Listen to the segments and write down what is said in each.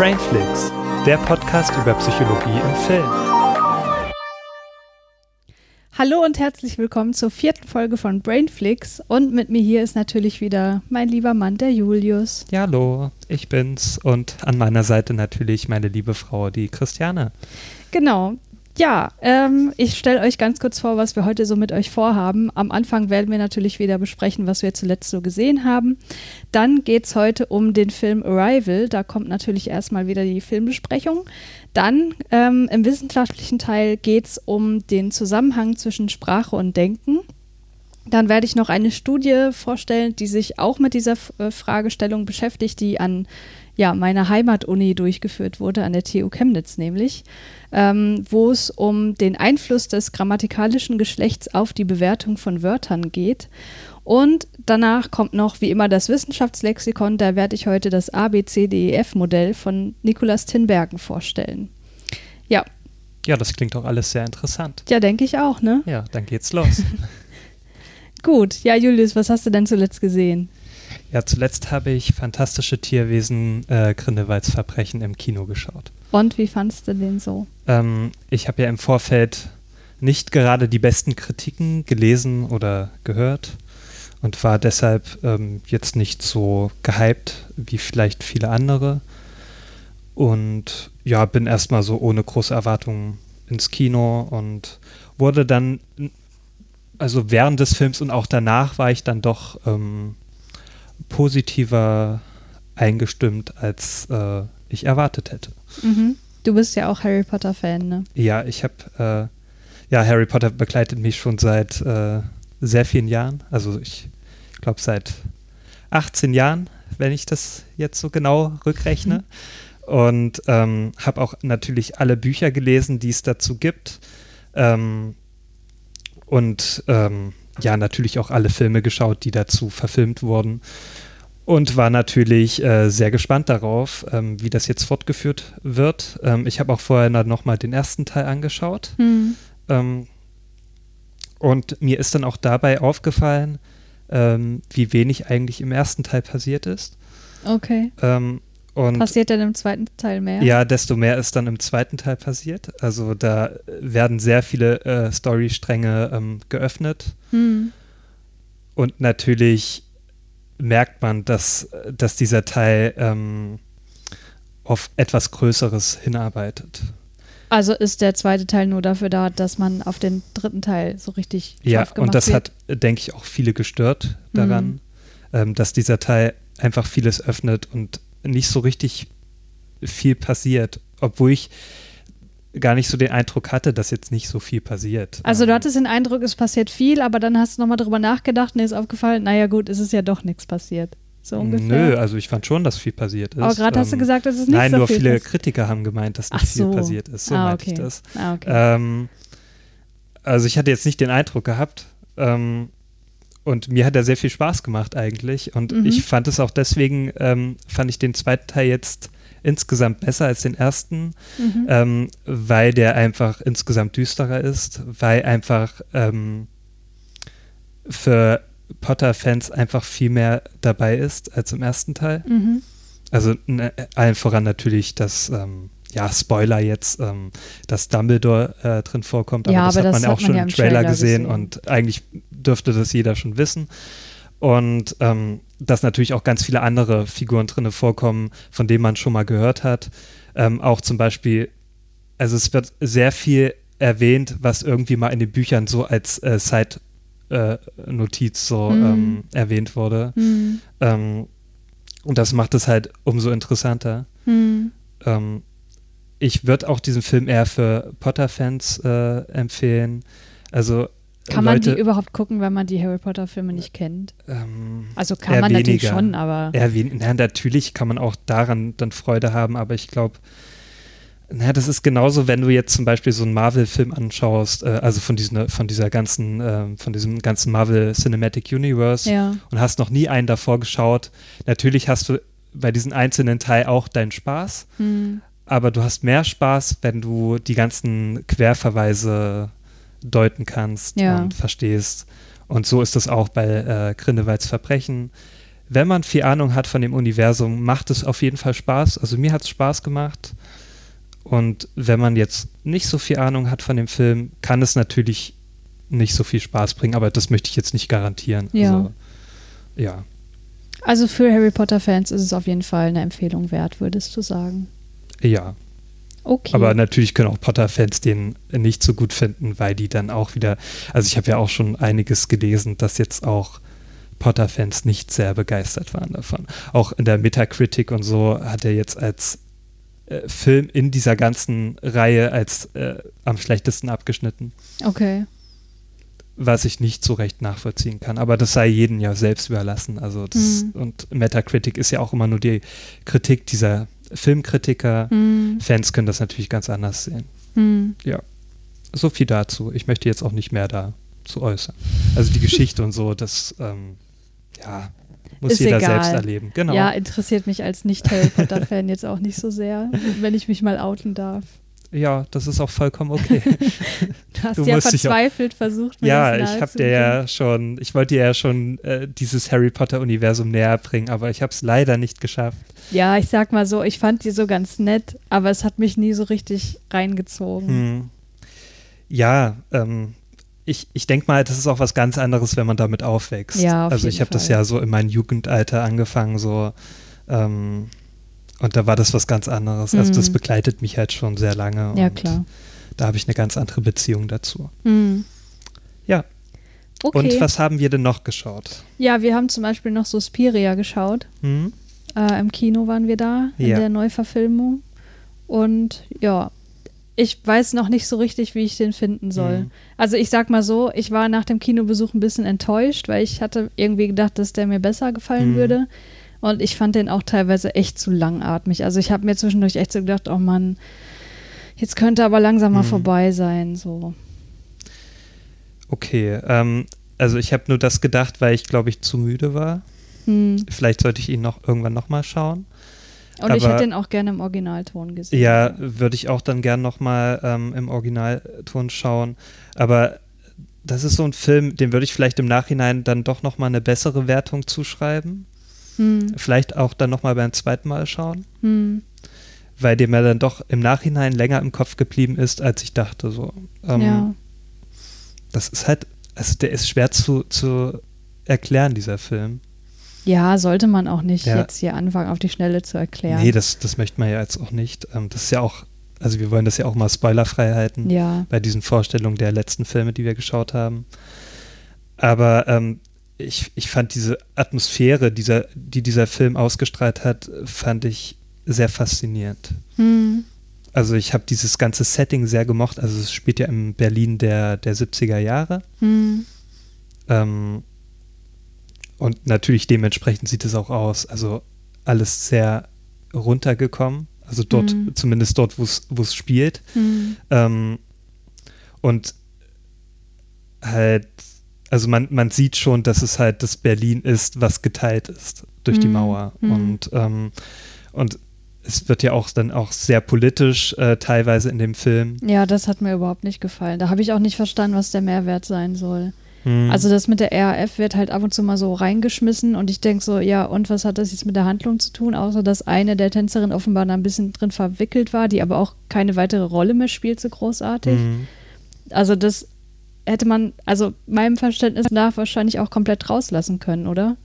Brainflix, der Podcast über Psychologie im Film. Hallo und herzlich willkommen zur vierten Folge von Brainflix. Und mit mir hier ist natürlich wieder mein lieber Mann, der Julius. Ja, hallo, ich bin's. Und an meiner Seite natürlich meine liebe Frau, die Christiane. Genau. Ja, ähm, ich stelle euch ganz kurz vor, was wir heute so mit euch vorhaben. Am Anfang werden wir natürlich wieder besprechen, was wir zuletzt so gesehen haben. Dann geht es heute um den Film Arrival. Da kommt natürlich erstmal wieder die Filmbesprechung. Dann ähm, im wissenschaftlichen Teil geht es um den Zusammenhang zwischen Sprache und Denken. Dann werde ich noch eine Studie vorstellen, die sich auch mit dieser äh, Fragestellung beschäftigt, die an ja, meiner Heimatuni durchgeführt wurde, an der TU Chemnitz nämlich, ähm, wo es um den Einfluss des grammatikalischen Geschlechts auf die Bewertung von Wörtern geht. Und danach kommt noch wie immer das Wissenschaftslexikon. Da werde ich heute das ABCDEF-Modell von Nikolaus Tinbergen vorstellen. Ja. Ja, das klingt doch alles sehr interessant. Ja, denke ich auch, ne? Ja, dann geht's los. Gut, ja, Julius, was hast du denn zuletzt gesehen? Ja, zuletzt habe ich Fantastische Tierwesen äh, Grindelwalds Verbrechen im Kino geschaut. Und wie fandest du den so? Ähm, ich habe ja im Vorfeld nicht gerade die besten Kritiken gelesen oder gehört und war deshalb ähm, jetzt nicht so gehypt wie vielleicht viele andere. Und ja, bin erstmal so ohne große Erwartungen ins Kino und wurde dann, also während des Films und auch danach war ich dann doch ähm, positiver eingestimmt, als äh, ich erwartet hätte. Mhm. Du bist ja auch Harry Potter-Fan, ne? Ja, ich habe, äh, ja, Harry Potter begleitet mich schon seit äh, sehr vielen Jahren. Also ich glaube seit 18 Jahren, wenn ich das jetzt so genau rückrechne. Mhm. Und ähm, habe auch natürlich alle Bücher gelesen, die es dazu gibt. Ähm, und ähm, ja, natürlich auch alle Filme geschaut, die dazu verfilmt wurden und war natürlich äh, sehr gespannt darauf, ähm, wie das jetzt fortgeführt wird. Ähm, ich habe auch vorher nochmal den ersten Teil angeschaut. Hm. Ähm, und mir ist dann auch dabei aufgefallen, ähm, wie wenig eigentlich im ersten Teil passiert ist. Okay. Und passiert dann im zweiten Teil mehr? Ja, desto mehr ist dann im zweiten Teil passiert. Also da werden sehr viele äh, Storystränge ähm, geöffnet. Hm. Und natürlich merkt man, dass, dass dieser Teil ähm, auf etwas Größeres hinarbeitet. Also ist der zweite Teil nur dafür da, dass man auf den dritten Teil so richtig Ja, und das wird. hat, denke ich, auch viele gestört daran, mhm. ähm, dass dieser Teil einfach vieles öffnet und nicht so richtig viel passiert. Obwohl ich gar nicht so den Eindruck hatte, dass jetzt nicht so viel passiert. Also du ähm, hattest den Eindruck, es passiert viel, aber dann hast du nochmal drüber nachgedacht und dir ist aufgefallen, naja gut, es ist ja doch nichts passiert. So ungefähr. Nö, also ich fand schon, dass viel passiert ist. Aber gerade ähm, hast du ähm, gesagt, dass es nicht nein, so viel Nein, nur viele Kritiker haben gemeint, dass nicht so. viel passiert ist. So ah, meinte okay. ich das. Ah, okay. ähm, also ich hatte jetzt nicht den Eindruck gehabt, ähm, und mir hat er sehr viel Spaß gemacht eigentlich. Und mhm. ich fand es auch deswegen, ähm, fand ich den zweiten Teil jetzt insgesamt besser als den ersten, mhm. ähm, weil der einfach insgesamt düsterer ist, weil einfach ähm, für Potter-Fans einfach viel mehr dabei ist als im ersten Teil. Mhm. Also ne, allen voran natürlich das, ähm, ja, Spoiler jetzt, ähm, dass Dumbledore äh, drin vorkommt, aber ja, das aber hat man ja auch schon ja im Trailer, Trailer gesehen, gesehen, und eigentlich dürfte das jeder schon wissen. Und ähm, dass natürlich auch ganz viele andere Figuren drin vorkommen, von denen man schon mal gehört hat. Ähm, auch zum Beispiel, also es wird sehr viel erwähnt, was irgendwie mal in den Büchern so als äh, Side-Notiz äh, so mhm. ähm, erwähnt wurde. Mhm. Ähm, und das macht es halt umso interessanter. Mhm. Ähm, ich würde auch diesen Film eher für Potter-Fans äh, empfehlen. Also kann man die überhaupt gucken, wenn man die Harry Potter Filme nicht kennt? Ähm, also kann man weniger. natürlich schon, aber. Eher na, natürlich kann man auch daran dann Freude haben, aber ich glaube, na, das ist genauso, wenn du jetzt zum Beispiel so einen Marvel-Film anschaust, äh, also von, diesen, von dieser ganzen, äh, von diesem ganzen Marvel Cinematic Universe ja. und hast noch nie einen davor geschaut. Natürlich hast du bei diesen einzelnen Teil auch deinen Spaß, hm. aber du hast mehr Spaß, wenn du die ganzen Querverweise deuten kannst ja. und verstehst. Und so ist es auch bei äh, Grindelwalds Verbrechen. wenn man viel Ahnung hat von dem Universum, macht es auf jeden Fall Spaß. Also mir hat es Spaß gemacht. Und wenn man jetzt nicht so viel Ahnung hat von dem Film, kann es natürlich nicht so viel Spaß bringen, aber das möchte ich jetzt nicht garantieren. Ja. Also, ja. Also für Harry Potter-Fans ist es auf jeden Fall eine Empfehlung wert, würdest du sagen? Ja. Okay. Aber natürlich können auch Potter-Fans den nicht so gut finden, weil die dann auch wieder, also ich habe ja auch schon einiges gelesen, dass jetzt auch Potter-Fans nicht sehr begeistert waren davon. Auch in der Metacritic und so hat er jetzt als äh, Film in dieser ganzen Reihe als äh, am schlechtesten abgeschnitten. Okay. Was ich nicht so recht nachvollziehen kann. Aber das sei jedem ja selbst überlassen. Also das, Mhm. und Metacritic ist ja auch immer nur die Kritik dieser Filmkritiker. Hm. Fans können das natürlich ganz anders sehen. Hm. So viel dazu. Ich möchte jetzt auch nicht mehr dazu äußern. Also die Geschichte und so, das ähm, ja, muss Ist jeder egal. selbst erleben. Genau. Ja, interessiert mich als Nicht-Harry Potter-Fan jetzt auch nicht so sehr, wenn ich mich mal outen darf. Ja, das ist auch vollkommen okay. Du hast Du ja dich auch- verzweifelt versucht, mir ja, das ich habe dir ja schon, ich wollte dir ja schon äh, dieses Harry Potter Universum näher bringen, aber ich habe es leider nicht geschafft. Ja, ich sag mal so, ich fand die so ganz nett, aber es hat mich nie so richtig reingezogen. Hm. Ja, ähm, ich, ich denke mal, das ist auch was ganz anderes, wenn man damit aufwächst. Ja, auf also ich habe das ja so in meinem Jugendalter angefangen, so ähm, und da war das was ganz anderes. Also das Mhm. begleitet mich halt schon sehr lange. Ja, klar. Da habe ich eine ganz andere Beziehung dazu. Hm. Ja. Okay. Und was haben wir denn noch geschaut? Ja, wir haben zum Beispiel noch Suspiria geschaut. Hm? Äh, Im Kino waren wir da, in Ja. der Neuverfilmung. Und ja, ich weiß noch nicht so richtig, wie ich den finden soll. Mhm. Also ich sag mal so, ich war nach dem Kinobesuch ein bisschen enttäuscht, weil ich hatte irgendwie gedacht, dass der mir besser gefallen Mhm. würde. Und ich fand den auch teilweise echt zu langatmig. Also ich habe mir zwischendurch echt so gedacht, oh Mann, jetzt könnte aber langsam mal Mhm. vorbei sein. So. Okay, ähm, also ich habe nur das gedacht, weil ich glaube ich zu müde war. Hm. Vielleicht sollte ich ihn noch irgendwann nochmal schauen. Und ich Aber- hätte den auch gerne im Originalton gesehen. Ja, würde ich auch dann gern nochmal ähm, im Originalton schauen. Aber das ist so ein Film, dem würde ich vielleicht im Nachhinein dann doch nochmal eine bessere Wertung zuschreiben. Hm. Vielleicht auch dann nochmal beim zweiten Mal schauen, Hm. weil dem er dann doch im Nachhinein länger im Kopf geblieben ist, als ich dachte. So. Ähm, ja. Das ist halt, also der ist schwer zu, zu erklären, dieser Film. ja, sollte man auch nicht Ja. jetzt hier anfangen, auf die Schnelle zu erklären. Nee, das, das möchte man ja jetzt auch nicht. Ähm, das ist ja auch, also wir wollen das ja auch mal spoilerfrei halten. ja. bei diesen Vorstellungen der letzten Filme, die wir geschaut haben. Aber ähm, ich, ich fand diese Atmosphäre, dieser, die dieser Film ausgestrahlt hat, fand ich sehr faszinierend. Hm. Also ich habe dieses ganze Setting sehr gemocht. Also es spielt ja im Berlin der, der 70er Jahre. Hm. Ähm, und natürlich dementsprechend sieht es auch aus. Also alles sehr runtergekommen. Also dort, Mhm. zumindest dort, wo es wo es spielt. Hm. Ähm, und halt, also man, man sieht schon, dass es halt das Berlin ist, was geteilt ist durch die Mhm. Mauer. Mhm. Und, ähm, und es wird ja auch dann auch sehr politisch äh, teilweise in dem Film. Ja, das hat mir überhaupt nicht gefallen. Da habe ich auch nicht verstanden, was der Mehrwert sein soll. Mhm. Also das mit der RAF wird halt ab und zu mal so reingeschmissen und ich denke so, ja, und was hat das jetzt mit der Handlung zu tun? Außer dass eine der Tänzerinnen offenbar da ein bisschen drin verwickelt war, die aber auch keine weitere Rolle mehr spielt, so großartig. Mhm. Also das hätte man, also meinem Verständnis nach wahrscheinlich auch komplett rauslassen können, oder?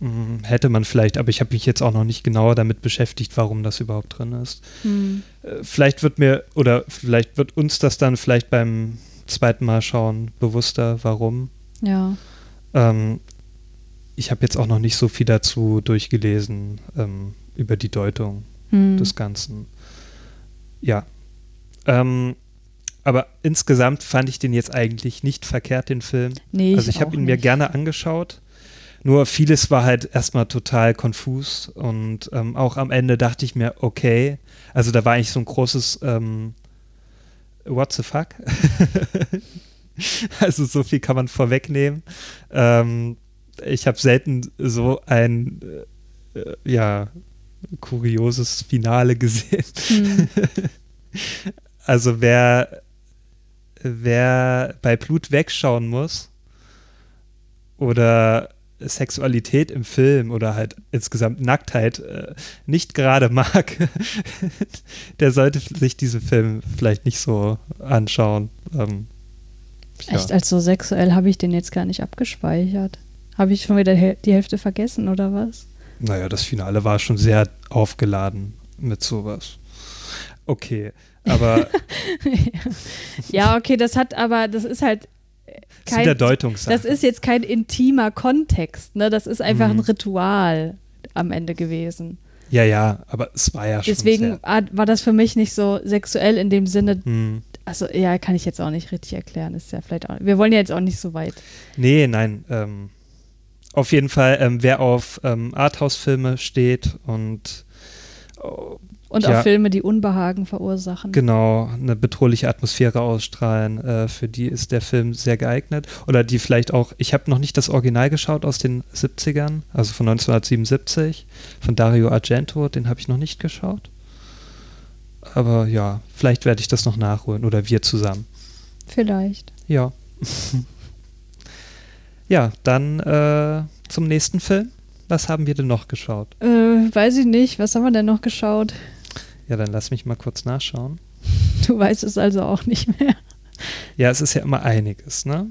Mhm. Hätte man vielleicht, aber ich habe mich jetzt auch noch nicht genauer damit beschäftigt, warum das überhaupt drin ist. Hm. Äh, vielleicht wird mir, oder vielleicht wird uns das dann vielleicht beim zweiten Mal schauen bewusster, warum. Ja. Ähm, ich habe jetzt auch noch nicht so viel dazu durchgelesen ähm, über die Deutung Hm. des Ganzen. Ja. Ähm, aber insgesamt fand ich den jetzt eigentlich nicht verkehrt, den Film. nee, also ich habe ihn mir nicht. gerne angeschaut. Nur vieles war halt erstmal total konfus und ähm, auch am Ende dachte ich mir, okay, also da war eigentlich so ein großes ähm, What the fuck? also so viel kann man vorwegnehmen. Ähm, ich habe selten so ein äh, ja kurioses Finale gesehen. Hm. Also wer, wer bei Blut wegschauen muss oder Sexualität im Film oder halt insgesamt Nacktheit äh, nicht gerade mag, der sollte sich diesen Film vielleicht nicht so anschauen. Ähm, ja. Echt, als so sexuell habe ich den jetzt gar nicht abgespeichert. Habe ich schon wieder die Hälfte vergessen oder was? Naja, das Finale war schon sehr aufgeladen mit sowas. Okay, aber. ja, okay, das hat aber, das ist halt kein, das, Deutungssache. das ist jetzt kein intimer Kontext, ne? Das ist einfach mhm. ein Ritual am Ende gewesen. Ja, ja, aber es war ja schon. Deswegen war das für mich nicht so sexuell in dem Sinne. Mhm. Also, ja, kann ich jetzt auch nicht richtig erklären. Ist ja vielleicht auch. Wir wollen ja jetzt auch nicht so weit. Nee, nein. Ähm, auf jeden Fall, ähm, wer auf ähm, Arthouse-Filme steht und oh, und ja, auch Filme, die Unbehagen verursachen. Genau, eine bedrohliche Atmosphäre ausstrahlen. Äh, für die ist der Film sehr geeignet. Oder die vielleicht auch, ich habe noch nicht das Original geschaut aus den 70ern, also von 1977, von Dario Argento, den habe ich noch nicht geschaut. Aber ja, vielleicht werde ich das noch nachholen oder wir zusammen. Vielleicht. Ja. ja, dann äh, zum nächsten Film. Was haben wir denn noch geschaut? Äh, weiß ich nicht. Was haben wir denn noch geschaut? Ja, dann lass mich mal kurz nachschauen. Du weißt es also auch nicht mehr. Ja, es ist ja immer einiges, ne?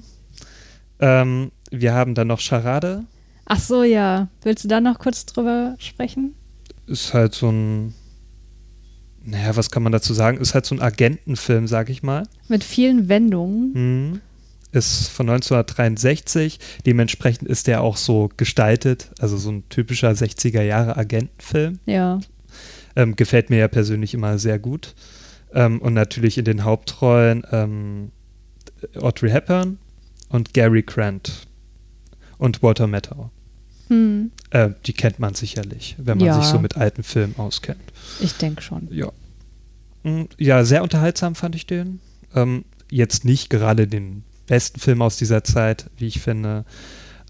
Ähm, wir haben dann noch Charade. Ach so, ja. Willst du da noch kurz drüber sprechen? Ist halt so ein, naja, was kann man dazu sagen? Ist halt so ein Agentenfilm, sag ich mal. Mit vielen Wendungen. Mhm. Ist von 1963. Dementsprechend ist der auch so gestaltet. Also so ein typischer 60er Jahre Agentenfilm. Ja. Ähm, gefällt mir ja persönlich immer sehr gut. Ähm, und natürlich in den Hauptrollen ähm, Audrey Hepburn und Gary Grant und Walter Matthau. Hm. Äh, die kennt man sicherlich, wenn man ja. sich so mit alten Filmen auskennt. Ich denke schon. Ja. Hm, ja, sehr unterhaltsam fand ich den. Ähm, jetzt nicht gerade den besten Film aus dieser Zeit, wie ich finde,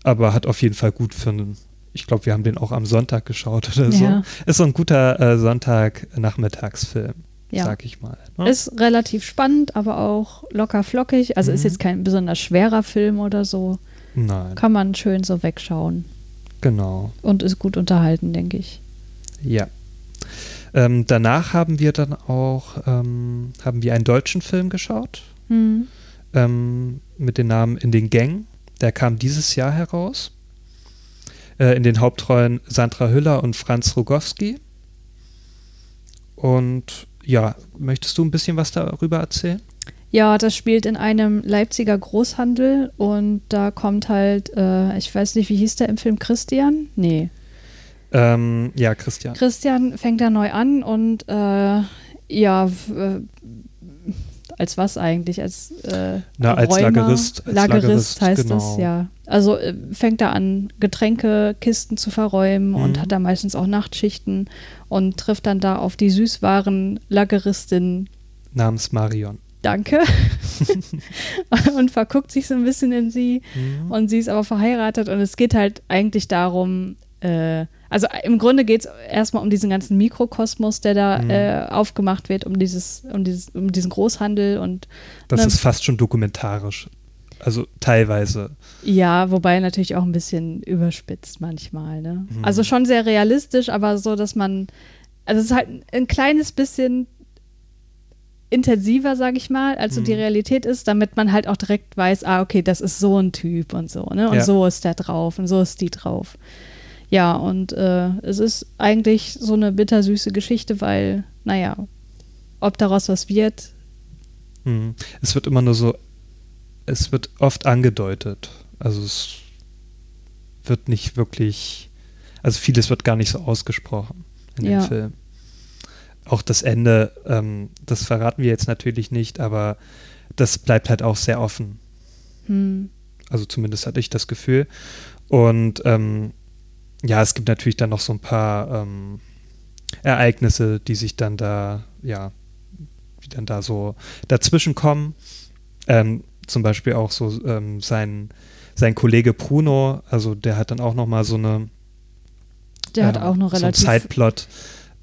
aber hat auf jeden Fall gut für einen ich glaube, wir haben den auch am Sonntag geschaut oder so. Ja. Ist so ein guter äh, Sonntag-Nachmittagsfilm, ja. sag ich mal. Ne? Ist relativ spannend, aber auch locker flockig. Also mhm. ist jetzt kein besonders schwerer Film oder so. Nein. Kann man schön so wegschauen. Genau. Und ist gut unterhalten, denke ich. Ja. Ähm, danach haben wir dann auch ähm, haben wir einen deutschen Film geschaut mhm. ähm, mit dem Namen In den Gängen. Der kam dieses Jahr heraus. Äh, in den Hauptrollen Sandra Hüller und Franz Rogowski. Und ja, möchtest du ein bisschen was darüber erzählen? Ja, das spielt in einem Leipziger Großhandel und da kommt halt, äh, ich weiß nicht, wie hieß der im Film Christian? Nee. Ähm, ja, Christian. Christian fängt da neu an und äh, ja, äh, als was eigentlich? Als, äh, Na, als Lagerist. Als Lagerist, Lagerist heißt genau. es, ja. Also äh, fängt er an, Getränkekisten zu verräumen mhm. und hat da meistens auch Nachtschichten und trifft dann da auf die Süßwaren-Lageristin. Namens Marion. Danke. und verguckt sich so ein bisschen in sie. Mhm. Und sie ist aber verheiratet und es geht halt eigentlich darum, äh, also im Grunde geht es erstmal um diesen ganzen Mikrokosmos, der da mhm. äh, aufgemacht wird, um dieses, um dieses, um diesen Großhandel und Das ne, ist fast schon dokumentarisch. Also teilweise. Ja, wobei natürlich auch ein bisschen überspitzt manchmal. Ne? Mhm. Also schon sehr realistisch, aber so, dass man, also es ist halt ein kleines bisschen intensiver, sage ich mal, als so die mhm. Realität ist, damit man halt auch direkt weiß, ah, okay, das ist so ein Typ und so, ne? Und ja. so ist der drauf und so ist die drauf. Ja, und äh, es ist eigentlich so eine bittersüße Geschichte, weil, naja, ob daraus was wird. Hm. Es wird immer nur so, es wird oft angedeutet. Also es wird nicht wirklich, also vieles wird gar nicht so ausgesprochen in ja. dem Film. Auch das Ende, ähm, das verraten wir jetzt natürlich nicht, aber das bleibt halt auch sehr offen. Hm. Also zumindest hatte ich das Gefühl. Und ähm, ja, es gibt natürlich dann noch so ein paar ähm, Ereignisse, die sich dann da, ja, die dann da so dazwischen kommen. Ähm, zum Beispiel auch so ähm, sein, sein Kollege Bruno, also der hat dann auch noch mal so eine der äh, hat auch eine relativ so Zeitplot.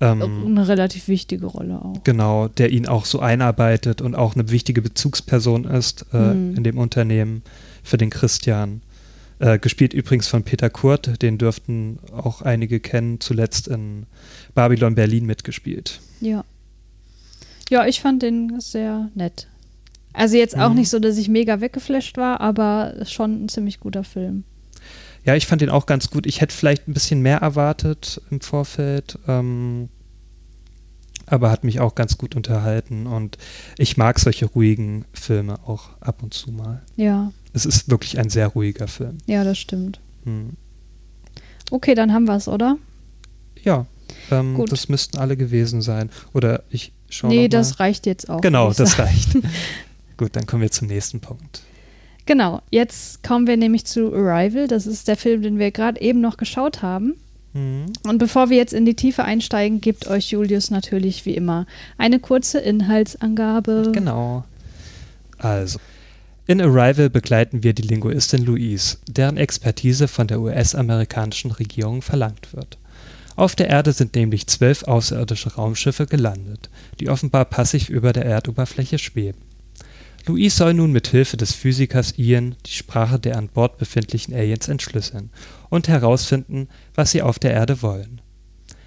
Ähm, eine relativ wichtige Rolle auch. Genau, der ihn auch so einarbeitet und auch eine wichtige Bezugsperson ist äh, mhm. in dem Unternehmen für den Christian Äh, gespielt übrigens von Peter Kurt, den dürften auch einige kennen, zuletzt in Babylon Berlin mitgespielt. Ja. Ja, ich fand den sehr nett. Also jetzt auch Mhm. nicht so, dass ich mega weggeflasht war, aber schon ein ziemlich guter Film. Ja, ich fand den auch ganz gut. Ich hätte vielleicht ein bisschen mehr erwartet im Vorfeld, ähm, aber hat mich auch ganz gut unterhalten und ich mag solche ruhigen Filme auch ab und zu mal. Ja, Es ist wirklich ein sehr ruhiger Film. ja, das stimmt. Hm. Okay, dann haben wir es, oder? Ja, ähm, Gut. das müssten alle gewesen sein. Oder ich schaue nee, das reicht jetzt auch. Genau, das sagen. reicht. gut, dann kommen wir zum nächsten Punkt. Genau, jetzt kommen wir nämlich zu Arrival. Das ist der Film, den wir gerade eben noch geschaut haben. Mhm. Und bevor wir jetzt in die Tiefe einsteigen, gibt euch Julius natürlich wie immer eine kurze Inhaltsangabe. Genau. Also, in Arrival begleiten wir die Linguistin Louise, deren Expertise von der US-amerikanischen Regierung verlangt wird. Auf der Erde sind nämlich zwölf außerirdische Raumschiffe gelandet, die offenbar passiv über der Erdoberfläche schweben. Louise soll nun mit Hilfe des Physikers Ian die Sprache der an Bord befindlichen Aliens entschlüsseln und herausfinden, was sie auf der Erde wollen.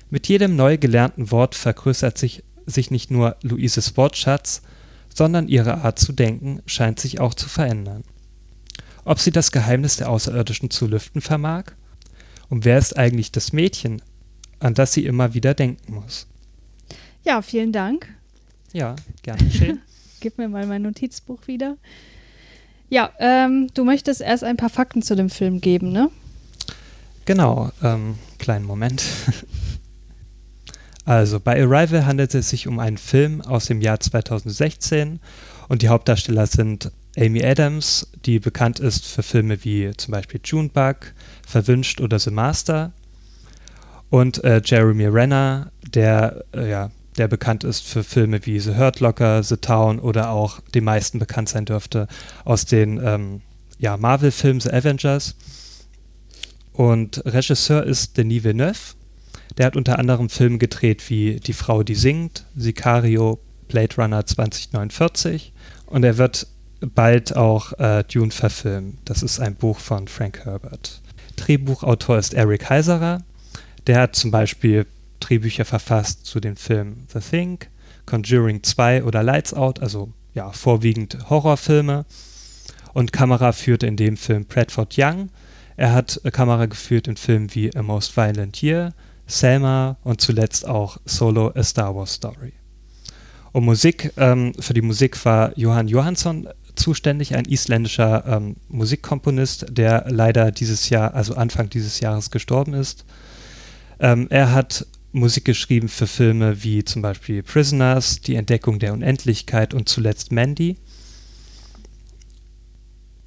Mit jedem neu gelernten Wort vergrößert sich, sich nicht nur Louises Wortschatz, sondern ihre Art zu denken scheint sich auch zu verändern. Ob sie das Geheimnis der Außerirdischen zu lüften vermag? Und wer ist eigentlich das Mädchen, an das sie immer wieder denken muss? Ja, vielen Dank. Ja, gern geschehen. Gib mir mal mein Notizbuch wieder. Ja, ähm, du möchtest erst ein paar Fakten zu dem Film geben, ne? Genau, ähm, kleinen Moment. Also, bei Arrival handelt es sich um einen Film aus dem Jahr 2016 und die Hauptdarsteller sind Amy Adams, die bekannt ist für Filme wie zum Beispiel Junebug, Verwünscht oder The Master und äh, Jeremy Renner, der, äh, ja, der bekannt ist für Filme wie The Hurt Locker, The Town oder auch den meisten bekannt sein dürfte aus den ähm, ja, Marvel-Filmen The Avengers. Und Regisseur ist Denis Villeneuve. Der hat unter anderem Filme gedreht wie Die Frau, die singt, Sicario, Blade Runner 2049 und er wird bald auch äh, Dune verfilmen. Das ist ein Buch von Frank Herbert. Drehbuchautor ist Eric Heiserer. Der hat zum Beispiel Drehbücher verfasst zu den Filmen The Thing, Conjuring 2 oder Lights Out, also ja, vorwiegend Horrorfilme. Und Kamera führte in dem Film Bradford Young. Er hat äh, Kamera geführt in Filmen wie A Most Violent Year, Selma und zuletzt auch Solo A Star Wars Story. Und Musik, ähm, für die Musik war Johann Johansson zuständig, ein isländischer ähm, Musikkomponist, der leider dieses Jahr, also Anfang dieses Jahres gestorben ist. Ähm, er hat Musik geschrieben für Filme wie zum Beispiel Prisoners, Die Entdeckung der Unendlichkeit und zuletzt Mandy.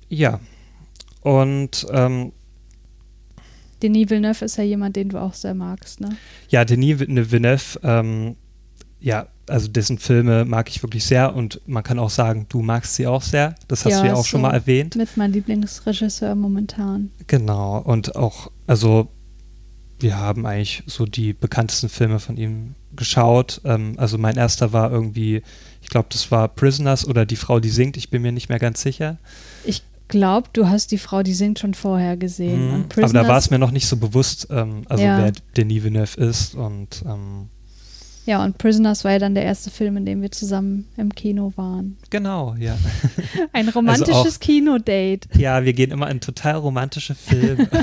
Ja, und ähm, Denis Villeneuve ist ja jemand, den du auch sehr magst, ne? ja, Denis Villeneuve, ähm, ja, also dessen Filme mag ich wirklich sehr und man kann auch sagen, du magst sie auch sehr. Das hast Ja, du ja auch schon mal erwähnt. Mit meinem Lieblingsregisseur momentan. Genau, und auch, also wir haben eigentlich so die bekanntesten Filme von ihm geschaut. Ähm, also mein erster war irgendwie, ich glaube, das war Prisoners oder Die Frau, die singt, ich bin mir nicht mehr ganz sicher. Ich glaube, du hast die Frau, die singt, schon vorher gesehen. Mhm. Aber da war es mir noch nicht so bewusst, ähm, also Ja. wer Denis Villeneuve ist und ähm, Ja, und Prisoners war ja dann der erste Film, in dem wir zusammen im Kino waren. genau, ja. Ein romantisches Also Kinodate. Ja, wir gehen immer in total romantische Filme.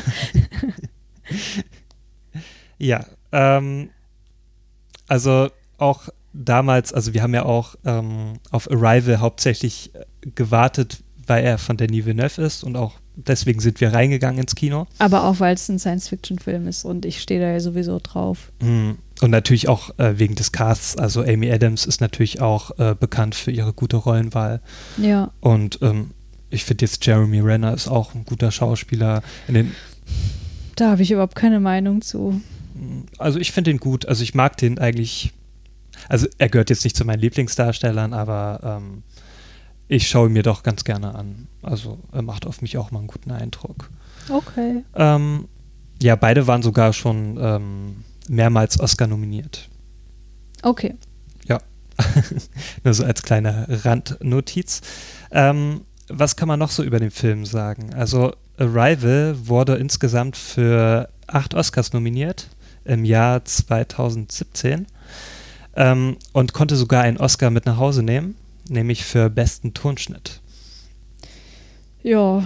ja, ähm, also auch damals, also wir haben ja auch ähm, auf Arrival hauptsächlich äh, gewartet, weil er von Denis Villeneuve ist und auch deswegen sind wir reingegangen ins Kino. Aber auch, weil es ein Science-Fiction-Film ist und ich stehe da ja sowieso drauf. Mm, Und natürlich auch äh, wegen des Casts. Also Amy Adams ist natürlich auch äh, bekannt für ihre gute Rollenwahl. Ja, Und ähm, ich finde jetzt Jeremy Renner ist auch ein guter Schauspieler. In den, da habe ich überhaupt keine Meinung zu. Also ich finde ihn gut. Also ich mag den eigentlich. Also er gehört jetzt nicht zu meinen Lieblingsdarstellern, aber ähm, ich schaue ihn mir doch ganz gerne an. Also er macht auf mich auch mal einen guten Eindruck. Okay. Ähm, ja, beide waren sogar schon ähm, mehrmals Oscar nominiert. Okay. Nur so als kleine Randnotiz. Ähm, was kann man noch so über den Film sagen? Also Arrival wurde insgesamt für acht Oscars nominiert im Jahr 2017 ähm, und konnte sogar einen Oscar mit nach Hause nehmen, nämlich für besten Tonschnitt. Ja.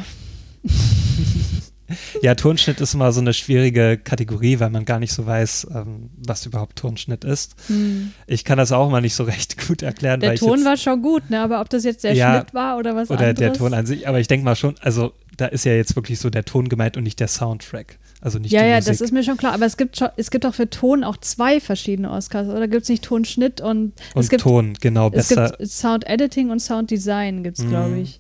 ja, Tonschnitt ist immer so eine schwierige Kategorie, weil man gar nicht so weiß, ähm, was überhaupt Tonschnitt ist. Hm. Ich kann das auch mal nicht so recht gut erklären. Der Ton war schon gut, ne? aber ob das jetzt der ja, Schnitt war oder was oder anderes. Oder der Ton an sich, aber ich denke mal schon, also da ist ja jetzt wirklich so der Ton gemeint und nicht der Soundtrack. Also nicht ja, die ja, Musik. das ist mir schon klar. Aber es gibt, schon, es gibt auch für Ton auch zwei verschiedene Oscars. Oder gibt es nicht Tonschnitt und, und es gibt, Ton, genau, besser. Es gibt Sound Editing und Sound Design, gibt es, mm. glaube ich.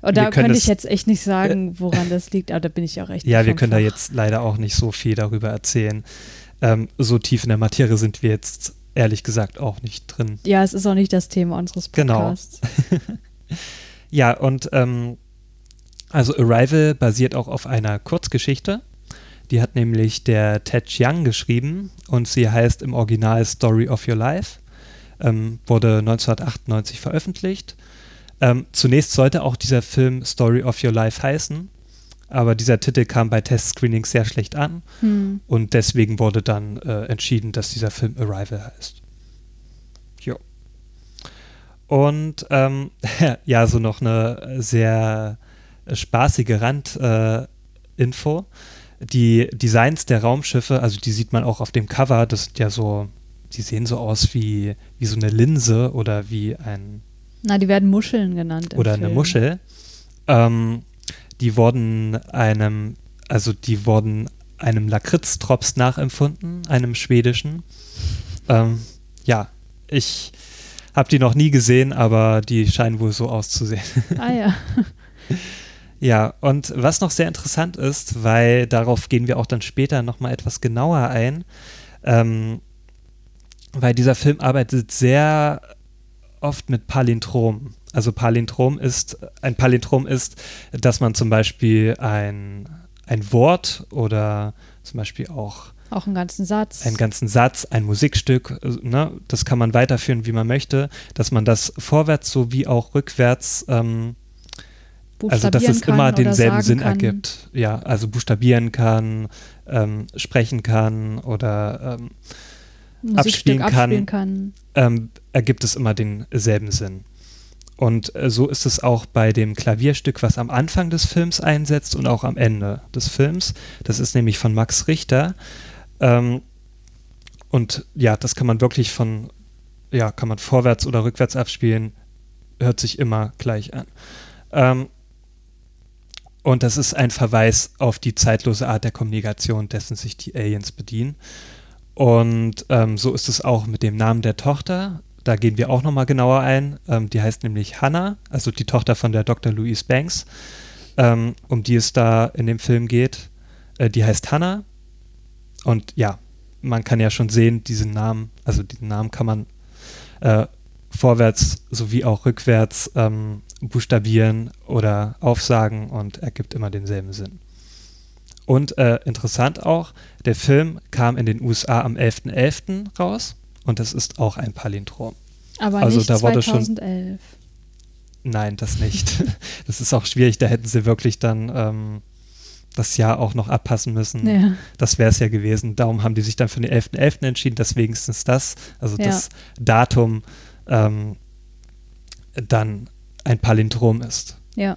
Und da könnte ich jetzt echt nicht sagen, woran das liegt, aber da bin ich auch echt. Ja, wir können Fach. da jetzt leider auch nicht so viel darüber erzählen. Ähm, so tief in der Materie sind wir jetzt ehrlich gesagt auch nicht drin. Ja, es ist auch nicht das Thema unseres genau. Podcasts. Genau. ja, und ähm, also Arrival basiert auch auf einer Kurzgeschichte. Die hat nämlich der Ted Chiang geschrieben und sie heißt im Original Story of Your Life. Ähm, wurde 1998 veröffentlicht ähm, zunächst sollte auch dieser Film Story of Your Life heißen, aber dieser Titel kam bei Testscreenings sehr schlecht an hm. und deswegen wurde dann äh, entschieden, dass dieser Film Arrival heißt. Jo. Und ähm, ja, so noch eine sehr spaßige Randinfo. Äh, die Designs der Raumschiffe, also die sieht man auch auf dem Cover, das sind ja so, die sehen so aus wie, wie so eine Linse oder wie ein na, die werden Muscheln genannt. Oder Film. eine Muschel. Ähm, die wurden einem, also die wurden einem Lakritz-Drops nachempfunden, einem schwedischen. Ähm, ja, ich habe die noch nie gesehen, aber die scheinen wohl so auszusehen. Ah ja. ja, und was noch sehr interessant ist, weil darauf gehen wir auch dann später nochmal etwas genauer ein, ähm, weil dieser Film arbeitet sehr oft mit Palindrom. Also Palindrom ist, ein Palindrom ist, dass man zum Beispiel ein, ein Wort oder zum Beispiel auch auch einen ganzen Satz. Einen ganzen Satz, ein Musikstück, ne, das kann man weiterführen, wie man möchte, dass man das vorwärts sowie auch rückwärts, ähm, also dass es immer denselben Sinn kann. ergibt. Ja, also buchstabieren kann, ähm, sprechen kann oder ähm, abspielen kann, abspielen kann. Ähm, ergibt es immer denselben Sinn. Und äh, so ist es auch bei dem Klavierstück, was am Anfang des Films einsetzt und auch am Ende des Films. Das ist nämlich von Max Richter. Ähm, und ja, das kann man wirklich von, ja, kann man vorwärts oder rückwärts abspielen. Hört sich immer gleich an. Ähm, und das ist ein Verweis auf die zeitlose Art der Kommunikation, dessen sich die Aliens bedienen. Und ähm, so ist es auch mit dem Namen der Tochter. Da gehen wir auch nochmal genauer ein. Ähm, die heißt nämlich Hannah, also die Tochter von der Dr. Louise Banks, ähm, um die es da in dem Film geht. Äh, die heißt Hannah. Und ja, man kann ja schon sehen, diesen Namen, also diesen Namen kann man äh, vorwärts sowie auch rückwärts ähm, buchstabieren oder aufsagen und ergibt immer denselben Sinn. Und äh, interessant auch, der Film kam in den USA am 11.11. .11. raus und das ist auch ein Palindrom. Aber also nicht da 2011. Schon, nein, das nicht. das ist auch schwierig, da hätten sie wirklich dann ähm, das Jahr auch noch abpassen müssen. Ja. Das wäre es ja gewesen. Darum haben die sich dann für den 11.11. .11. entschieden, dass wenigstens das, also ja. das Datum ähm, dann ein Palindrom ist. Ja.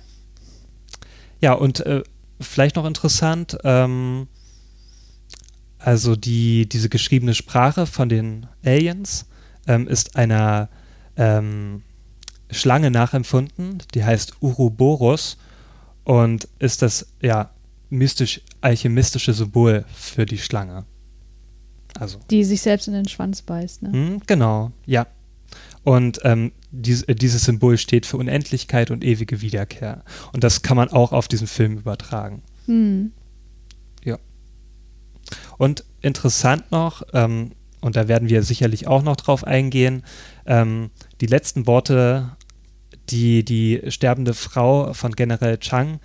Ja, und äh, vielleicht noch interessant, ähm, also die, diese geschriebene Sprache von den Aliens ähm, ist einer ähm, Schlange nachempfunden, die heißt Uroboros und ist das ja mystisch alchemistische Symbol für die Schlange. Also. Die sich selbst in den Schwanz beißt, ne? Hm, genau, ja. Und ähm, dies, äh, dieses Symbol steht für Unendlichkeit und ewige Wiederkehr. Und das kann man auch auf diesen Film übertragen. Mhm. Ja. Und interessant noch, ähm, und da werden wir sicherlich auch noch drauf eingehen, ähm, die letzten Worte, die die sterbende Frau von General Chang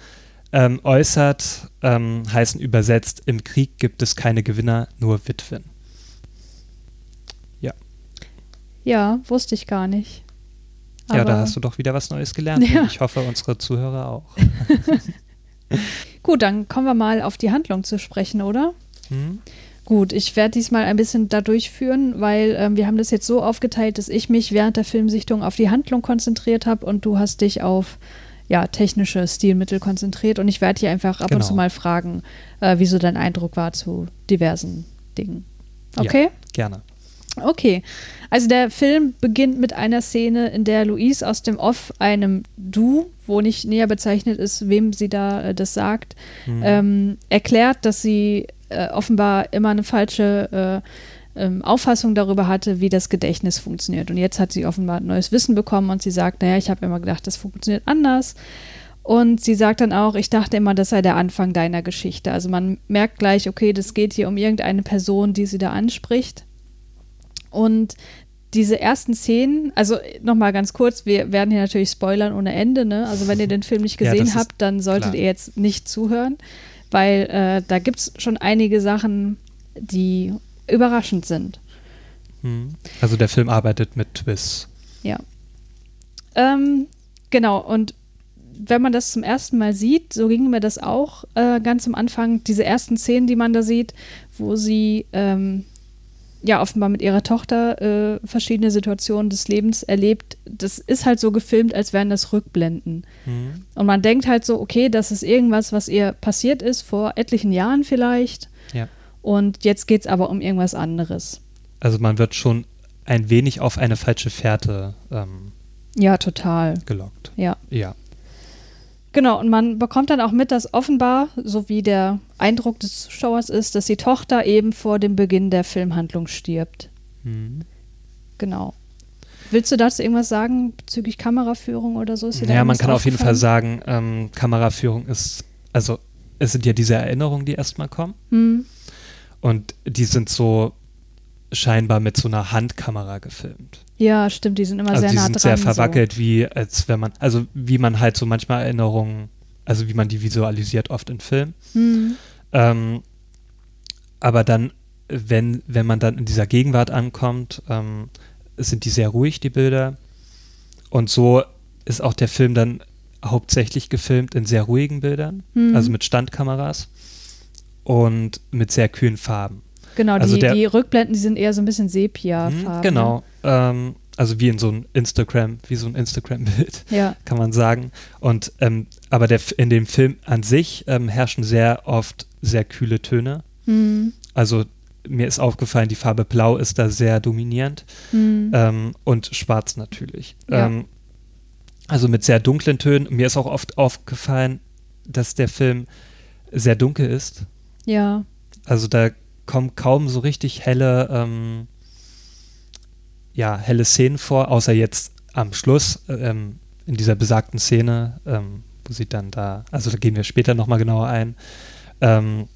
ähm, äußert, ähm, heißen übersetzt, im Krieg gibt es keine Gewinner, nur Witwen. Ja. Ja, wusste ich gar nicht. Aber ja, da hast du doch wieder was Neues gelernt. Ja. ich hoffe, unsere Zuhörer auch. Gut, dann kommen wir mal auf die Handlung zu sprechen, oder? Hm? Gut, ich werde diesmal ein bisschen da durchführen, weil ähm, wir haben das jetzt so aufgeteilt, dass ich mich während der Filmsichtung auf die Handlung konzentriert habe und du hast dich auf ja, technische Stilmittel konzentriert und ich werde hier einfach ab genau. und zu mal fragen, äh, wieso dein Eindruck war zu diversen Dingen. Okay? Ja, gerne. Okay, also der Film beginnt mit einer Szene, in der Louise aus dem Off einem Du, wo nicht näher bezeichnet ist, wem sie da äh, das sagt, mhm. ähm, erklärt, dass sie äh, offenbar immer eine falsche äh, ähm, Auffassung darüber hatte, wie das Gedächtnis funktioniert. Und jetzt hat sie offenbar neues Wissen bekommen und sie sagt, naja, ich habe immer gedacht, das funktioniert anders. Und sie sagt dann auch, ich dachte immer, das sei der Anfang deiner Geschichte. Also man merkt gleich, okay, das geht hier um irgendeine Person, die sie da anspricht. Und diese ersten Szenen, also nochmal ganz kurz, wir werden hier natürlich spoilern ohne Ende, ne? Also wenn ihr den Film nicht gesehen ja, habt, dann solltet klar. ihr jetzt nicht zuhören, weil äh, da gibt es schon einige Sachen, die überraschend sind. Hm. Also der Film arbeitet mit Twists. Ja. Ähm, genau, und wenn man das zum ersten Mal sieht, so ging mir das auch äh, ganz am Anfang, diese ersten Szenen, die man da sieht, wo sie ähm, ja offenbar mit ihrer Tochter äh, verschiedene Situationen des Lebens erlebt. Das ist halt so gefilmt, als wären das Rückblenden. Mhm. Und man denkt halt so, okay, das ist irgendwas, was ihr passiert ist vor etlichen Jahren vielleicht. Ja. Und jetzt geht es aber um irgendwas anderes. Also man wird schon ein wenig auf eine falsche Fährte ähm, ja, total. gelockt. Ja. Ja. Genau, und man bekommt dann auch mit, dass offenbar, so wie der Eindruck des Zuschauers ist, dass die Tochter eben vor dem Beginn der Filmhandlung stirbt. Mhm. Genau. Willst du dazu irgendwas sagen bezüglich Kameraführung oder so? ja, man kann auf jeden Fall sagen, ähm, Kameraführung ist, also es sind ja diese Erinnerungen, die erstmal kommen. Mhm. Und die sind so scheinbar mit so einer Handkamera gefilmt. Ja, stimmt, die sind immer also sehr nah dran. Die sind sehr verwackelt, so. wie als wenn man, also wie man halt so manchmal Erinnerungen, also wie man die visualisiert oft in Filmen. Mhm. Ähm, aber dann, wenn, wenn man dann in dieser Gegenwart ankommt, ähm, sind die sehr ruhig, die Bilder. Und so ist auch der Film dann hauptsächlich gefilmt in sehr ruhigen Bildern, mhm. also mit Standkameras und mit sehr kühlen Farben. Genau, also die, der, die Rückblenden, die sind eher so ein bisschen Sepia-Farben. Mhm, genau. Ähm, also wie in so ein Instagram, wie so ein Instagram-Bild, ja. kann man sagen. Und ähm, aber der, in dem Film an sich ähm, herrschen sehr oft sehr kühle Töne. Mhm. Also mir ist aufgefallen, die Farbe Blau ist da sehr dominierend mhm. ähm, und Schwarz natürlich. Ja. Ähm, also mit sehr dunklen Tönen. Mir ist auch oft aufgefallen, dass der Film sehr dunkel ist. Ja. Also da kommen kaum so richtig helle, ähm, ja, helle Szenen vor, außer jetzt am Schluss ähm, in dieser besagten Szene, ähm, wo sie dann da, also da gehen wir später nochmal genauer ein. Ähm,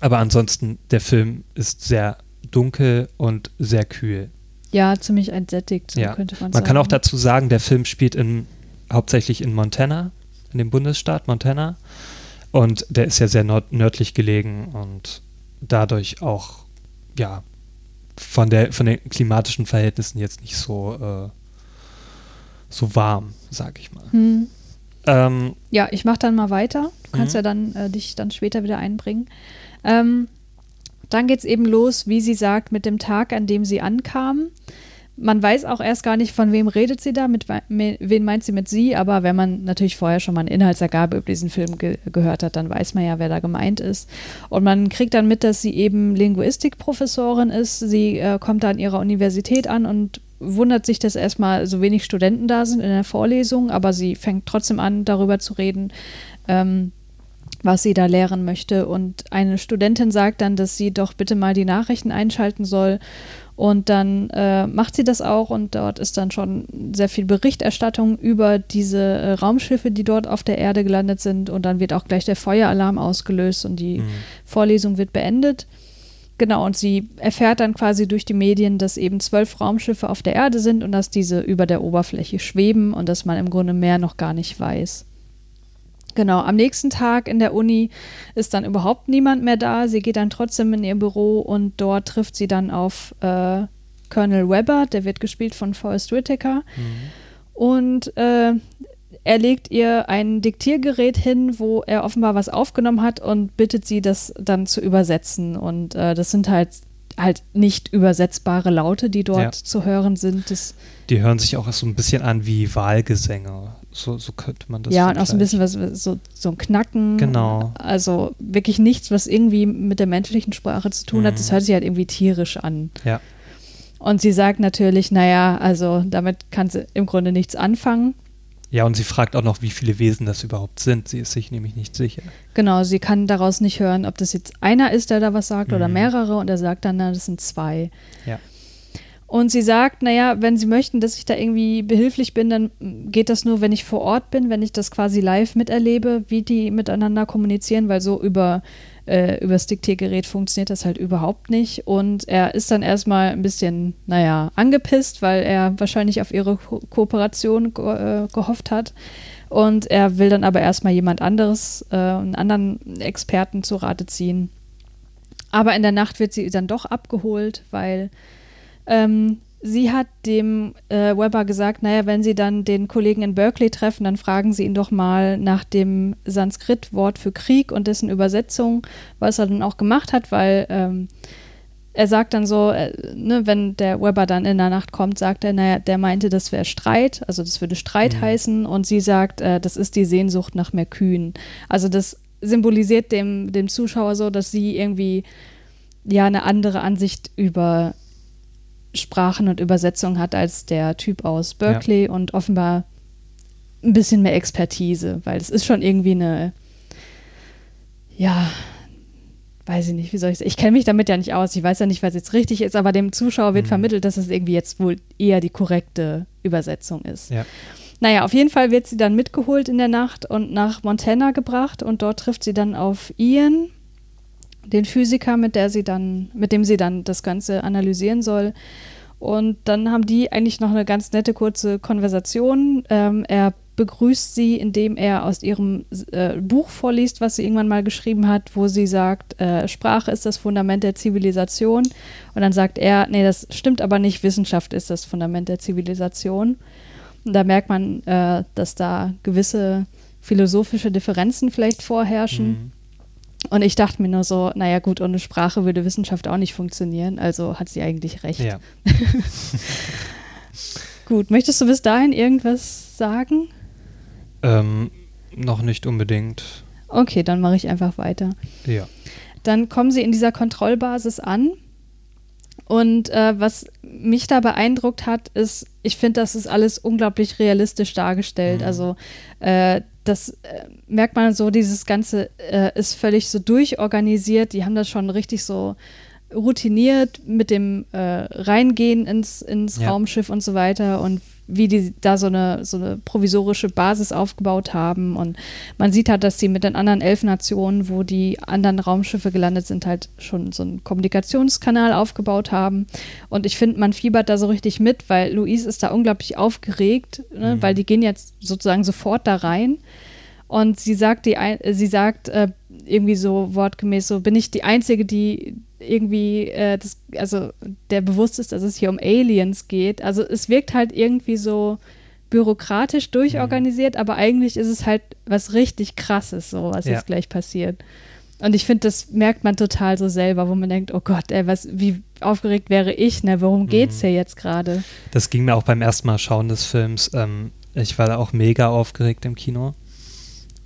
aber ansonsten, der Film ist sehr dunkel und sehr kühl. Ja, ziemlich entsättigt, so ja. könnte man, man sagen. Man kann auch dazu sagen, der Film spielt in, hauptsächlich in Montana, in dem Bundesstaat Montana. Und der ist ja sehr nördlich gelegen und dadurch auch, ja, von, der, von den klimatischen Verhältnissen jetzt nicht so, äh, so warm, sag ich mal. Hm. Ähm, ja, ich mach dann mal weiter. Du kannst mhm. ja dann äh, dich dann später wieder einbringen. Ähm, dann es eben los, wie sie sagt, mit dem Tag, an dem sie ankam man weiß auch erst gar nicht, von wem redet sie da, mit, wen meint sie mit sie, aber wenn man natürlich vorher schon mal eine Inhaltsergabe über diesen Film ge gehört hat, dann weiß man ja, wer da gemeint ist. Und man kriegt dann mit, dass sie eben Linguistikprofessorin ist. Sie äh, kommt da an ihrer Universität an und wundert sich, dass erstmal so wenig Studenten da sind in der Vorlesung, aber sie fängt trotzdem an, darüber zu reden. Ähm, was sie da lehren möchte. Und eine Studentin sagt dann, dass sie doch bitte mal die Nachrichten einschalten soll. Und dann äh, macht sie das auch und dort ist dann schon sehr viel Berichterstattung über diese äh, Raumschiffe, die dort auf der Erde gelandet sind. Und dann wird auch gleich der Feueralarm ausgelöst und die mhm. Vorlesung wird beendet. Genau, und sie erfährt dann quasi durch die Medien, dass eben zwölf Raumschiffe auf der Erde sind und dass diese über der Oberfläche schweben und dass man im Grunde mehr noch gar nicht weiß. Genau, am nächsten Tag in der Uni ist dann überhaupt niemand mehr da. Sie geht dann trotzdem in ihr Büro und dort trifft sie dann auf äh, Colonel Webber, der wird gespielt von Forrest Whitaker. Mhm. Und äh, er legt ihr ein Diktiergerät hin, wo er offenbar was aufgenommen hat und bittet sie, das dann zu übersetzen. Und äh, das sind halt halt nicht übersetzbare Laute, die dort ja. zu hören sind. Das die hören sich auch so ein bisschen an wie Wahlgesänge. So, so könnte man das Ja, und auch so ein bisschen was, so, so ein Knacken. Genau. Also wirklich nichts, was irgendwie mit der menschlichen Sprache zu tun mhm. hat. Das hört sich halt irgendwie tierisch an. Ja. Und sie sagt natürlich, naja, also damit kann sie im Grunde nichts anfangen. Ja, und sie fragt auch noch, wie viele Wesen das überhaupt sind. Sie ist sich nämlich nicht sicher. Genau, sie kann daraus nicht hören, ob das jetzt einer ist, der da was sagt mhm. oder mehrere. Und er sagt dann, na, das sind zwei. Ja. Und sie sagt, naja, wenn Sie möchten, dass ich da irgendwie behilflich bin, dann geht das nur, wenn ich vor Ort bin, wenn ich das quasi live miterlebe, wie die miteinander kommunizieren, weil so über äh, übers Diktiergerät funktioniert das halt überhaupt nicht. Und er ist dann erstmal ein bisschen, naja, angepisst, weil er wahrscheinlich auf ihre Ko Kooperation äh, gehofft hat. Und er will dann aber erstmal jemand anderes, äh, einen anderen Experten zu Rate ziehen. Aber in der Nacht wird sie dann doch abgeholt, weil ähm, sie hat dem äh, Weber gesagt, naja, wenn sie dann den Kollegen in Berkeley treffen, dann fragen sie ihn doch mal nach dem Sanskrit-Wort für Krieg und dessen Übersetzung, was er dann auch gemacht hat, weil ähm, er sagt dann so, äh, ne, wenn der Weber dann in der Nacht kommt, sagt er, naja, der meinte, das wäre Streit, also das würde Streit mhm. heißen und sie sagt, äh, das ist die Sehnsucht nach mehr Kühen. Also das symbolisiert dem, dem Zuschauer so, dass sie irgendwie ja eine andere Ansicht über Sprachen und Übersetzungen hat als der Typ aus Berkeley ja. und offenbar ein bisschen mehr Expertise, weil es ist schon irgendwie eine, ja, weiß ich nicht, wie soll ich sagen, ich kenne mich damit ja nicht aus, ich weiß ja nicht, was jetzt richtig ist, aber dem Zuschauer wird mhm. vermittelt, dass es irgendwie jetzt wohl eher die korrekte Übersetzung ist. Ja. Naja, auf jeden Fall wird sie dann mitgeholt in der Nacht und nach Montana gebracht und dort trifft sie dann auf Ian, den Physiker, mit der sie dann, mit dem sie dann das Ganze analysieren soll. Und dann haben die eigentlich noch eine ganz nette kurze Konversation. Ähm, er begrüßt sie, indem er aus ihrem äh, Buch vorliest, was sie irgendwann mal geschrieben hat, wo sie sagt, äh, Sprache ist das Fundament der Zivilisation. Und dann sagt er, nee, das stimmt aber nicht, Wissenschaft ist das Fundament der Zivilisation. Und da merkt man, äh, dass da gewisse philosophische Differenzen vielleicht vorherrschen. Mhm. Und ich dachte mir nur so, naja gut, ohne Sprache würde Wissenschaft auch nicht funktionieren, also hat sie eigentlich recht. Ja. gut, möchtest du bis dahin irgendwas sagen? Ähm, noch nicht unbedingt. Okay, dann mache ich einfach weiter. Ja. Dann kommen sie in dieser Kontrollbasis an. Und äh, was mich da beeindruckt hat, ist, ich finde, das ist alles unglaublich realistisch dargestellt. Mhm. Also äh, das äh, merkt man so, dieses Ganze äh, ist völlig so durchorganisiert. Die haben das schon richtig so routiniert mit dem äh, Reingehen ins, ins ja. Raumschiff und so weiter und wie die da so eine, so eine provisorische Basis aufgebaut haben. Und man sieht halt, dass sie mit den anderen elf Nationen, wo die anderen Raumschiffe gelandet sind, halt schon so einen Kommunikationskanal aufgebaut haben. Und ich finde, man fiebert da so richtig mit, weil Luis ist da unglaublich aufgeregt, ne? mhm. weil die gehen jetzt sozusagen sofort da rein. Und sie sagt, die, sie sagt äh, irgendwie so wortgemäß so, bin ich die Einzige, die irgendwie, äh, das, also der bewusst ist, dass es hier um Aliens geht. Also es wirkt halt irgendwie so bürokratisch durchorganisiert, mhm. aber eigentlich ist es halt was richtig krasses, so was ja. jetzt gleich passiert. Und ich finde, das merkt man total so selber, wo man denkt, oh Gott, ey, was, wie aufgeregt wäre ich, ne? Worum geht's mhm. hier jetzt gerade? Das ging mir auch beim ersten Mal schauen des Films. Ähm, ich war da auch mega aufgeregt im Kino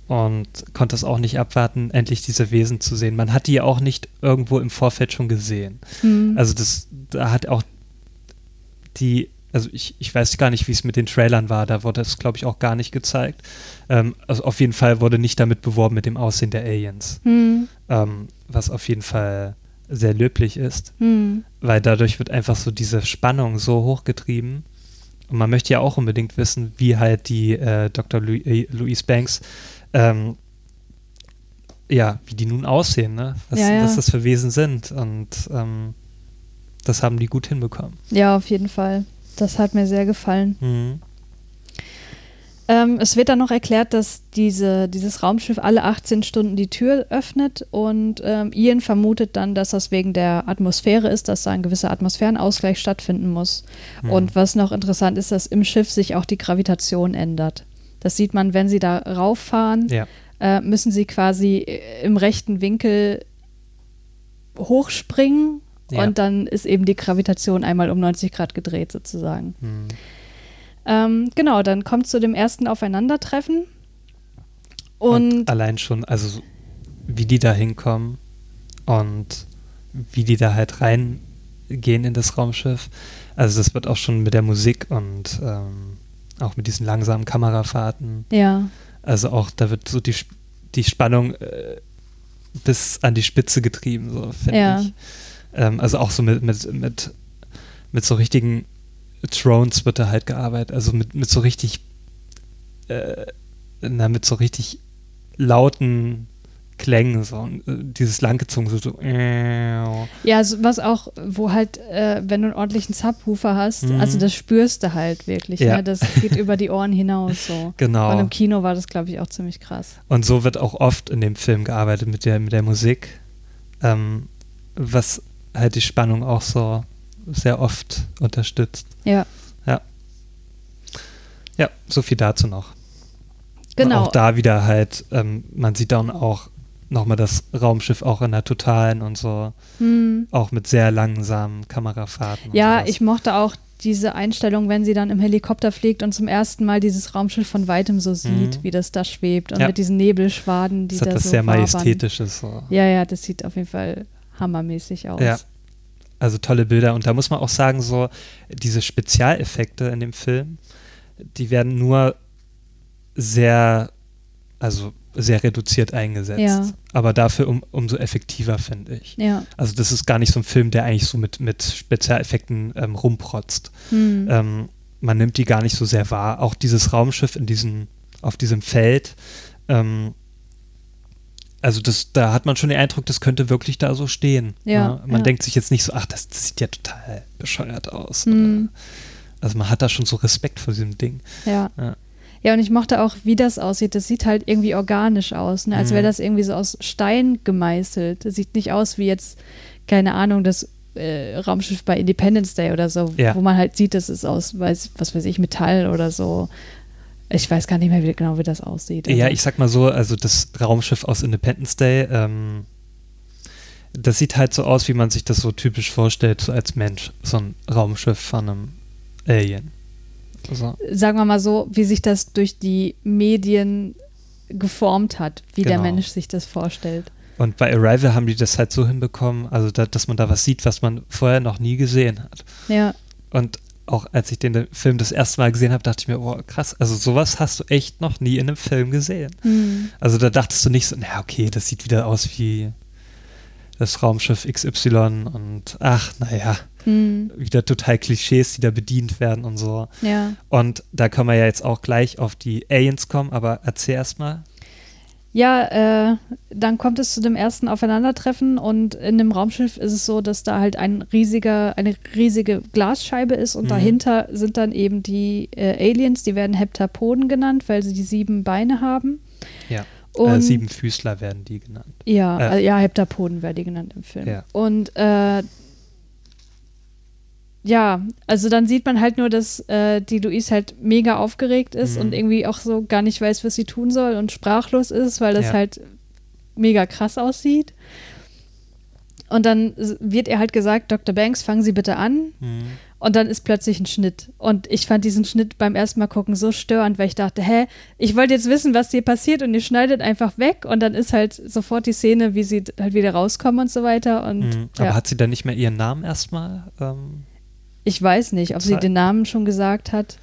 und konnte es auch nicht abwarten, endlich diese Wesen zu sehen. Man hat die ja auch nicht irgendwo im Vorfeld schon gesehen. Mhm. Also das, da hat auch die, also ich, ich weiß gar nicht, wie es mit den Trailern war, da wurde es, glaube ich, auch gar nicht gezeigt. Ähm, also auf jeden Fall wurde nicht damit beworben mit dem Aussehen der Aliens, mhm. ähm, was auf jeden Fall sehr löblich ist, mhm. weil dadurch wird einfach so diese Spannung so hochgetrieben. Und man möchte ja auch unbedingt wissen, wie halt die äh, Dr. Lu äh, Louise Banks ähm, ja, wie die nun aussehen, ne? Was, ja, ja. was das für Wesen sind. Und ähm, das haben die gut hinbekommen. Ja, auf jeden Fall. Das hat mir sehr gefallen. Mhm. Ähm, es wird dann noch erklärt, dass diese, dieses Raumschiff alle 18 Stunden die Tür öffnet und ähm, Ian vermutet dann, dass das wegen der Atmosphäre ist, dass da ein gewisser Atmosphärenausgleich stattfinden muss. Mhm. Und was noch interessant ist, dass im Schiff sich auch die Gravitation ändert. Das sieht man, wenn sie da rauffahren, Ja. äh, müssen sie quasi äh, im rechten Winkel hochspringen Ja. und dann ist eben die Gravitation einmal um 90 Grad gedreht sozusagen. Hm. Ähm, genau, dann kommt zu dem ersten Aufeinandertreffen. Und, allein schon, also so, wie die da hinkommen und wie die da halt reingehen in das Raumschiff. Also das wird auch schon mit der Musik und ähm, auch mit diesen langsamen Kamerafahrten. ja, Also auch, da wird so die, die Spannung äh, bis an die Spitze getrieben, so finde Ja. ich. Ähm, also auch so mit, mit, mit, mit so richtigen Thrones wird da halt gearbeitet. Also mit, mit so richtig, äh, na, mit so richtig lauten Klängen, so und, äh, dieses langgezogen, so, so äh, ja, so, was auch, wo halt, äh, wenn du einen ordentlichen Subwoofer hast, Mhm. also das spürst du halt wirklich. Ja. Ne? Das geht über die Ohren hinaus so. genau. Und im Kino war das, glaube ich, auch ziemlich krass. Und so wird auch oft in dem Film gearbeitet mit der, mit der Musik, ähm, was halt die Spannung auch so sehr oft unterstützt. Ja, Ja, so viel dazu noch. genau. Auch da wieder halt, ähm, man sieht dann auch nochmal das Raumschiff auch in der Totalen und so, Hm. auch mit sehr langsamen Kamerafahrten. Ja, ich mochte auch diese Einstellung, wenn sie dann im Helikopter fliegt und zum ersten Mal dieses Raumschiff von weitem so sieht, Mhm. wie das da schwebt und Ja. mit diesen Nebelschwaden, die das hat da was so sehr wabern. Majestätisches. So. Ja, ja, das sieht auf jeden Fall hammermäßig aus. Ja. Also tolle Bilder. Und da muss man auch sagen, so diese Spezialeffekte in dem Film, die werden nur sehr, also sehr reduziert eingesetzt. Ja. Aber dafür um, umso effektiver, finde ich. Ja. Also das ist gar nicht so ein Film, der eigentlich so mit, mit Spezialeffekten ähm, rumprotzt. Hm. Ähm, man nimmt die gar nicht so sehr wahr. Auch dieses Raumschiff in diesem, auf diesem Feld, ähm, also das, da hat man schon den Eindruck, das könnte wirklich da so stehen. Ja, Man ja. denkt sich jetzt nicht so, ach, das, das sieht ja total bescheuert aus. Hm. Also man hat da schon so Respekt vor diesem Ding. Ja. Ja. Ja, und ich mochte auch, wie das aussieht. Das sieht halt irgendwie organisch aus, ne? als Mhm. wäre das irgendwie so aus Stein gemeißelt. Das sieht nicht aus wie jetzt, keine Ahnung, das äh, Raumschiff bei Independence Day oder so, Ja. wo man halt sieht, das ist aus, weiß, was weiß ich, Metall oder so. Ich weiß gar nicht mehr wie, genau, wie das aussieht. Ja, Also- ich sag mal so, also das Raumschiff aus Independence Day, ähm, das sieht halt so aus, wie man sich das so typisch vorstellt, so als Mensch, so ein Raumschiff von einem Alien. Also, sagen wir mal so, wie sich das durch die Medien geformt hat, wie der Genau. Mensch sich das vorstellt. und bei Arrival haben die das halt so hinbekommen, also da, dass man da was sieht, was man vorher noch nie gesehen hat. Ja, Und auch als ich den Film das erste Mal gesehen habe, dachte ich mir, oh krass, also sowas hast du echt noch nie in einem Film gesehen. hm. Also da dachtest du nicht so, na okay, das sieht wieder aus wie das Raumschiff XY und ach, naja, Hm. wieder total Klischees, die da bedient werden und so. ja. Und da können wir ja jetzt auch gleich auf die Aliens kommen, aber erzähl erst mal. Ja, äh, dann kommt es zu dem ersten Aufeinandertreffen und in dem Raumschiff ist es so, dass da halt ein riesiger, eine riesige Glasscheibe ist und Mhm. dahinter sind dann eben die äh, Aliens, die werden Heptapoden genannt, weil sie die sieben Beine haben. Ja. Und äh, sieben Füßler werden die genannt. Ja, Äh. äh, ja, Heptapoden werden die genannt im Film. Ja. Und äh, ja, also dann sieht man halt nur, dass äh, die Louise halt mega aufgeregt ist Mhm. und irgendwie auch so gar nicht weiß, was sie tun soll und sprachlos ist, weil das Ja. halt mega krass aussieht. Und dann wird ihr halt gesagt, Dr. Banks, fangen Sie bitte an. Mhm. Und dann ist plötzlich ein Schnitt. Und ich fand diesen Schnitt beim ersten Mal gucken so störend, weil ich dachte, hä, ich wollte jetzt wissen, was dir passiert und ihr schneidet einfach weg und dann ist halt sofort die Szene, wie sie halt wieder rauskommen und so weiter. Und Mhm. Aber ja, hat sie dann nicht mehr ihren Namen erstmal? Ähm, ich weiß nicht, ob sie den Namen schon gesagt hat.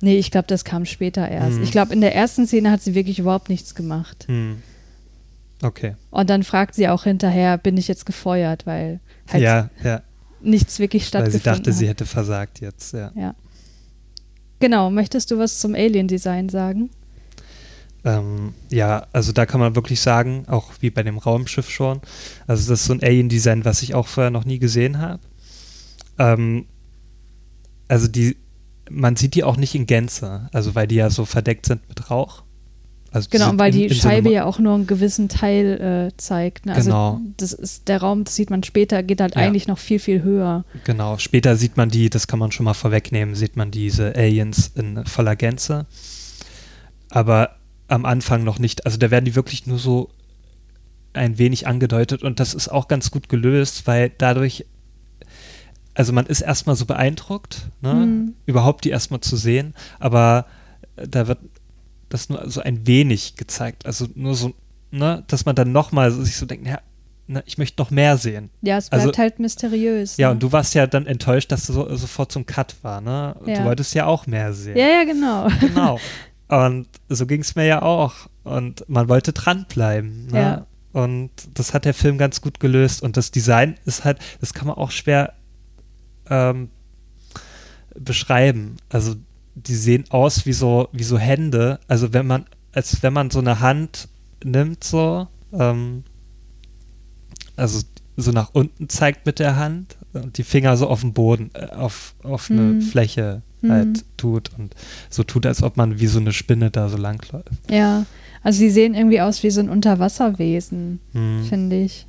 Nee, ich glaube, das kam später erst. Mhm. Ich glaube, in der ersten Szene hat sie wirklich überhaupt nichts gemacht. hm. Okay. Und dann fragt sie auch hinterher, bin ich jetzt gefeuert, weil halt ja, ja. nichts wirklich Weil stattgefunden sie dachte, hat. sie hätte versagt jetzt, ja. Genau, möchtest du was zum Alien-Design sagen? Ähm, ja, also da kann man wirklich sagen, auch wie bei dem Raumschiff schon, also das ist so ein Alien-Design, was ich auch vorher noch nie gesehen habe. Ähm, also die, man sieht die auch nicht in Gänze, also weil die ja so verdeckt sind mit Rauch. Also Genau, sind weil in- die in so Scheibe einem- ja auch nur einen gewissen Teil äh, zeigt. Ne? Also Genau. das ist der Raum, das sieht man später, geht halt Ja. eigentlich noch viel, viel höher. Genau, später sieht man die, das kann man schon mal vorwegnehmen, sieht man diese Aliens in voller Gänze. aber am Anfang noch nicht. Also da werden die wirklich nur so ein wenig angedeutet und das ist auch ganz gut gelöst, weil dadurch, also man ist erstmal so beeindruckt, ne, Mhm. überhaupt die erstmal zu sehen, aber da wird das nur so ein wenig gezeigt. Also nur so, ne, dass man dann nochmal sich so denkt, ja, ne, ich möchte noch mehr sehen. Ja, es bleibt Also- halt mysteriös. Ja, ne? und du warst ja dann enttäuscht, dass du so, sofort zum Cut war, ne? Ja. Du wolltest ja auch mehr sehen. Ja, ja, genau. Genau. Und so ging es mir ja auch. Und man wollte dranbleiben. Ne? Ja. Und das hat der Film ganz gut gelöst. Und das Design ist halt, das kann man auch schwer ähm, beschreiben. Also die sehen aus wie so, wie so Hände. Also wenn man, als wenn man so eine Hand nimmt, so, ähm, also so nach unten zeigt mit der Hand und die Finger so auf den Boden, äh, auf, auf eine Mhm. Fläche Mhm. halt tut und so tut, als ob man wie so eine Spinne da so langläuft. Ja, also sie sehen irgendwie aus wie so ein Unterwasserwesen, Mhm. finde ich.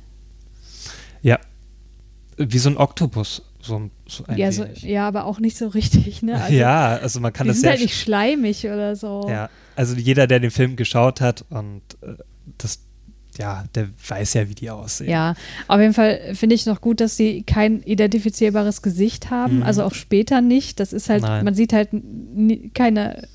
Ja, wie so ein Oktopus, so, so ein Ja, so, ja, aber auch nicht so richtig, ne? Also, ja, also man kann die das sind halt nicht schleimig oder so. Ja, also jeder, der den Film geschaut hat und äh, das, ja, der weiß ja, wie die aussehen. Ja, auf jeden Fall finde ich noch gut, dass sie kein identifizierbares Gesicht haben, Mhm. also auch später nicht. Das ist halt, Nein. man sieht halt keine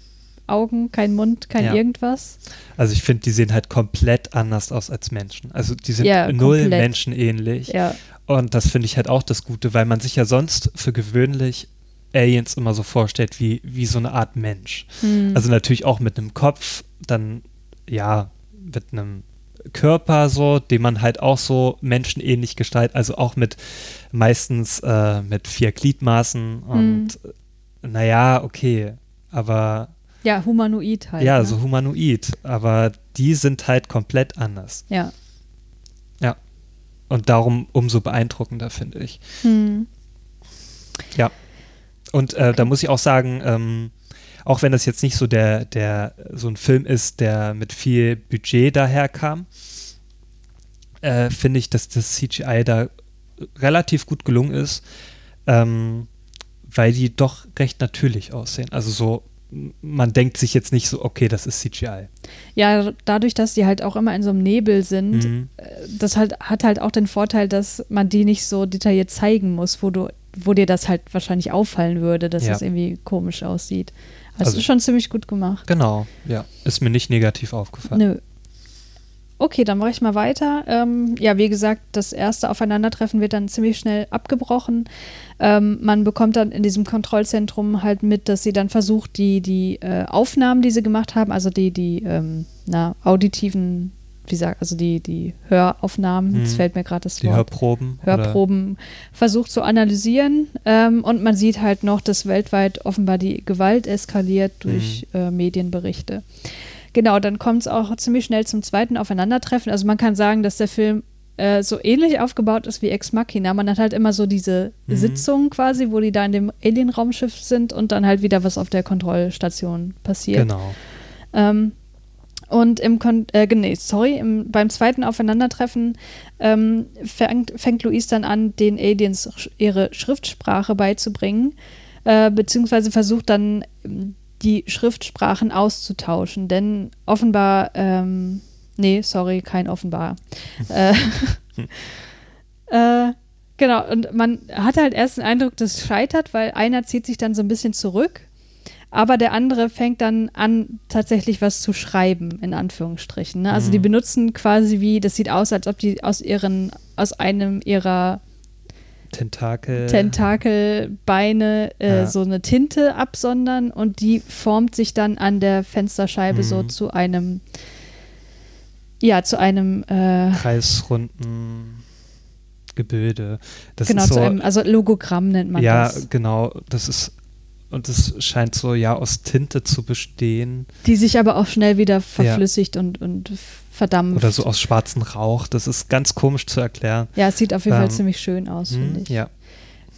Augen, kein Mund, kein Ja. irgendwas. Also ich finde, die sehen halt komplett anders aus als Menschen. Also die sind Ja, null komplett. menschenähnlich. Ja, Und das finde ich halt auch das Gute, weil man sich ja sonst für gewöhnlich Aliens immer so vorstellt wie, wie so eine Art Mensch. Hm. Also natürlich auch mit einem Kopf, dann ja, mit einem Körper so, den man halt auch so menschenähnlich gestaltet, also auch mit meistens äh, mit vier Gliedmaßen und äh, naja, okay, aber ja, humanoid halt. ja, ne? so humanoid, aber die sind halt komplett anders Ja. Und darum umso beeindruckender, finde ich. Hm. Und äh, da muss ich auch sagen, ähm, auch wenn das jetzt nicht so der, der, so ein Film ist, der mit viel Budget daherkam, äh, finde ich, dass das CGI da relativ gut gelungen ist, ähm, weil die doch recht natürlich aussehen. Also so, man denkt sich jetzt nicht so, okay, das ist CGI. Ja, dadurch, dass die halt auch immer in so einem Nebel sind, Mhm. äh, das halt, hat halt auch den Vorteil, dass man die nicht so detailliert zeigen muss, wo du, wo dir das halt wahrscheinlich auffallen würde, dass Ja. das irgendwie komisch aussieht. Also, Also- ist schon ziemlich gut gemacht. Genau, ja. Ist mir nicht negativ aufgefallen. Nö. Okay, dann mache ich mal weiter. Ähm, ja, wie gesagt, das erste Aufeinandertreffen wird dann ziemlich schnell abgebrochen. Ähm, man bekommt dann in diesem Kontrollzentrum halt mit, dass sie dann versucht, die, die äh, Aufnahmen, die sie gemacht haben, also die, die ähm, na, auditiven, wie sagt, also die, die Höraufnahmen, jetzt Mhm. fällt mir gerade das Die Wort. Hörproben. oder- Hörproben versucht zu analysieren. Ähm, und man sieht halt noch, dass weltweit offenbar die Gewalt eskaliert durch Mhm. äh, Medienberichte. Genau, dann kommt es auch ziemlich schnell zum zweiten Aufeinandertreffen. Also man kann sagen, dass der Film äh, so ähnlich aufgebaut ist wie Ex Machina. Man hat halt immer so diese Mhm. Sitzung quasi, wo die da in dem Alien-Raumschiff sind und dann halt wieder was auf der Kontrollstation passiert. Genau. Ähm, und im Kon äh, nee, sorry, im, beim zweiten Aufeinandertreffen ähm, fängt, fängt Louise dann an, den Aliens ihre Schriftsprache beizubringen, äh, beziehungsweise versucht dann die Schriftsprachen auszutauschen, denn offenbar, ähm, nee, sorry, kein offenbar. äh, äh, genau, und man hat halt erst den Eindruck, das scheitert, weil einer zieht sich dann so ein bisschen zurück aber der andere fängt dann an, tatsächlich was zu schreiben, in Anführungsstrichen. Ne? Also Mhm. die benutzen quasi wie, das sieht aus, als ob die aus ihren, aus einem ihrer Tentakel. Tentakelbeine äh, Ja. so eine Tinte absondern und die formt sich dann an der Fensterscheibe so Mhm. zu einem, ja, zu einem, äh, kreisrunden Gebilde. Das genau, ist so, zu einem, also Logogramm nennt man ja, das. genau. Das ist und es scheint so ja aus Tinte zu bestehen Die sich aber auch schnell wieder verflüssigt und, und verdampft. oder so aus schwarzem Rauch. Das ist ganz komisch zu erklären. Ja, es sieht auf jeden Fall Ähm, ziemlich schön aus, Hm, finde ich. Ja,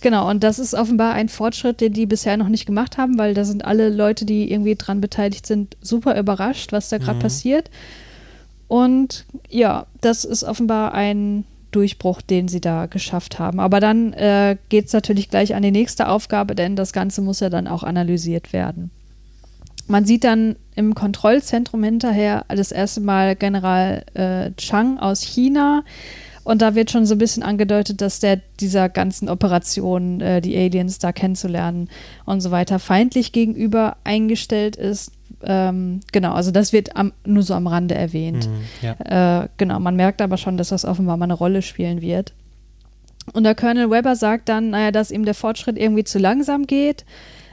Genau, und das ist offenbar ein Fortschritt, den die bisher noch nicht gemacht haben, weil da sind alle Leute, die irgendwie dran beteiligt sind, super überrascht, was da gerade Mhm. passiert. Und ja, das ist offenbar ein Durchbruch, den sie da geschafft haben. Aber dann äh, geht es natürlich gleich an die nächste Aufgabe, denn das Ganze muss ja dann auch analysiert werden. Man sieht dann im Kontrollzentrum hinterher das erste Mal General äh, Chang aus China. Und da wird schon so ein bisschen angedeutet, dass der dieser ganzen Operation, äh, die Aliens da kennenzulernen und so weiter, feindlich gegenüber eingestellt ist. Ähm, genau, also das wird am, nur so am Rande erwähnt. Mhm, ja. Äh, genau, man merkt aber schon, dass das offenbar mal eine Rolle spielen wird. Und der Colonel Webber sagt dann, naja, dass ihm der Fortschritt irgendwie zu langsam geht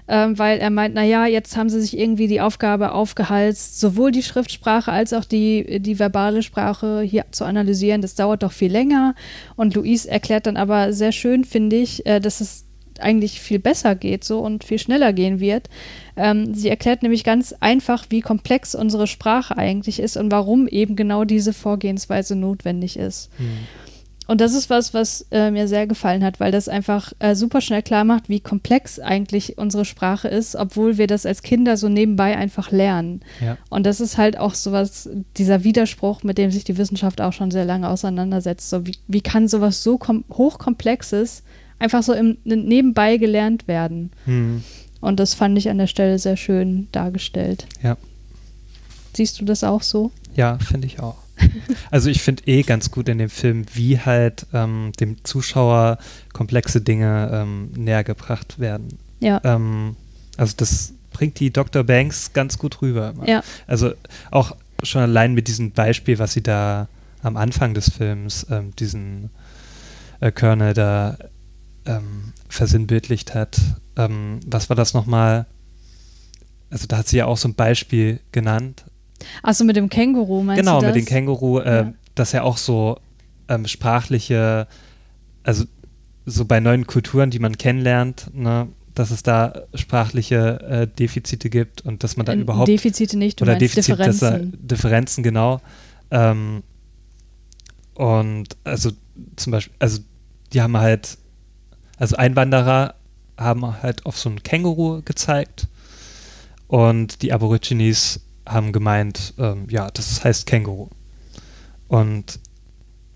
ähm, weil er meint, naja, jetzt haben sie sich irgendwie die Aufgabe aufgehalst, sowohl die Schriftsprache als auch die, die verbale Sprache hier zu analysieren. Das dauert doch viel länger. Und Luis erklärt dann aber sehr schön, finde ich, äh, dass es eigentlich viel besser geht so und viel schneller gehen wird. Ähm, sie erklärt nämlich ganz einfach, wie komplex unsere Sprache eigentlich ist und warum eben genau diese Vorgehensweise notwendig ist. Mhm. Und das ist was, was äh, mir sehr gefallen hat, weil das einfach äh, super schnell klar macht, wie komplex eigentlich unsere Sprache ist, obwohl wir das als Kinder so nebenbei einfach lernen. Ja. Und das ist halt auch sowas, dieser Widerspruch, mit dem sich die Wissenschaft auch schon sehr lange auseinandersetzt. So, wie, wie kann sowas so hochkomplexes einfach so im, nebenbei gelernt werden? Mhm. Und das fand ich an der Stelle sehr schön dargestellt. Ja. Siehst du das auch so? Ja, finde ich auch. Also ich finde eh ganz gut in dem Film, wie halt ähm, dem Zuschauer komplexe Dinge ähm, näher gebracht werden. Ja. Ähm, also das bringt die Dr. Banks ganz gut rüber. immer. Ja. Also auch schon allein mit diesem Beispiel, was sie da am Anfang des Films, ähm, diesen äh, Colonel da ähm, versinnbildlicht hat. Ähm, was war das nochmal? Also da hat sie ja auch so ein Beispiel genannt, Achso, mit dem Känguru meinst genau, du das? mit dem Känguru, äh, Ja. dass ja auch so ähm, sprachliche, also so bei neuen Kulturen, die man kennenlernt, ne, dass es da sprachliche äh, Defizite gibt und dass man da Äh, überhaupt Defizite nicht, oder meinst Defizit, dass da- Differenzen. Differenzen, genau. Ähm, und also zum Beispiel, also die haben halt, also Einwanderer haben halt auf so ein Känguru gezeigt und die Aborigines haben gemeint, ähm, ja, das heißt Känguru. Und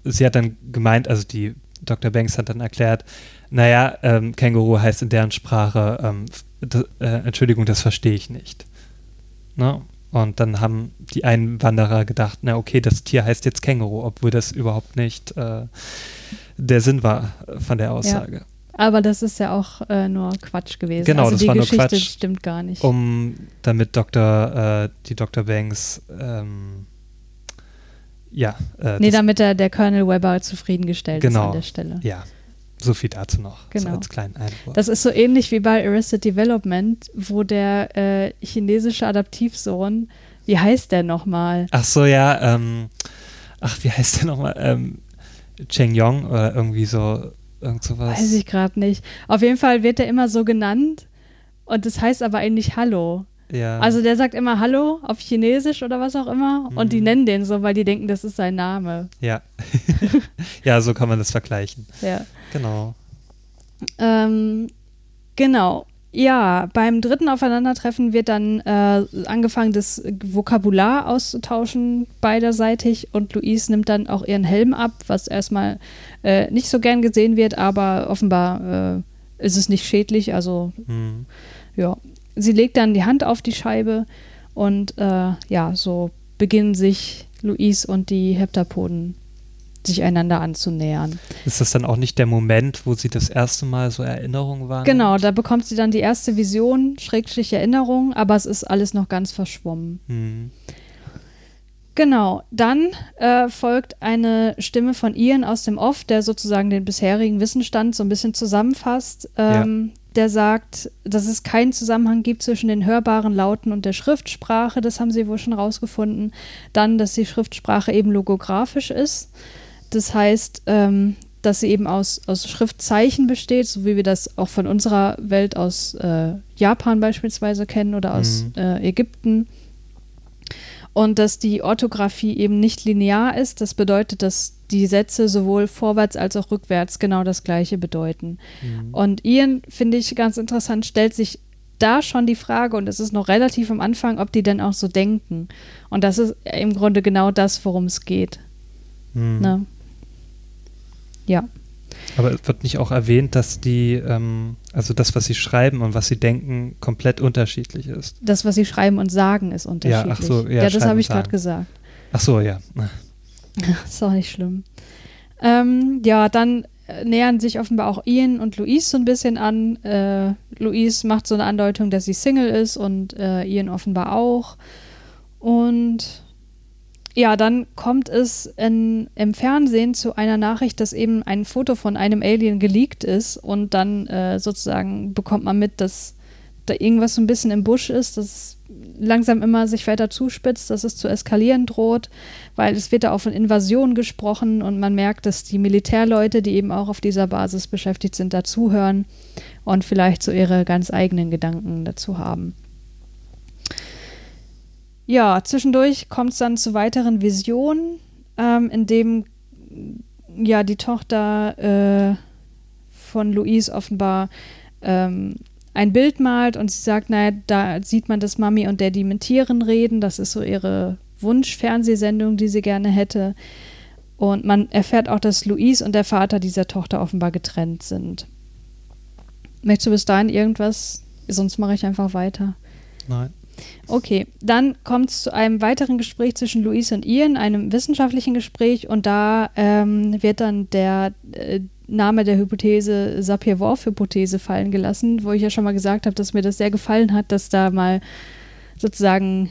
sie hat dann gemeint, also die Dr. Banks hat dann erklärt, naja, ähm, Känguru heißt in deren Sprache, ähm, äh, Entschuldigung, das verstehe ich nicht. Ne? Und dann haben die Einwanderer gedacht, na okay, das Tier heißt jetzt Känguru, obwohl das überhaupt nicht äh, der Sinn war von der Aussage. Aber das ist ja auch äh, nur Quatsch gewesen. Genau, also das die war nur Geschichte Quatsch. stimmt gar nicht. Um damit Dr., äh, die Dr. Banks ähm, ja, äh, nee, damit der, der Colonel Webber zufriedengestellt ist Genau. an der Stelle. ja, so viel dazu noch, Genau. so als kleinen Einwurf. Das ist so ähnlich wie bei Arrested Development, wo der äh, chinesische Adaptivsohn, wie heißt der nochmal? Ach so, ja, ähm, ach, wie heißt der nochmal? Ähm, Cheng Yong oder irgendwie so, irgend sowas. Weiß ich gerade nicht. Auf jeden Fall wird er immer so genannt und das heißt aber eigentlich Hallo. Ja. Also der sagt immer Hallo auf Chinesisch oder was auch immer und die Mhm. nennen den so, weil die denken, das ist sein Name. ja. ja, so kann man das vergleichen. Ja. Genau. Ähm, genau. Ja, beim dritten Aufeinandertreffen wird dann äh, angefangen, das Vokabular auszutauschen beiderseitig und Louise nimmt dann auch ihren Helm ab, was erstmal äh, nicht so gern gesehen wird, aber offenbar äh, ist es nicht schädlich. Also Hm. ja, sie legt dann die Hand auf die Scheibe und äh, ja, so beginnen sich Louise und die Heptapoden sich einander anzunähern. Ist das dann auch nicht der Moment, wo sie das erste Mal so Erinnerungen waren? Genau, da bekommt sie dann die erste Vision, Schrägstrich Erinnerung, aber es ist alles noch ganz verschwommen. Hm. Genau, dann äh, folgt eine Stimme von Ian aus dem Off, der sozusagen den bisherigen Wissensstand so ein bisschen zusammenfasst. Ähm, Der sagt, dass es keinen Zusammenhang gibt zwischen den hörbaren Lauten und der Schriftsprache. Das haben sie wohl schon rausgefunden. Dann, dass die Schriftsprache eben logografisch ist. Das heißt, ähm, dass sie eben aus, aus Schriftzeichen besteht, so wie wir das auch von unserer Welt aus äh, Japan beispielsweise kennen oder aus Mhm. äh, Ägypten. Und dass die Orthographie eben nicht linear ist. Das bedeutet, dass die Sätze sowohl vorwärts als auch rückwärts genau das gleiche bedeuten. Hm. Und Ian, finde ich ganz interessant, stellt sich da schon die Frage, und es ist noch relativ am Anfang, ob die denn auch so denken. Und das ist im Grunde genau das, worum es geht. Hm. Ja. Aber es wird nicht auch erwähnt, dass die, ähm, also das, was sie schreiben und was sie denken, komplett unterschiedlich ist. Das, was sie schreiben und sagen, ist unterschiedlich. Ja, ach so, ja, ja das habe ich gerade gesagt. Ach so, ja. ist auch nicht schlimm. Ähm, ja, dann äh, nähern sich offenbar auch Ian und Louise so ein bisschen an. Äh, Louise macht so eine Andeutung, dass sie Single ist und äh, Ian offenbar auch. Und ja, dann kommt es in, im Fernsehen zu einer Nachricht, dass eben ein Foto von einem Alien geleakt ist und dann äh, sozusagen bekommt man mit, dass da irgendwas so ein bisschen im Busch ist, dass es langsam immer sich weiter zuspitzt, dass es zu eskalieren droht, weil es wird da auch von Invasion gesprochen und man merkt, dass die Militärleute, die eben auch auf dieser Basis beschäftigt sind, dazuhören und vielleicht so ihre ganz eigenen Gedanken dazu haben. Ja, zwischendurch kommt es dann zu weiteren Visionen, ähm, in dem ja die Tochter äh, von Louise offenbar ähm, ein Bild malt und sie sagt, naja, da sieht man, dass Mami und Daddy mit Tieren reden. Das ist so ihre Wunsch-Fernsehsendung, die sie gerne hätte. Und man erfährt auch, dass Louise und der Vater dieser Tochter offenbar getrennt sind. Möchtest du bis dahin irgendwas? Sonst mache ich einfach weiter. Nein. Okay, dann kommt es zu einem weiteren Gespräch zwischen Louise und Ian, einem wissenschaftlichen Gespräch, und da ähm, wird dann der äh, Name der Hypothese Sapir-Whorf-Hypothese fallen gelassen, wo ich ja schon mal gesagt habe, dass mir das sehr gefallen hat, dass da mal sozusagen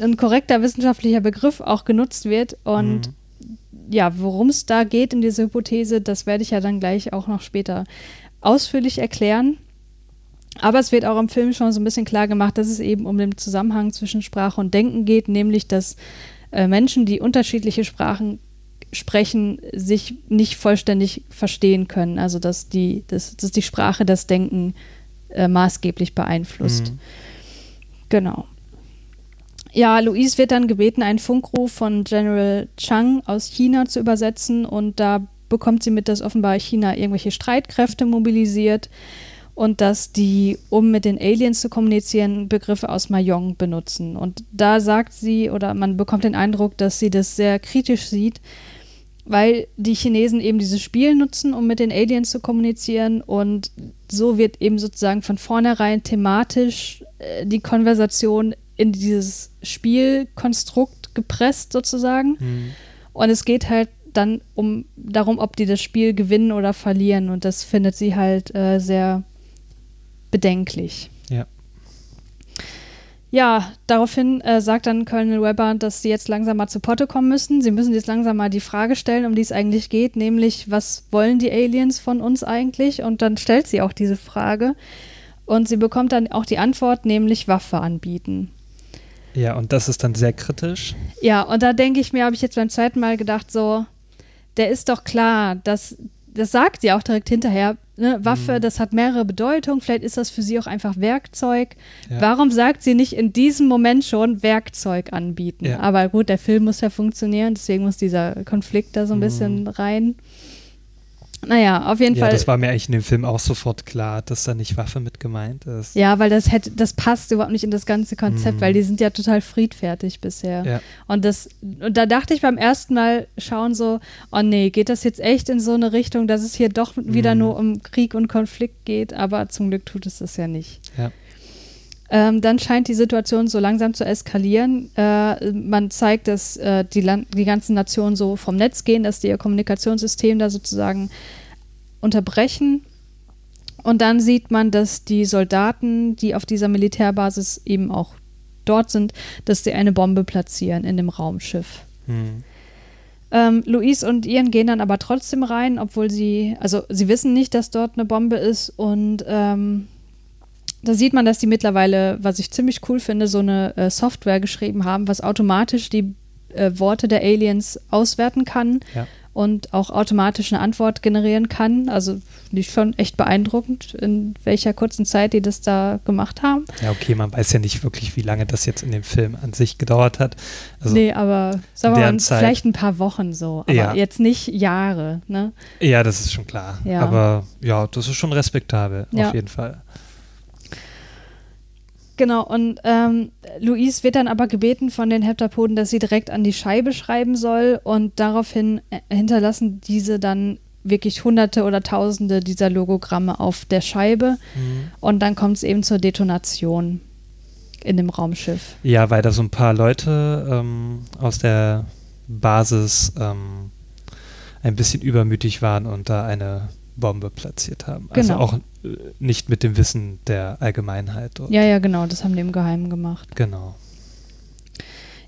ein korrekter wissenschaftlicher Begriff auch genutzt wird. Und mhm. ja, worum es da geht in dieser Hypothese, das werde ich ja dann gleich auch noch später ausführlich erklären. Aber es wird auch im Film schon so ein bisschen klar gemacht, dass es eben um den Zusammenhang zwischen Sprache und Denken geht, nämlich dass äh, Menschen, die unterschiedliche Sprachen sprechen, sich nicht vollständig verstehen können. Also dass die, dass, dass die Sprache das Denken äh, maßgeblich beeinflusst. Mhm. Genau. Ja, Louise wird dann gebeten, einen Funkruf von General Chang aus China zu übersetzen und da bekommt sie mit, dass offenbar China irgendwelche Streitkräfte mobilisiert und dass die, um mit den Aliens zu kommunizieren, Begriffe aus Mayong benutzen. Und da sagt sie, oder man bekommt den Eindruck, dass sie das sehr kritisch sieht, weil die Chinesen eben dieses Spiel nutzen, um mit den Aliens zu kommunizieren. Und so wird eben sozusagen von vornherein thematisch äh, die Konversation in dieses Spielkonstrukt gepresst, sozusagen. Mhm. Und es geht halt dann um darum, ob die das Spiel gewinnen oder verlieren. Und das findet sie halt äh, sehr bedenklich. Ja. Ja, daraufhin äh, sagt dann Colonel Webber, dass sie jetzt langsam mal zu Potte kommen müssen. Sie müssen jetzt langsam mal die Frage stellen, um die es eigentlich geht, nämlich, was wollen die Aliens von uns eigentlich? Und dann stellt sie auch diese Frage. Und sie bekommt dann auch die Antwort, nämlich Waffe anbieten. Ja, und das ist dann sehr kritisch. Ja, und da denke ich mir, habe ich jetzt beim zweiten Mal gedacht, so, der ist doch klar, dass das sagt sie auch direkt hinterher, ne, Waffe, mhm. das hat mehrere Bedeutungen, vielleicht ist das für sie auch einfach Werkzeug. Ja. Warum sagt sie nicht in diesem Moment schon Werkzeug anbieten? Ja. Aber gut, der Film muss ja funktionieren, deswegen muss dieser Konflikt da so ein mhm. bisschen rein. Naja, auf jeden ja, Fall. Das war mir eigentlich in dem Film auch sofort klar, dass da nicht Waffe mit gemeint ist. Ja, weil das hätte, das passt überhaupt nicht in das ganze Konzept, mm. weil die sind ja total friedfertig bisher. Ja. Und das, und da dachte ich beim ersten Mal schauen so, oh nee, geht das jetzt echt in so eine Richtung, dass es hier doch wieder mm. nur um Krieg und Konflikt geht, aber zum Glück tut es das ja nicht. Ja. Ähm, dann scheint die Situation so langsam zu eskalieren. Äh, man zeigt, dass äh, die, die ganzen Nationen so vom Netz gehen, dass die ihr Kommunikationssystem da sozusagen unterbrechen. Und dann sieht man, dass die Soldaten, die auf dieser Militärbasis eben auch dort sind, dass sie eine Bombe platzieren in dem Raumschiff. Hm. Ähm, Luis und Ian gehen dann aber trotzdem rein, obwohl sie, also sie wissen nicht, dass dort eine Bombe ist und ähm, da sieht man, dass die mittlerweile, was ich ziemlich cool finde, so eine äh, Software geschrieben haben, was automatisch die äh, Worte der Aliens auswerten kann ja. und auch automatisch eine Antwort generieren kann. Also nicht schon echt beeindruckend, in welcher kurzen Zeit die das da gemacht haben. Ja, okay, man weiß ja nicht wirklich, wie lange das jetzt in dem Film an sich gedauert hat. Also nee, aber sagen wir mal, vielleicht ein paar Wochen so, aber ja. jetzt nicht Jahre. Ne? Ja, das ist schon klar. Ja. Aber ja, das ist schon respektabel, auf jeden Fall. Genau, und ähm, Luis wird dann aber gebeten von den Heptapoden, dass sie direkt an die Scheibe schreiben soll und daraufhin äh, hinterlassen diese dann wirklich hunderte oder tausende dieser Logogramme auf der Scheibe Mhm. und dann kommt es eben zur Detonation in dem Raumschiff. Ja, weil da so ein paar Leute ähm, aus der Basis ähm, ein bisschen übermütig waren und da eine Bombe platziert haben. Also Genau. auch nicht mit dem Wissen der Allgemeinheit. Ja, ja, genau, das haben die im Geheimen gemacht. Genau.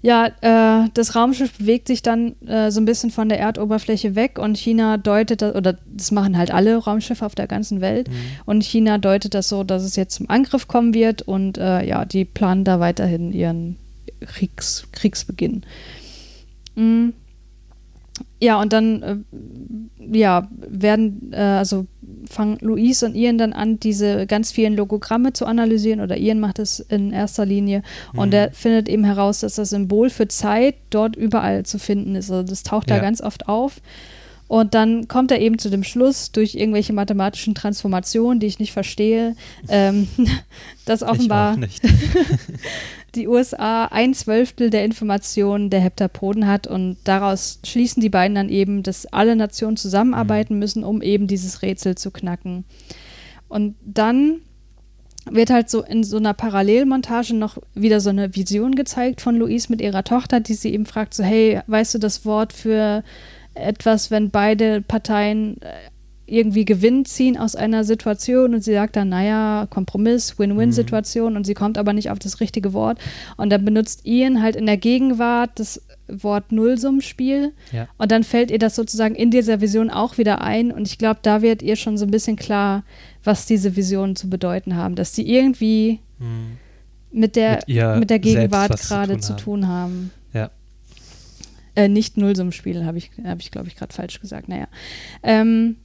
Ja, äh, das Raumschiff bewegt sich dann äh, so ein bisschen von der Erdoberfläche weg und China deutet das, oder das machen halt alle Raumschiffe auf der ganzen Welt. Mhm. Und China deutet das so, dass es jetzt zum Angriff kommen wird und äh, ja, die planen da weiterhin ihren Kriegs, Kriegsbeginn. Mm. Ja, und dann äh, ja, werden, äh, also fangen Luis und Ian dann an, diese ganz vielen Logogramme zu analysieren, oder Ian macht es in erster Linie. Und Mhm. er findet eben heraus, dass das Symbol für Zeit dort überall zu finden ist. Also das taucht da Ja. ganz oft auf. Und dann kommt er eben zu dem Schluss, durch irgendwelche mathematischen Transformationen, die ich nicht verstehe, ähm, dass Ich offenbar. die USA ein Zwölftel der Informationen der Heptapoden hat und daraus schließen die beiden dann eben, dass alle Nationen zusammenarbeiten müssen, um eben dieses Rätsel zu knacken. Und dann wird halt so in so einer Parallelmontage noch wieder so eine Vision gezeigt von Louise mit ihrer Tochter, die sie eben fragt, so hey, weißt du das Wort für etwas, wenn beide Parteien äh, irgendwie Gewinn ziehen aus einer Situation und sie sagt dann, naja, Kompromiss, Win-Win-Situation und sie kommt aber nicht auf das richtige Wort und dann benutzt Ian halt in der Gegenwart das Wort Nullsummenspiel Ja. und dann fällt ihr das sozusagen in dieser Vision auch wieder ein und ich glaube, da wird ihr schon so ein bisschen klar, was diese Visionen zu bedeuten haben, dass die irgendwie Mhm. mit der, Mit mit der Gegenwart zu gerade zu haben. tun haben. Ja. Äh, nicht Nullsummenspiel, habe ich, hab ich glaube ich, gerade falsch gesagt. Naja. Ähm,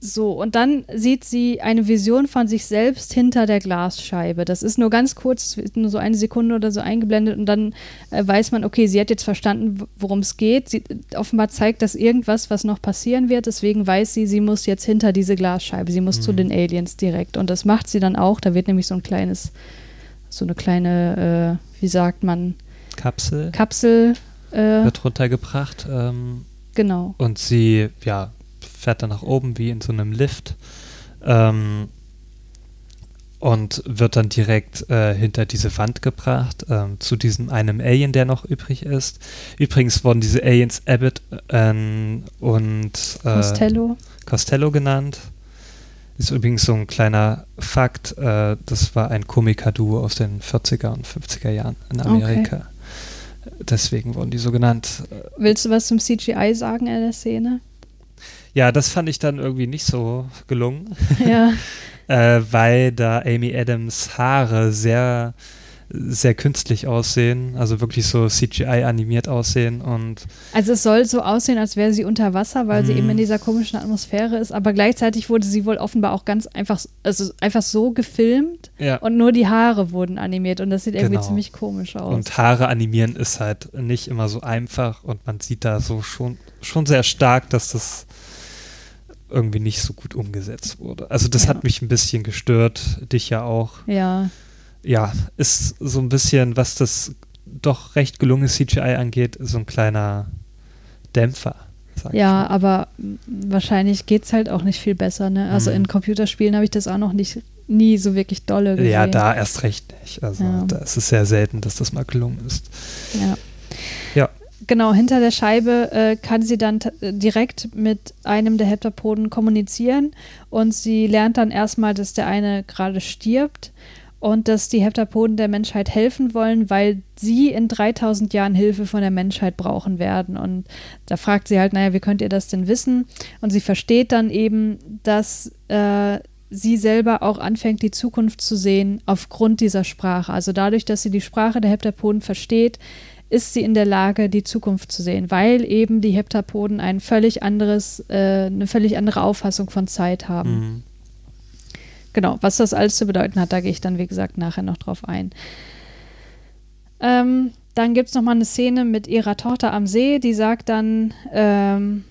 so, und dann sieht sie eine Vision von sich selbst hinter der Glasscheibe. Das ist nur ganz kurz, nur so eine Sekunde oder so eingeblendet und dann äh, weiß man, okay, sie hat jetzt verstanden, worum es geht. Sie, offenbar zeigt das irgendwas, was noch passieren wird. Deswegen weiß sie, sie muss jetzt hinter diese Glasscheibe. Sie muss zu Mhm. den Aliens direkt. Und das macht sie dann auch. Da wird nämlich so ein kleines, so eine kleine, äh, wie sagt man, Kapsel Kapsel. Äh, wird runtergebracht ähm, genau. und sie ja, fährt dann nach oben wie in so einem Lift ähm, und wird dann direkt äh, hinter diese Wand gebracht ähm, zu diesem einem Alien, der noch übrig ist. Übrigens wurden diese Aliens Abbott ähm, und äh, Costello. Costello genannt. Ist übrigens so ein kleiner Fakt. Äh, das war ein Komiker-Duo aus den 40er und 50er Jahren in Okay. Amerika. Deswegen wurden die so genannt. Äh, Willst du was zum CGI sagen in der Szene? Ja, das fand ich dann irgendwie nicht so gelungen, ja. äh, weil da Amy Adams Haare sehr, sehr künstlich aussehen, also wirklich so CGI animiert aussehen und Also es soll so aussehen, als wäre sie unter Wasser, weil sie Mhm. eben in dieser komischen Atmosphäre ist, aber gleichzeitig wurde sie wohl offenbar auch ganz einfach, also einfach so gefilmt ja. und nur die Haare wurden animiert und das sieht irgendwie Genau. ziemlich komisch aus. Und Haare animieren ist halt nicht immer so einfach und man sieht da so schon, schon sehr stark, dass das irgendwie nicht so gut umgesetzt wurde. Also das Ja. hat mich ein bisschen gestört, dich ja auch. ja, Ja, ist so ein bisschen, was das doch recht gelungene CGI angeht, so ein kleiner Dämpfer. Sag ich ja, aber wahrscheinlich geht es halt auch nicht viel besser. Ne? Also Mhm. in Computerspielen habe ich das auch noch nicht nie so wirklich dolle gesehen. Ja, da erst recht nicht. Also Ja. da ist es sehr selten, dass das mal gelungen ist. Ja. Ja. Genau, hinter der Scheibe äh, kann sie dann direkt mit einem der Heptapoden kommunizieren und sie lernt dann erstmal, dass der eine gerade stirbt und dass die Heptapoden der Menschheit helfen wollen, weil sie in 3000 Jahren Hilfe von der Menschheit brauchen werden. Und da fragt sie halt, naja, wie könnt ihr das denn wissen? Und sie versteht dann eben, dass äh, sie selber auch anfängt, die Zukunft zu sehen aufgrund dieser Sprache. Also dadurch, dass sie die Sprache der Heptapoden versteht, ist sie in der Lage, die Zukunft zu sehen, weil eben die Heptapoden ein völlig anderes, äh, eine völlig andere Auffassung von Zeit haben. Mhm. Genau, was das alles zu bedeuten hat, da gehe ich dann, wie gesagt, nachher noch drauf ein. Ähm, dann gibt es nochmal eine Szene mit ihrer Tochter am See, die sagt dann, ähm,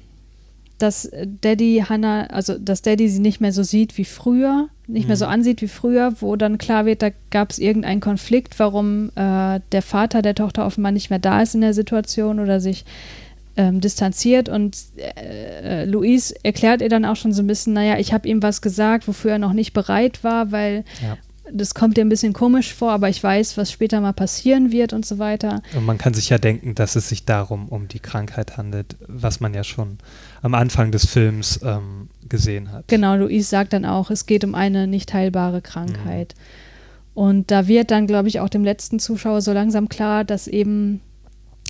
dass Daddy Hannah, also dass Daddy sie nicht mehr so sieht wie früher, nicht mehr Mhm. so ansieht wie früher, wo dann klar wird, da gab es irgendeinen Konflikt, warum äh, der Vater der Tochter offenbar nicht mehr da ist in der Situation oder sich ähm, distanziert und äh, Luis erklärt ihr dann auch schon so ein bisschen, naja, ich habe ihm was gesagt, wofür er noch nicht bereit war, weil ja. Das kommt dir ein bisschen komisch vor, aber ich weiß, was später mal passieren wird und so weiter. Und man kann sich ja denken, dass es sich darum um die Krankheit handelt, was man ja schon am Anfang des Films ähm, gesehen hat. Genau, Luis sagt dann auch, es geht um eine nicht heilbare Krankheit. Mhm. Und da wird dann, glaube ich, auch dem letzten Zuschauer so langsam klar, dass eben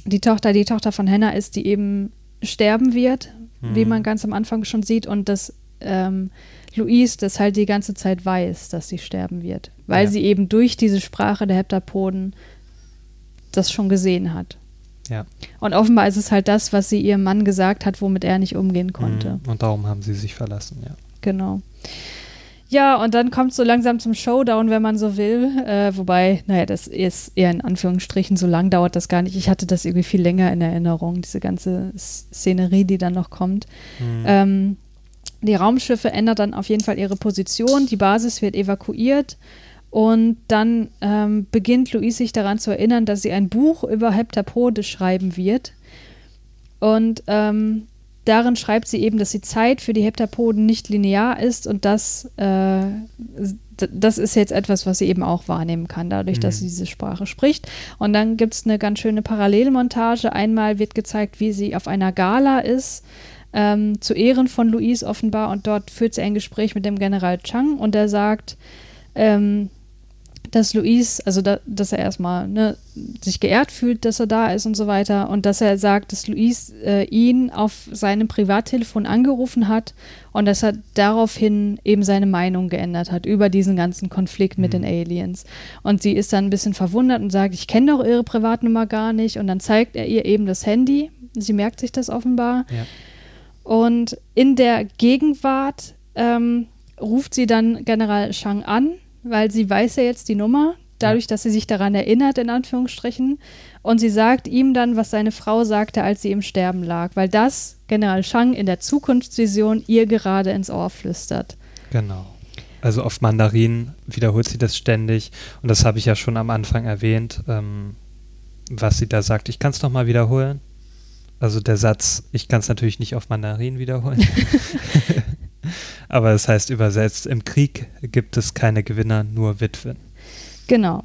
die Tochter die Tochter von Hannah ist, die eben sterben wird, mhm. wie man ganz am Anfang schon sieht, und dass ähm, Louise das halt die ganze Zeit weiß, dass sie sterben wird, weil ja. sie eben durch diese Sprache der Heptapoden das schon gesehen hat. Ja. Und offenbar ist es halt das, was sie ihrem Mann gesagt hat, womit er nicht umgehen konnte. Mhm. Und darum haben sie sich verlassen, ja. Genau. Ja, und dann kommt es so langsam zum Showdown, wenn man so will. Äh, wobei, naja, das ist eher in Anführungsstrichen, so lang dauert das gar nicht. Ich hatte das irgendwie viel länger in Erinnerung, diese ganze Szenerie, die dann noch kommt. Mhm. Ähm, die Raumschiffe ändern dann auf jeden Fall ihre Position, die Basis wird evakuiert und dann ähm, beginnt Louise sich daran zu erinnern, dass sie ein Buch über Heptapode schreiben wird. Und ähm, darin schreibt sie eben, dass die Zeit für die Heptapoden nicht linear ist und das, äh, das ist jetzt etwas, was sie eben auch wahrnehmen kann, dadurch, mhm. dass sie diese Sprache spricht. Und dann gibt es eine ganz schöne Parallelmontage. Einmal wird gezeigt, wie sie auf einer Gala ist. Ähm, zu Ehren von Louise offenbar und dort führt sie ein Gespräch mit dem General Chang und er sagt, ähm, dass Luis, also da, dass er erstmal ne, sich geehrt fühlt, dass er da ist und so weiter und dass er sagt, dass Luis äh, ihn auf seinem Privattelefon angerufen hat und dass er daraufhin eben seine Meinung geändert hat über diesen ganzen Konflikt mit mhm. den Aliens. Und sie ist dann ein bisschen verwundert und sagt, ich kenne doch ihre Privatnummer gar nicht und dann zeigt er ihr eben das Handy. Sie merkt sich das offenbar. Ja. Und in der Gegenwart ähm, ruft sie dann General Shang an weil sie weiß ja jetzt die Nummer, dadurch, dass sie sich daran erinnert, in Anführungsstrichen. Und sie sagt ihm dann, was seine Frau sagte, als sie im Sterben lag, weil das General Shang in der Zukunftsvision ihr gerade ins Ohr flüstert. Genau. Also auf Mandarin wiederholt sie das ständig und das habe ich ja schon am Anfang erwähnt, ähm, was sie da sagt. Ich kann es nochmal wiederholen. Also der Satz, ich kann es natürlich nicht auf Mandarin wiederholen. Aber es das heißt übersetzt, im Krieg gibt es keine Gewinner, nur Witwen. Genau.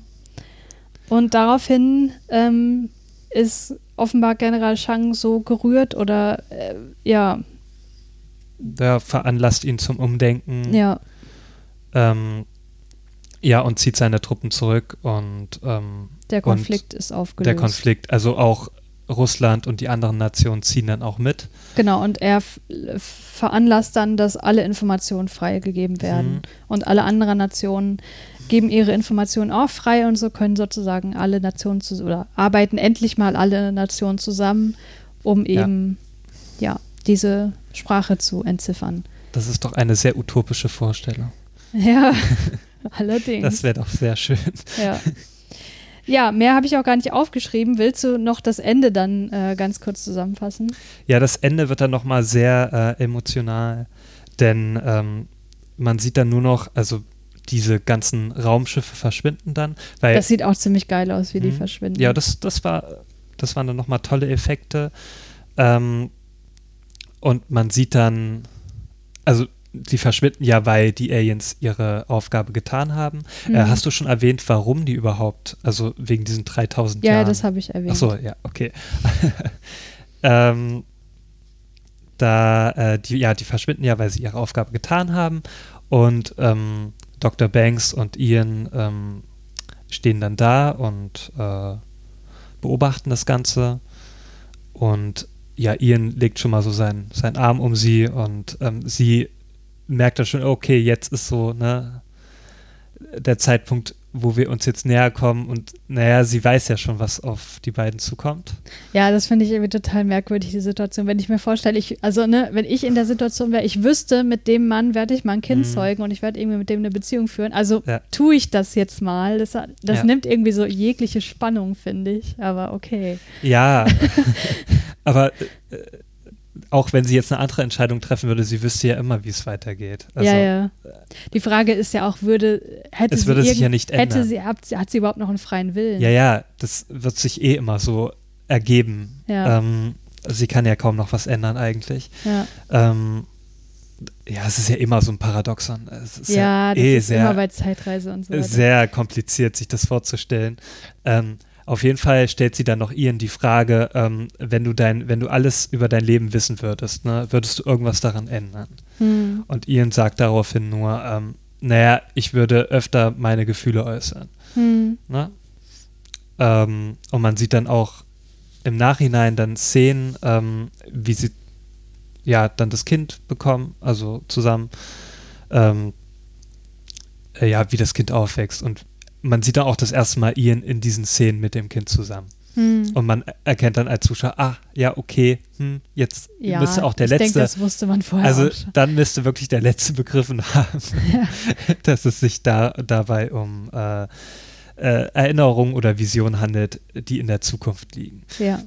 Und daraufhin ähm, ist offenbar General Shang so gerührt oder äh, ja. Der veranlasst ihn zum Umdenken. Ja. Ähm, ja, und zieht seine Truppen zurück und ähm, der Konflikt ist aufgelöst. Der Konflikt, also auch Russland und die anderen Nationen ziehen dann auch mit. Genau, und er veranlasst dann, dass alle Informationen freigegeben werden. Mhm. Und alle anderen Nationen geben ihre Informationen auch frei und so können sozusagen alle Nationen zu, oder arbeiten endlich mal alle Nationen zusammen, um eben ja, ja diese Sprache zu entziffern. Das ist doch eine sehr utopische Vorstellung. Ja, allerdings. Das wäre doch sehr schön. Ja. Ja, mehr habe ich auch gar nicht aufgeschrieben. Willst du noch das Ende dann äh, ganz kurz zusammenfassen? Ja, das Ende wird dann nochmal sehr äh, emotional, denn ähm, man sieht dann nur noch, also diese ganzen Raumschiffe verschwinden dann. Weil, das sieht auch ziemlich geil aus, wie die mhm. verschwinden. Ja, das, das, war, das waren dann nochmal tolle Effekte. Ähm, und man sieht dann, also die verschwinden ja, weil die Aliens ihre Aufgabe getan haben. Äh, mhm. Äh, hast du schon erwähnt, warum die überhaupt, also wegen diesen 3000 ja, Jahren? Ja, das habe ich erwähnt. Achso, ja, okay. ähm, da, äh, die, ja, die verschwinden ja, weil sie ihre Aufgabe getan haben. Und ähm, Dr. Banks und Ian ähm, stehen dann da und äh, beobachten das Ganze. Und ja, Ian legt schon mal so seinen, seinen Arm um sie und ähm, sie merkt dann schon, okay, jetzt ist so, ne, der Zeitpunkt, wo wir uns jetzt näher kommen und naja, sie weiß ja schon, was auf die beiden zukommt. Ja, das finde ich irgendwie total merkwürdig, die Situation. Wenn ich mir vorstelle, ich, also ne, wenn ich in der Situation wäre, ich wüsste, mit dem Mann werde ich mal ein Kind mhm. zeugen und ich werde irgendwie mit dem eine Beziehung führen. Also ja. tue ich das jetzt mal. Das, das ja. nimmt irgendwie so jegliche Spannung, finde ich. Aber okay. Ja, aber äh, auch wenn sie jetzt eine andere Entscheidung treffen würde, sie wüsste ja immer, wie es weitergeht. Also, ja, ja. Die Frage ist ja auch, würde, hätte es würde sich ja nicht ändern. Hätte sie, hat, sie überhaupt noch einen freien Willen? Ja, ja, das wird sich eh immer so ergeben. Ja. Ähm, sie kann ja kaum noch was ändern eigentlich. Ja. Ähm, ja, es ist ja immer so ein Paradoxon. Es ist Ja, ja, das eh ist sehr, immer bei Zeitreise und so weiter. sehr kompliziert, sich das vorzustellen. Ähm, auf jeden Fall stellt sie dann noch Ian die Frage, ähm, wenn du dein, wenn du alles über dein Leben wissen würdest, ne, würdest du irgendwas daran ändern? Hm. Und Ian sagt daraufhin nur, ähm, naja, ich würde öfter meine Gefühle äußern. Hm. Ne? Ähm, und man sieht dann auch im Nachhinein dann Szenen, ähm, wie sie ja dann das Kind bekommen, also zusammen, ähm, äh, ja, wie das Kind aufwächst. Und man sieht dann auch das erste Mal Ian in diesen Szenen mit dem Kind zusammen. Hm. Und man erkennt dann als Zuschauer, ah, ja, okay, hm, jetzt Ja, müsste auch der letzte. denke, das wusste man vorher Also dann müsste wirklich der Letzte begriffen haben, Ja. dass es sich da dabei um äh, äh, Erinnerungen oder Visionen handelt, die in der Zukunft liegen. ja.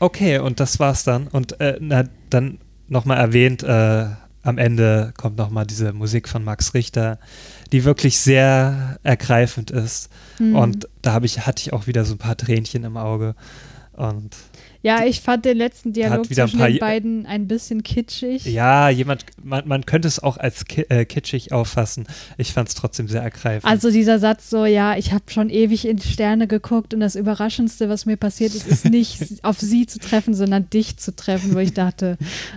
Okay, und das war's dann. Und äh, na, dann nochmal erwähnt, äh, am Ende kommt nochmal diese Musik von Max Richter, die wirklich sehr ergreifend ist. Hm. Und da habe ich, hatte ich auch wieder so ein paar Tränchen im Auge. Und ja, ich fand den letzten Dialog zwischen den beiden ein bisschen kitschig. ja, jemand, man, man könnte es auch als ki äh, kitschig auffassen. Ich fand es trotzdem sehr ergreifend. Also dieser Satz so, ja, ich habe schon ewig in die Sterne geguckt und das Überraschendste, was mir passiert ist, ist nicht auf sie zu treffen, sondern dich zu treffen, wo ich dachte,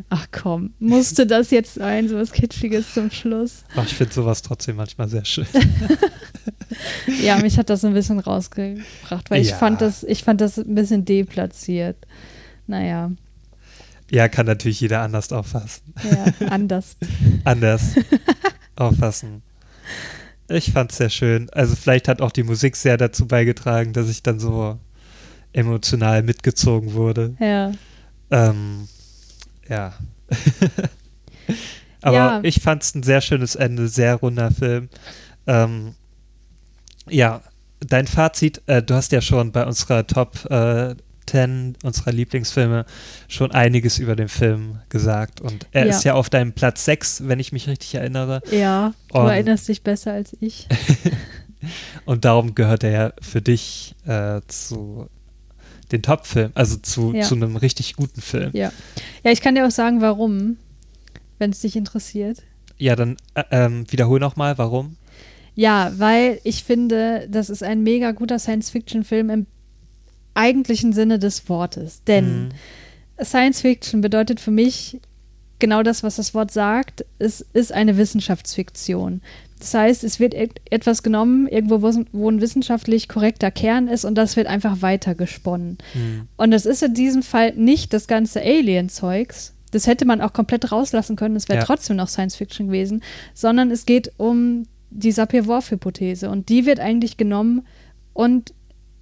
ach komm, musste das jetzt sein, so was Kitschiges zum Schluss. Ach, ich finde sowas trotzdem manchmal sehr schön. Ja, mich hat das ein bisschen rausgebracht, weil ich Ja. fand das, ich fand das ein bisschen deplatziert. Naja, Ja, kann natürlich jeder anders auffassen. ja, anders. Anders auffassen. Ich fand es sehr schön. Also vielleicht hat auch die Musik sehr dazu beigetragen, dass ich dann so emotional mitgezogen wurde. Ja. Ähm, ja. Aber Ja. ich fand es ein sehr schönes Ende, sehr runder Film. Ähm, ja, dein Fazit, äh, du hast ja schon bei unserer Top äh, 10 unserer Lieblingsfilme schon einiges über den Film gesagt. Und er Ja. ist ja auf deinem Platz 6, wenn ich mich richtig erinnere. Ja, du Und- erinnerst dich besser als ich. Und darum gehört er ja für dich äh, zu den Top-Film, also zu, Ja. zu einem richtig guten Film. Ja. Ja, ich kann dir auch sagen, warum, wenn es dich interessiert. Ja, dann äh, ähm, wiederhol nochmal, warum. Ja, weil ich finde, das ist ein mega guter Science-Fiction-Film im eigentlichen Sinne des Wortes. Denn Mhm. Science-Fiction bedeutet für mich genau das, was das Wort sagt. Es ist eine Wissenschaftsfiktion. Das heißt, es wird et- etwas genommen, irgendwo, wo ein wissenschaftlich korrekter Kern ist und das wird einfach weitergesponnen. Mhm. Und das ist in diesem Fall nicht das ganze Alien-Zeugs. Das hätte man auch komplett rauslassen können, es wäre Ja. trotzdem noch Science-Fiction gewesen, sondern es geht um die Sapir-Whorf-Hypothese und die wird eigentlich genommen und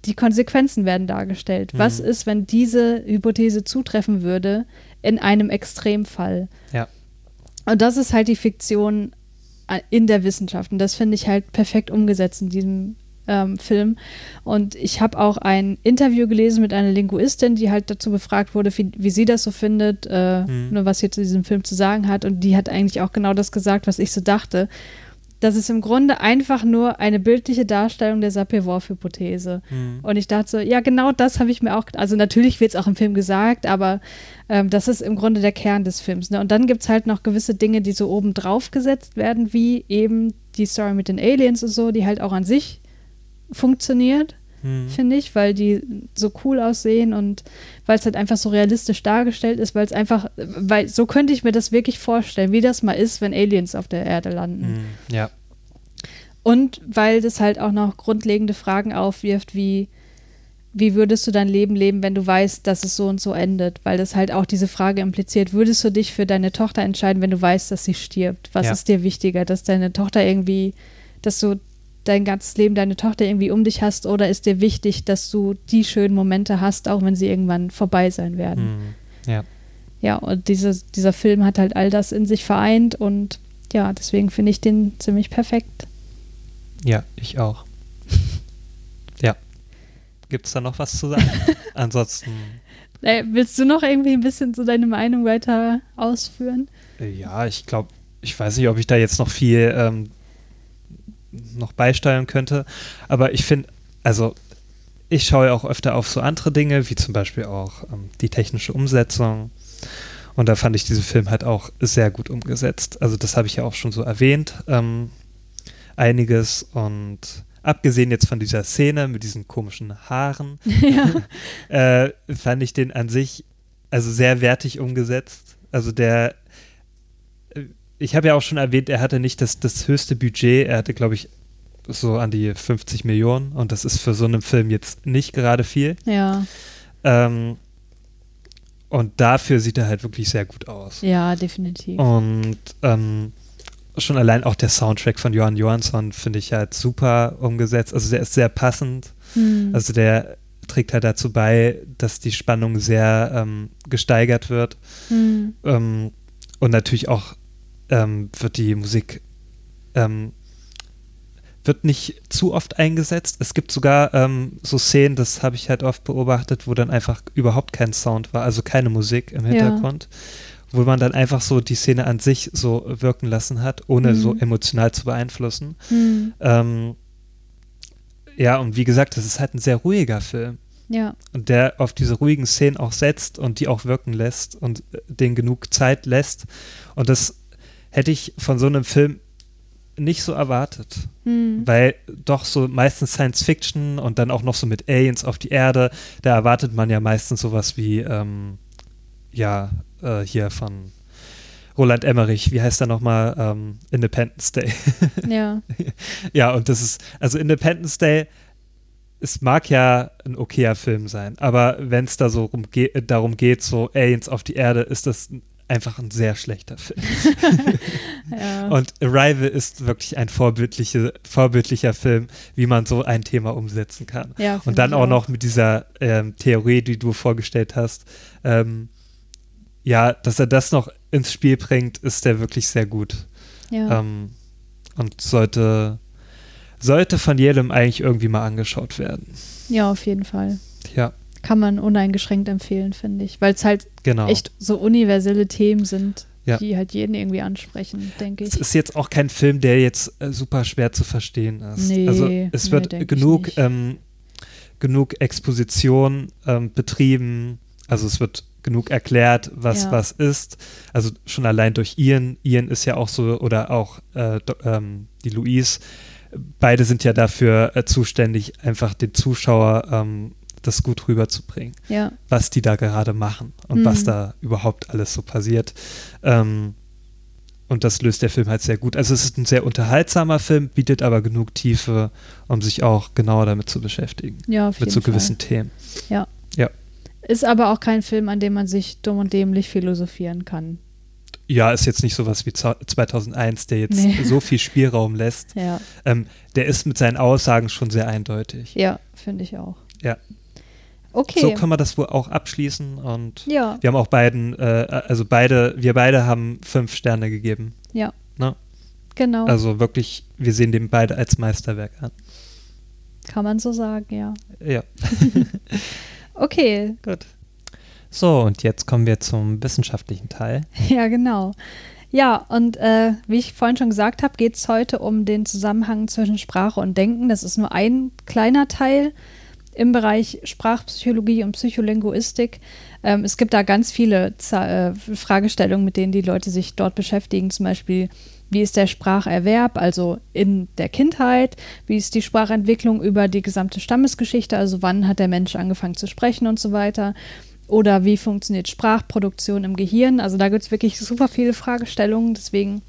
die Konsequenzen werden dargestellt. Was Mhm. ist, wenn diese Hypothese zutreffen würde in einem Extremfall? Ja. Und das ist halt die Fiktion äh, in der Wissenschaft. Und das finde ich halt perfekt umgesetzt in diesem ähm, Film. Und ich habe auch ein Interview gelesen mit einer Linguistin, die halt dazu befragt wurde, wie, wie sie das so findet, äh, Mhm. nur was sie zu diesem Film zu sagen hat. Und die hat eigentlich auch genau das gesagt, was ich so dachte. Das ist im Grunde einfach nur eine bildliche Darstellung der Sapir-Whorf-Hypothese. Mhm. Und ich dachte so, ja, genau das habe ich mir auch, also natürlich wird es auch im Film gesagt, aber ähm, das ist im Grunde der Kern des Films. Ne? Und dann gibt es halt noch gewisse Dinge, die so oben drauf gesetzt werden, wie eben die Story mit den Aliens und so, die halt auch an sich funktioniert, Mhm. finde ich, weil die so cool aussehen und weil es halt einfach so realistisch dargestellt ist, weil es einfach, weil so könnte ich mir das wirklich vorstellen, wie das mal ist, wenn Aliens auf der Erde landen. Mhm. Ja. Und weil das halt auch noch grundlegende Fragen aufwirft, wie, wie würdest du dein Leben leben, wenn du weißt, dass es so und so endet? Weil das halt auch diese Frage impliziert, würdest du dich für deine Tochter entscheiden, wenn du weißt, dass sie stirbt? Was Ja. ist dir wichtiger, dass deine Tochter irgendwie, dass du dein ganzes Leben deine Tochter irgendwie um dich hast oder ist dir wichtig, dass du die schönen Momente hast, auch wenn sie irgendwann vorbei sein werden? Mhm. Ja. Ja, und diese, dieser Film hat halt all das in sich vereint und ja, deswegen finde ich den ziemlich perfekt. Ja, ich auch. ja. Gibt es da noch was zu sagen? Ansonsten, Äh, willst du noch irgendwie ein bisschen so deine Meinung weiter ausführen? äh, ja, ich glaube, ich weiß nicht, ob ich da jetzt noch viel ähm, noch beisteuern könnte, aber ich finde, also ich schaue auch öfter auf so andere Dinge, wie zum Beispiel auch ähm, die technische Umsetzung. Und da fand ich diesen Film halt auch sehr gut umgesetzt. Also das habe ich ja auch schon so erwähnt, ähm, einiges. Und abgesehen jetzt von dieser Szene mit diesen komischen Haaren, ja. äh, fand ich den an sich also sehr wertig umgesetzt. Also der, ich habe ja auch schon erwähnt, er hatte nicht das, das höchste Budget. Er hatte, glaube ich, so an die 50 Millionen und das ist für so einen Film jetzt nicht gerade viel. Ja. Ähm, und dafür sieht er halt wirklich sehr gut aus. Ja, definitiv. Und ähm, schon allein auch der Soundtrack von Johann Johansson finde ich halt super umgesetzt. Also der ist sehr passend. Hm. Also der trägt halt dazu bei, dass die Spannung sehr ähm, gesteigert wird. Hm. Ähm, und natürlich auch ähm, wird die Musik ähm, wird nicht zu oft eingesetzt. Es gibt sogar ähm, so Szenen, das habe ich halt oft beobachtet, wo dann einfach überhaupt kein Sound war, also keine Musik im Hintergrund. Ja. Wo man dann einfach so die Szene an sich so wirken lassen hat, ohne mhm. so emotional zu beeinflussen. Mhm. Ähm, ja, und wie gesagt, das ist halt ein sehr ruhiger Film. Ja. Und der auf diese ruhigen Szenen auch setzt und die auch wirken lässt und äh, denen genug Zeit lässt. Und das hätte ich von so einem Film nicht so erwartet. Hm. Weil doch so meistens Science Fiction und dann auch noch so mit Aliens auf die Erde, da erwartet man ja meistens sowas wie, ähm, ja, äh, hier von Roland Emmerich, wie heißt er nochmal? Ähm, Independence Day. ja. ja, und das ist, also Independence Day, es mag ja ein okayer Film sein, aber wenn es da so rum ge darum geht, so Aliens auf die Erde, ist das einfach ein sehr schlechter Film. ja. Und Arrival ist wirklich ein vorbildliche, vorbildlicher Film, wie man so ein Thema umsetzen kann. Ja, und dann auch, auch noch mit dieser ähm, Theorie, die du vorgestellt hast. Ähm, ja, dass er das noch ins Spiel bringt, ist der wirklich sehr gut. Ja. Ähm, und sollte, sollte von jedem eigentlich irgendwie mal angeschaut werden. Ja, auf jeden Fall. Kann man uneingeschränkt empfehlen, finde ich. Weil es halt genau. echt so universelle Themen sind, ja. die halt jeden irgendwie ansprechen, denke ich. Es ist jetzt auch kein Film, der jetzt äh, super schwer zu verstehen ist. Nee, also es nee, wird genug, ähm, genug Exposition ähm, betrieben, also es wird genug erklärt, was ja. was ist. Also schon allein durch Ian. Ian ist ja auch so, oder auch äh, ähm, die Louise. Beide sind ja dafür äh, zuständig, einfach den Zuschauer ähm, das gut rüberzubringen, ja. was die da gerade machen und mhm. was da überhaupt alles so passiert. Ähm, und das löst der Film halt sehr gut. Also es ist ein sehr unterhaltsamer Film, bietet aber genug Tiefe, um sich auch genauer damit zu beschäftigen. Ja, auf mit so gewissen Themen. Ja. Ja. Ist aber auch kein Film, an dem man sich dumm und dämlich philosophieren kann. Ja, ist jetzt nicht sowas wie 2001, der jetzt nee. so viel Spielraum lässt. Ja. Ähm, der ist mit seinen Aussagen schon sehr eindeutig. Ja, finde ich auch. Ja. Okay. So können wir das wohl auch abschließen und ja. wir haben auch beiden, äh, also beide, wir beide haben fünf Sterne gegeben. Ja. Ne? Genau. Also wirklich, wir sehen den beide als Meisterwerk an. Kann man so sagen, ja. Ja. okay. Gut. So, und jetzt kommen wir zum wissenschaftlichen Teil. Ja, genau. Ja, und äh, wie ich vorhin schon gesagt habe, geht es heute um den Zusammenhang zwischen Sprache und Denken. Das ist nur ein kleiner Teil im Bereich Sprachpsychologie und Psycholinguistik. Ähm, es gibt da ganz viele Z äh, Fragestellungen, mit denen die Leute sich dort beschäftigen. Zum Beispiel, wie ist der Spracherwerb, also in der Kindheit? Wie ist die Sprachentwicklung über die gesamte Stammesgeschichte? Also wann hat der Mensch angefangen zu sprechen und so weiter? Oder wie funktioniert Sprachproduktion im Gehirn? Also da gibt es wirklich super viele Fragestellungen. Deswegen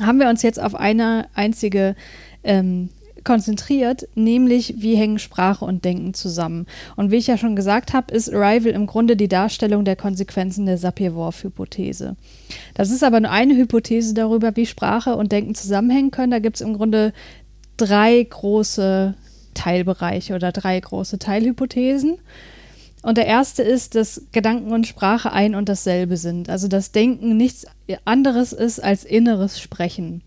haben wir uns jetzt auf eine einzige ähm, konzentriert, nämlich wie hängen Sprache und Denken zusammen. Und wie ich ja schon gesagt habe, ist Arrival im Grunde die Darstellung der Konsequenzen der Sapir-Whorf-Hypothese. Das ist aber nur eine Hypothese darüber, wie Sprache und Denken zusammenhängen können. Da gibt es im Grunde drei große Teilbereiche oder drei große Teilhypothesen. Und der erste ist, dass Gedanken und Sprache ein und dasselbe sind. Also dass Denken nichts anderes ist als inneres Sprechen.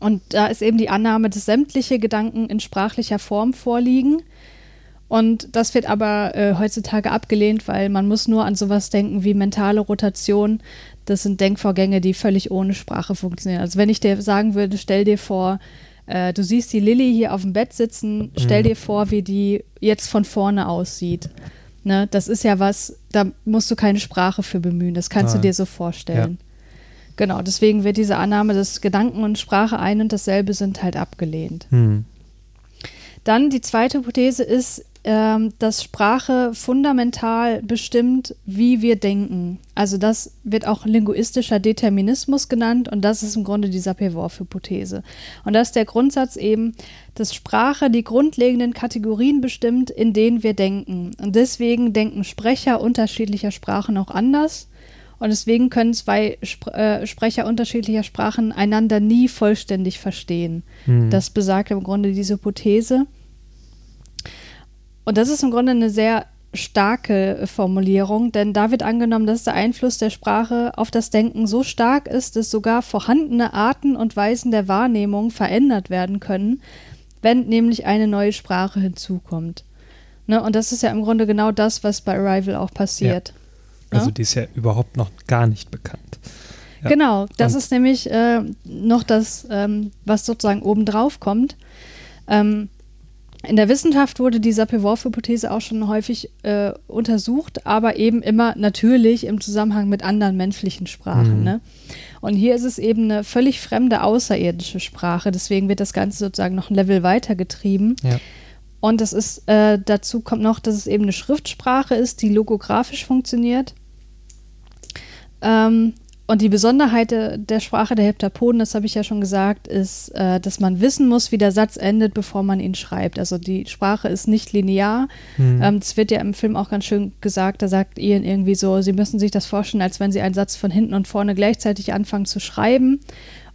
Und da ist eben die Annahme, dass sämtliche Gedanken in sprachlicher Form vorliegen. Und das wird aber äh, heutzutage abgelehnt, weil man muss nur an sowas denken wie mentale Rotation. Das sind Denkvorgänge, die völlig ohne Sprache funktionieren. Also wenn ich dir sagen würde, stell dir vor, äh, du siehst die Lilly hier auf dem Bett sitzen, stell Mhm. dir vor, wie die jetzt von vorne aussieht. Ne, das ist ja was, da musst du keine Sprache für bemühen, das kannst du Ah. dir so vorstellen. Genau, deswegen wird diese Annahme, dass Gedanken und Sprache ein und dasselbe sind, halt abgelehnt. Hm. Dann die zweite Hypothese ist, ähm, dass Sprache fundamental bestimmt, wie wir denken. Also das wird auch linguistischer Determinismus genannt und das ist im Grunde die Sapir-Whorf-Hypothese. Und das ist der Grundsatz eben, dass Sprache die grundlegenden Kategorien bestimmt, in denen wir denken. Und deswegen denken Sprecher unterschiedlicher Sprachen auch anders. Und deswegen können zwei Spr äh, Sprecher unterschiedlicher Sprachen einander nie vollständig verstehen. Hm. Das besagt im Grunde diese Hypothese. Und das ist im Grunde eine sehr starke Formulierung, denn da wird angenommen, dass der Einfluss der Sprache auf das Denken so stark ist, dass sogar vorhandene Arten und Weisen der Wahrnehmung verändert werden können, wenn nämlich eine neue Sprache hinzukommt. Ne? Und das ist ja im Grunde genau das, was bei Arrival auch passiert. Also ne? die ist ja überhaupt noch gar nicht bekannt. Ja. Genau, das Und- ist nämlich äh, noch das, ähm, was sozusagen obendrauf kommt. Ähm, in der Wissenschaft wurde die Sapir-Whorf-Hypothese auch schon häufig äh, untersucht, aber eben immer natürlich im Zusammenhang mit anderen menschlichen Sprachen. Mhm. Ne? Und hier ist es eben eine völlig fremde außerirdische Sprache, deswegen wird das Ganze sozusagen noch ein Level weiter getrieben. Ja. Und das ist, äh, dazu kommt noch, dass es eben eine Schriftsprache ist, die logografisch funktioniert. Ähm, und die Besonderheit der, der Sprache der Heptapoden, das habe ich ja schon gesagt, ist, äh, dass man wissen muss, wie der Satz endet, bevor man ihn schreibt. Also die Sprache ist nicht linear. Hm. Ähm, das wird ja im Film auch ganz schön gesagt. Da sagt Ian irgendwie so, Sie müssen sich das vorstellen, als wenn Sie einen Satz von hinten und vorne gleichzeitig anfangen zu schreiben.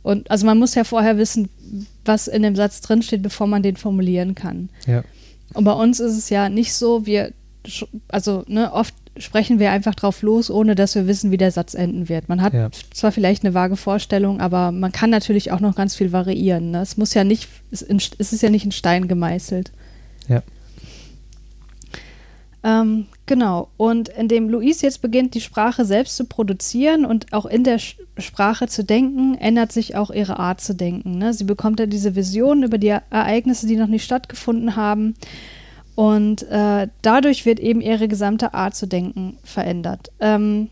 Und also man muss ja vorher wissen, was in dem Satz drinsteht, bevor man den formulieren kann. ja. Und bei uns ist es ja nicht so, wir, also ne, oft sprechen wir einfach drauf los, ohne dass wir wissen, wie der Satz enden wird. Man hat Ja. zwar vielleicht eine vage Vorstellung, aber man kann natürlich auch noch ganz viel variieren. Ne? Es muss ja nicht, es ist ja nicht in Stein gemeißelt. Ja. Ähm, genau. Und indem Louise jetzt beginnt, die Sprache selbst zu produzieren und auch in der Sch Sprache zu denken, ändert sich auch ihre Art zu denken. Ne? Sie bekommt ja diese Vision über die Ereignisse, die noch nicht stattgefunden haben. Und äh, dadurch wird eben ihre gesamte Art zu denken verändert. Ähm,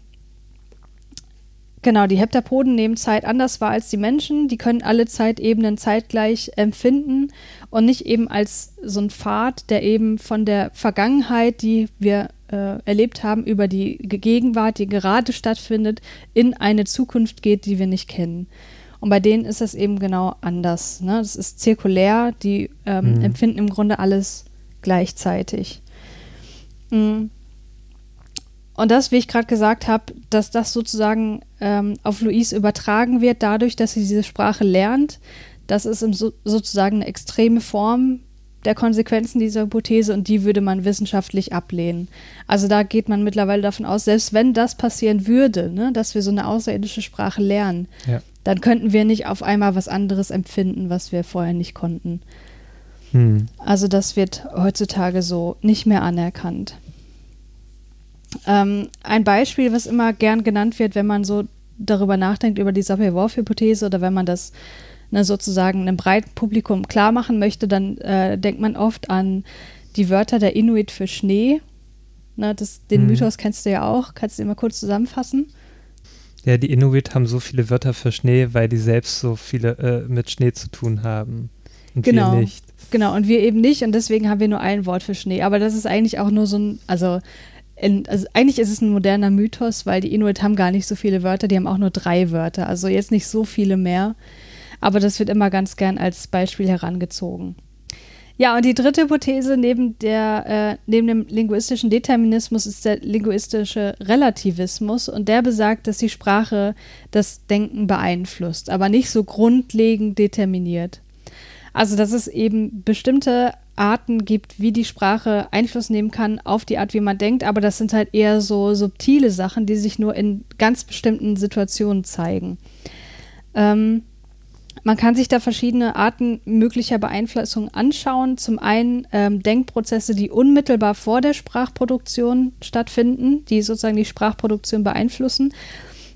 genau, die Heptapoden nehmen Zeit anders wahr als die Menschen. Die können alle Zeitebenen zeitgleich empfinden und nicht eben als so ein Pfad, der eben von der Vergangenheit, die wir äh, erlebt haben, über die Ge- Gegenwart, die gerade stattfindet, in eine Zukunft geht, die wir nicht kennen. Und bei denen ist es eben genau anders. Ne? Das ist zirkulär, die ähm, Mhm. empfinden im Grunde alles gleichzeitig. Mm. Und das, wie ich gerade gesagt habe, dass das sozusagen ähm, auf Louise übertragen wird, dadurch, dass sie diese Sprache lernt, das ist so, sozusagen eine extreme Form der Konsequenzen dieser Hypothese und die würde man wissenschaftlich ablehnen. Also da geht man mittlerweile davon aus, selbst wenn das passieren würde, ne, dass wir so eine außerirdische Sprache lernen, Ja. dann könnten wir nicht auf einmal was anderes empfinden, was wir vorher nicht konnten. Hm. Also das wird heutzutage so nicht mehr anerkannt. Ähm, ein Beispiel, was immer gern genannt wird, wenn man so darüber nachdenkt, über die Sapir-Whorf-Hypothese oder wenn man das ne, sozusagen einem breiten Publikum klar machen möchte, dann äh, denkt man oft an die Wörter der Inuit für Schnee. Ne, das, den Mhm. Mythos kennst du ja auch. Kannst du den mal kurz zusammenfassen? Ja, die Inuit haben so viele Wörter für Schnee, weil die selbst so viele äh, mit Schnee zu tun haben. Und Genau. wir nicht. Genau, und wir eben nicht und deswegen haben wir nur ein Wort für Schnee. Aber das ist eigentlich auch nur so ein, also, in, also eigentlich ist es ein moderner Mythos, weil die Inuit haben gar nicht so viele Wörter, die haben auch nur drei Wörter, also jetzt nicht so viele mehr. Aber das wird immer ganz gern als Beispiel herangezogen. Ja, und die dritte Hypothese neben, der, äh, neben dem linguistischen Determinismus ist der linguistische Relativismus und der besagt, dass die Sprache das Denken beeinflusst, aber nicht so grundlegend determiniert. Also, dass es eben bestimmte Arten gibt, wie die Sprache Einfluss nehmen kann auf die Art, wie man denkt, aber das sind halt eher so subtile Sachen, die sich nur in ganz bestimmten Situationen zeigen. Ähm, man kann sich da verschiedene Arten möglicher Beeinflussung anschauen. Zum einen ähm, Denkprozesse, die unmittelbar vor der Sprachproduktion stattfinden, die sozusagen die Sprachproduktion beeinflussen.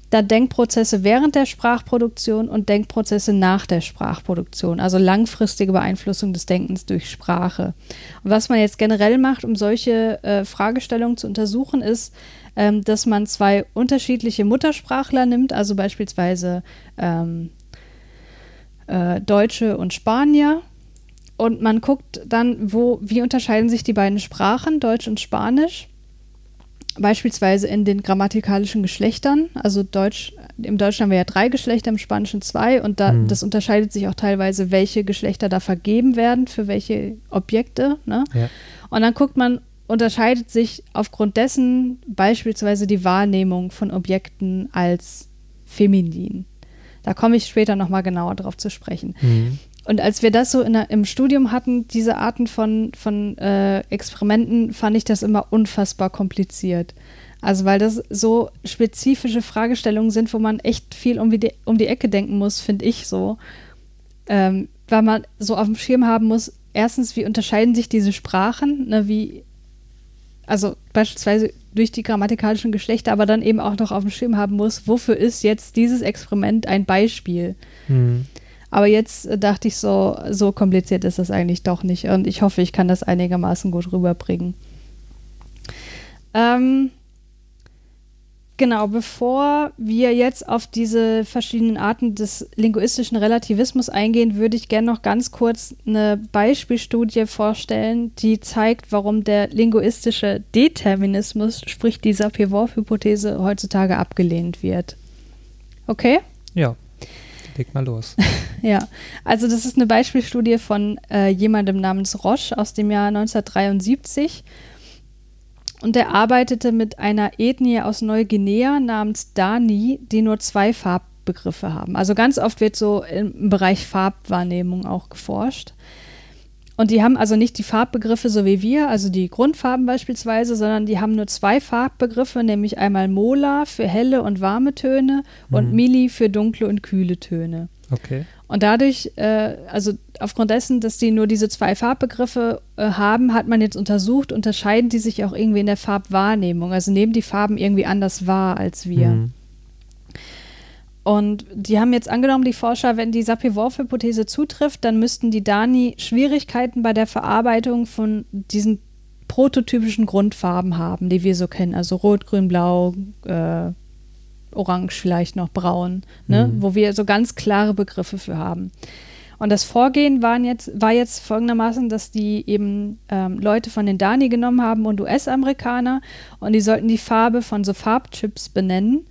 Dann Denkprozesse während der Sprachproduktion und Denkprozesse nach der Sprachproduktion, also langfristige Beeinflussung des Denkens durch Sprache. Und was man jetzt generell macht, um solche äh, Fragestellungen zu untersuchen, ist, ähm, dass man zwei unterschiedliche Muttersprachler nimmt, also beispielsweise ähm, äh, Deutsche und Spanier. Und man guckt dann, wo, wie unterscheiden sich die beiden Sprachen, Deutsch und Spanisch beispielsweise in den grammatikalischen Geschlechtern. Also Deutsch, im Deutschen haben wir ja drei Geschlechter, im Spanischen zwei und da, mhm. das unterscheidet sich auch teilweise, welche Geschlechter da vergeben werden für welche Objekte. Ne? Ja. Und dann guckt man, unterscheidet sich aufgrund dessen beispielsweise die Wahrnehmung von Objekten als feminin. Da komme ich später nochmal genauer drauf zu sprechen. Mhm. Und als wir das so der, im Studium hatten, diese Arten von, von äh, Experimenten, fand ich das immer unfassbar kompliziert. Also weil das so spezifische Fragestellungen sind, wo man echt viel um die, um die Ecke denken muss, finde ich so. Ähm, weil man so auf dem Schirm haben muss, erstens, wie unterscheiden sich diese Sprachen, ne, wie, also beispielsweise durch die grammatikalischen Geschlechter, aber dann eben auch noch auf dem Schirm haben muss, wofür ist jetzt dieses Experiment ein Beispiel? Mhm. Aber jetzt äh, dachte ich so, so kompliziert ist das eigentlich doch nicht. Und ich hoffe, ich kann das einigermaßen gut rüberbringen. Ähm, genau, bevor wir jetzt auf diese verschiedenen Arten des linguistischen Relativismus eingehen, würde ich gerne noch ganz kurz eine Beispielstudie vorstellen, die zeigt, warum der linguistische Determinismus, sprich die Sapir-Whorf-Hypothese, heutzutage abgelehnt wird. Okay? Ja. Leg mal los. ja, also das ist eine Beispielstudie von äh, jemandem namens Roche aus dem Jahr 1973. Und der arbeitete mit einer Ethnie aus Neuguinea namens Dani, die nur zwei Farbbegriffe haben. Also ganz oft wird so im Bereich Farbwahrnehmung auch geforscht. Und die haben also nicht die Farbbegriffe so wie wir, also die Grundfarben beispielsweise, sondern die haben nur zwei Farbbegriffe, nämlich einmal Mola für helle und warme Töne mhm. und Mili für dunkle und kühle Töne. Okay. Und dadurch, äh, also aufgrund dessen, dass die nur diese zwei Farbbegriffe äh, haben, hat man jetzt untersucht, unterscheiden die sich auch irgendwie in der Farbwahrnehmung. Also nehmen die Farben irgendwie anders wahr als wir. Mhm. Und die haben jetzt angenommen, die Forscher, wenn die Sapir-Whorf-Hypothese zutrifft, dann müssten die Dani Schwierigkeiten bei der Verarbeitung von diesen prototypischen Grundfarben haben, die wir so kennen. Also rot, grün, blau, äh, orange vielleicht noch, braun, ne? Mhm. wo wir so ganz klare Begriffe für haben. Und das Vorgehen waren jetzt, war jetzt folgendermaßen, dass die eben ähm, Leute von den Dani genommen haben und US-Amerikaner und die sollten die Farbe von so Farbchips benennen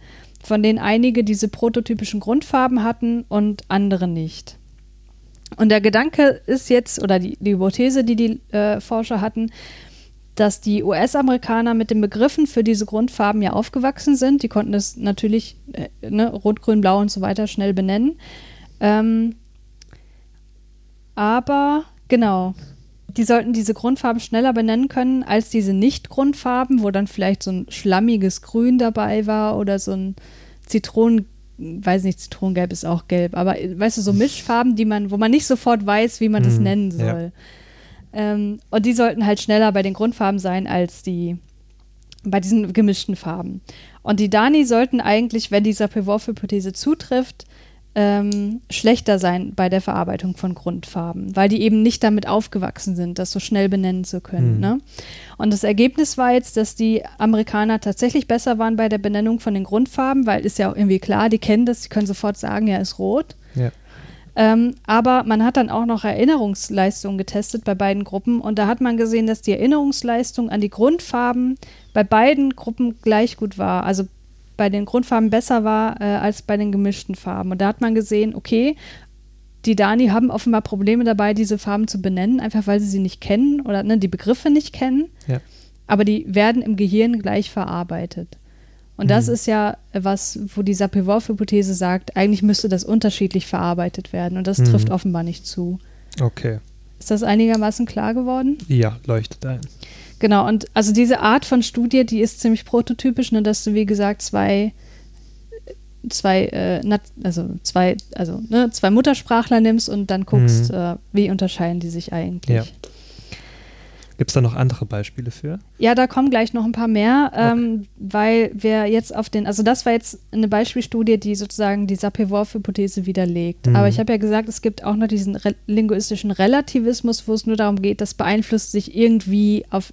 von denen einige diese prototypischen Grundfarben hatten und andere nicht. Und der Gedanke ist jetzt, oder die, die Hypothese, die die äh, Forscher hatten, dass die US-Amerikaner mit den Begriffen für diese Grundfarben ja aufgewachsen sind. Die konnten es natürlich, äh, ne, Rot, Grün, Blau und so weiter schnell benennen. Ähm, aber genau, die sollten diese Grundfarben schneller benennen können als diese Nicht-Grundfarben, wo dann vielleicht so ein schlammiges Grün dabei war oder so ein Zitronen, weiß nicht, Zitronengelb ist auch gelb, aber weißt du, so Mischfarben, die man, wo man nicht sofort weiß, wie man das mhm, nennen soll. Ja. Ähm, und die sollten halt schneller bei den Grundfarben sein als die bei diesen gemischten Farben. Und die Dani sollten eigentlich, wenn dieser Pivot-Hypothese zutrifft, ähm, schlechter sein bei der Verarbeitung von Grundfarben, weil die eben nicht damit aufgewachsen sind, das so schnell benennen zu können. Mhm. Ne? Und das Ergebnis war jetzt, dass die Amerikaner tatsächlich besser waren bei der Benennung von den Grundfarben, weil ist ja auch irgendwie klar, die kennen das, die können sofort sagen, ja, ist rot. Ja. Ähm, aber man hat dann auch noch Erinnerungsleistungen getestet bei beiden Gruppen und da hat man gesehen, dass die Erinnerungsleistung an die Grundfarben bei beiden Gruppen gleich gut war. Also bei den Grundfarben besser war äh, als bei den gemischten Farben. Und da hat man gesehen, okay, die Dani haben offenbar Probleme dabei, diese Farben zu benennen, einfach weil sie sie nicht kennen oder ne, die Begriffe nicht kennen. Ja. Aber die werden im Gehirn gleich verarbeitet. Und mhm. das ist ja was, wo die Sapir-Whorf-Hypothese sagt, eigentlich müsste das unterschiedlich verarbeitet werden. Und das mhm. trifft offenbar nicht zu. Okay. Ist das einigermaßen klar geworden? Ja, leuchtet ein. Genau, und also diese Art von Studie, die ist ziemlich prototypisch, ne, dass du, wie gesagt, zwei, zwei, äh, also zwei, also ne, zwei Muttersprachler nimmst und dann guckst, mhm. äh, wie unterscheiden die sich eigentlich. Ja. Gibt es da noch andere Beispiele für? Ja, da kommen gleich noch ein paar mehr, ähm, okay. weil wir jetzt auf den, also das war jetzt eine Beispielstudie, die sozusagen die Sapir-Whorf-Hypothese widerlegt. Mhm. Aber ich habe ja gesagt, es gibt auch noch diesen re linguistischen Relativismus, wo es nur darum geht, das beeinflusst sich irgendwie auf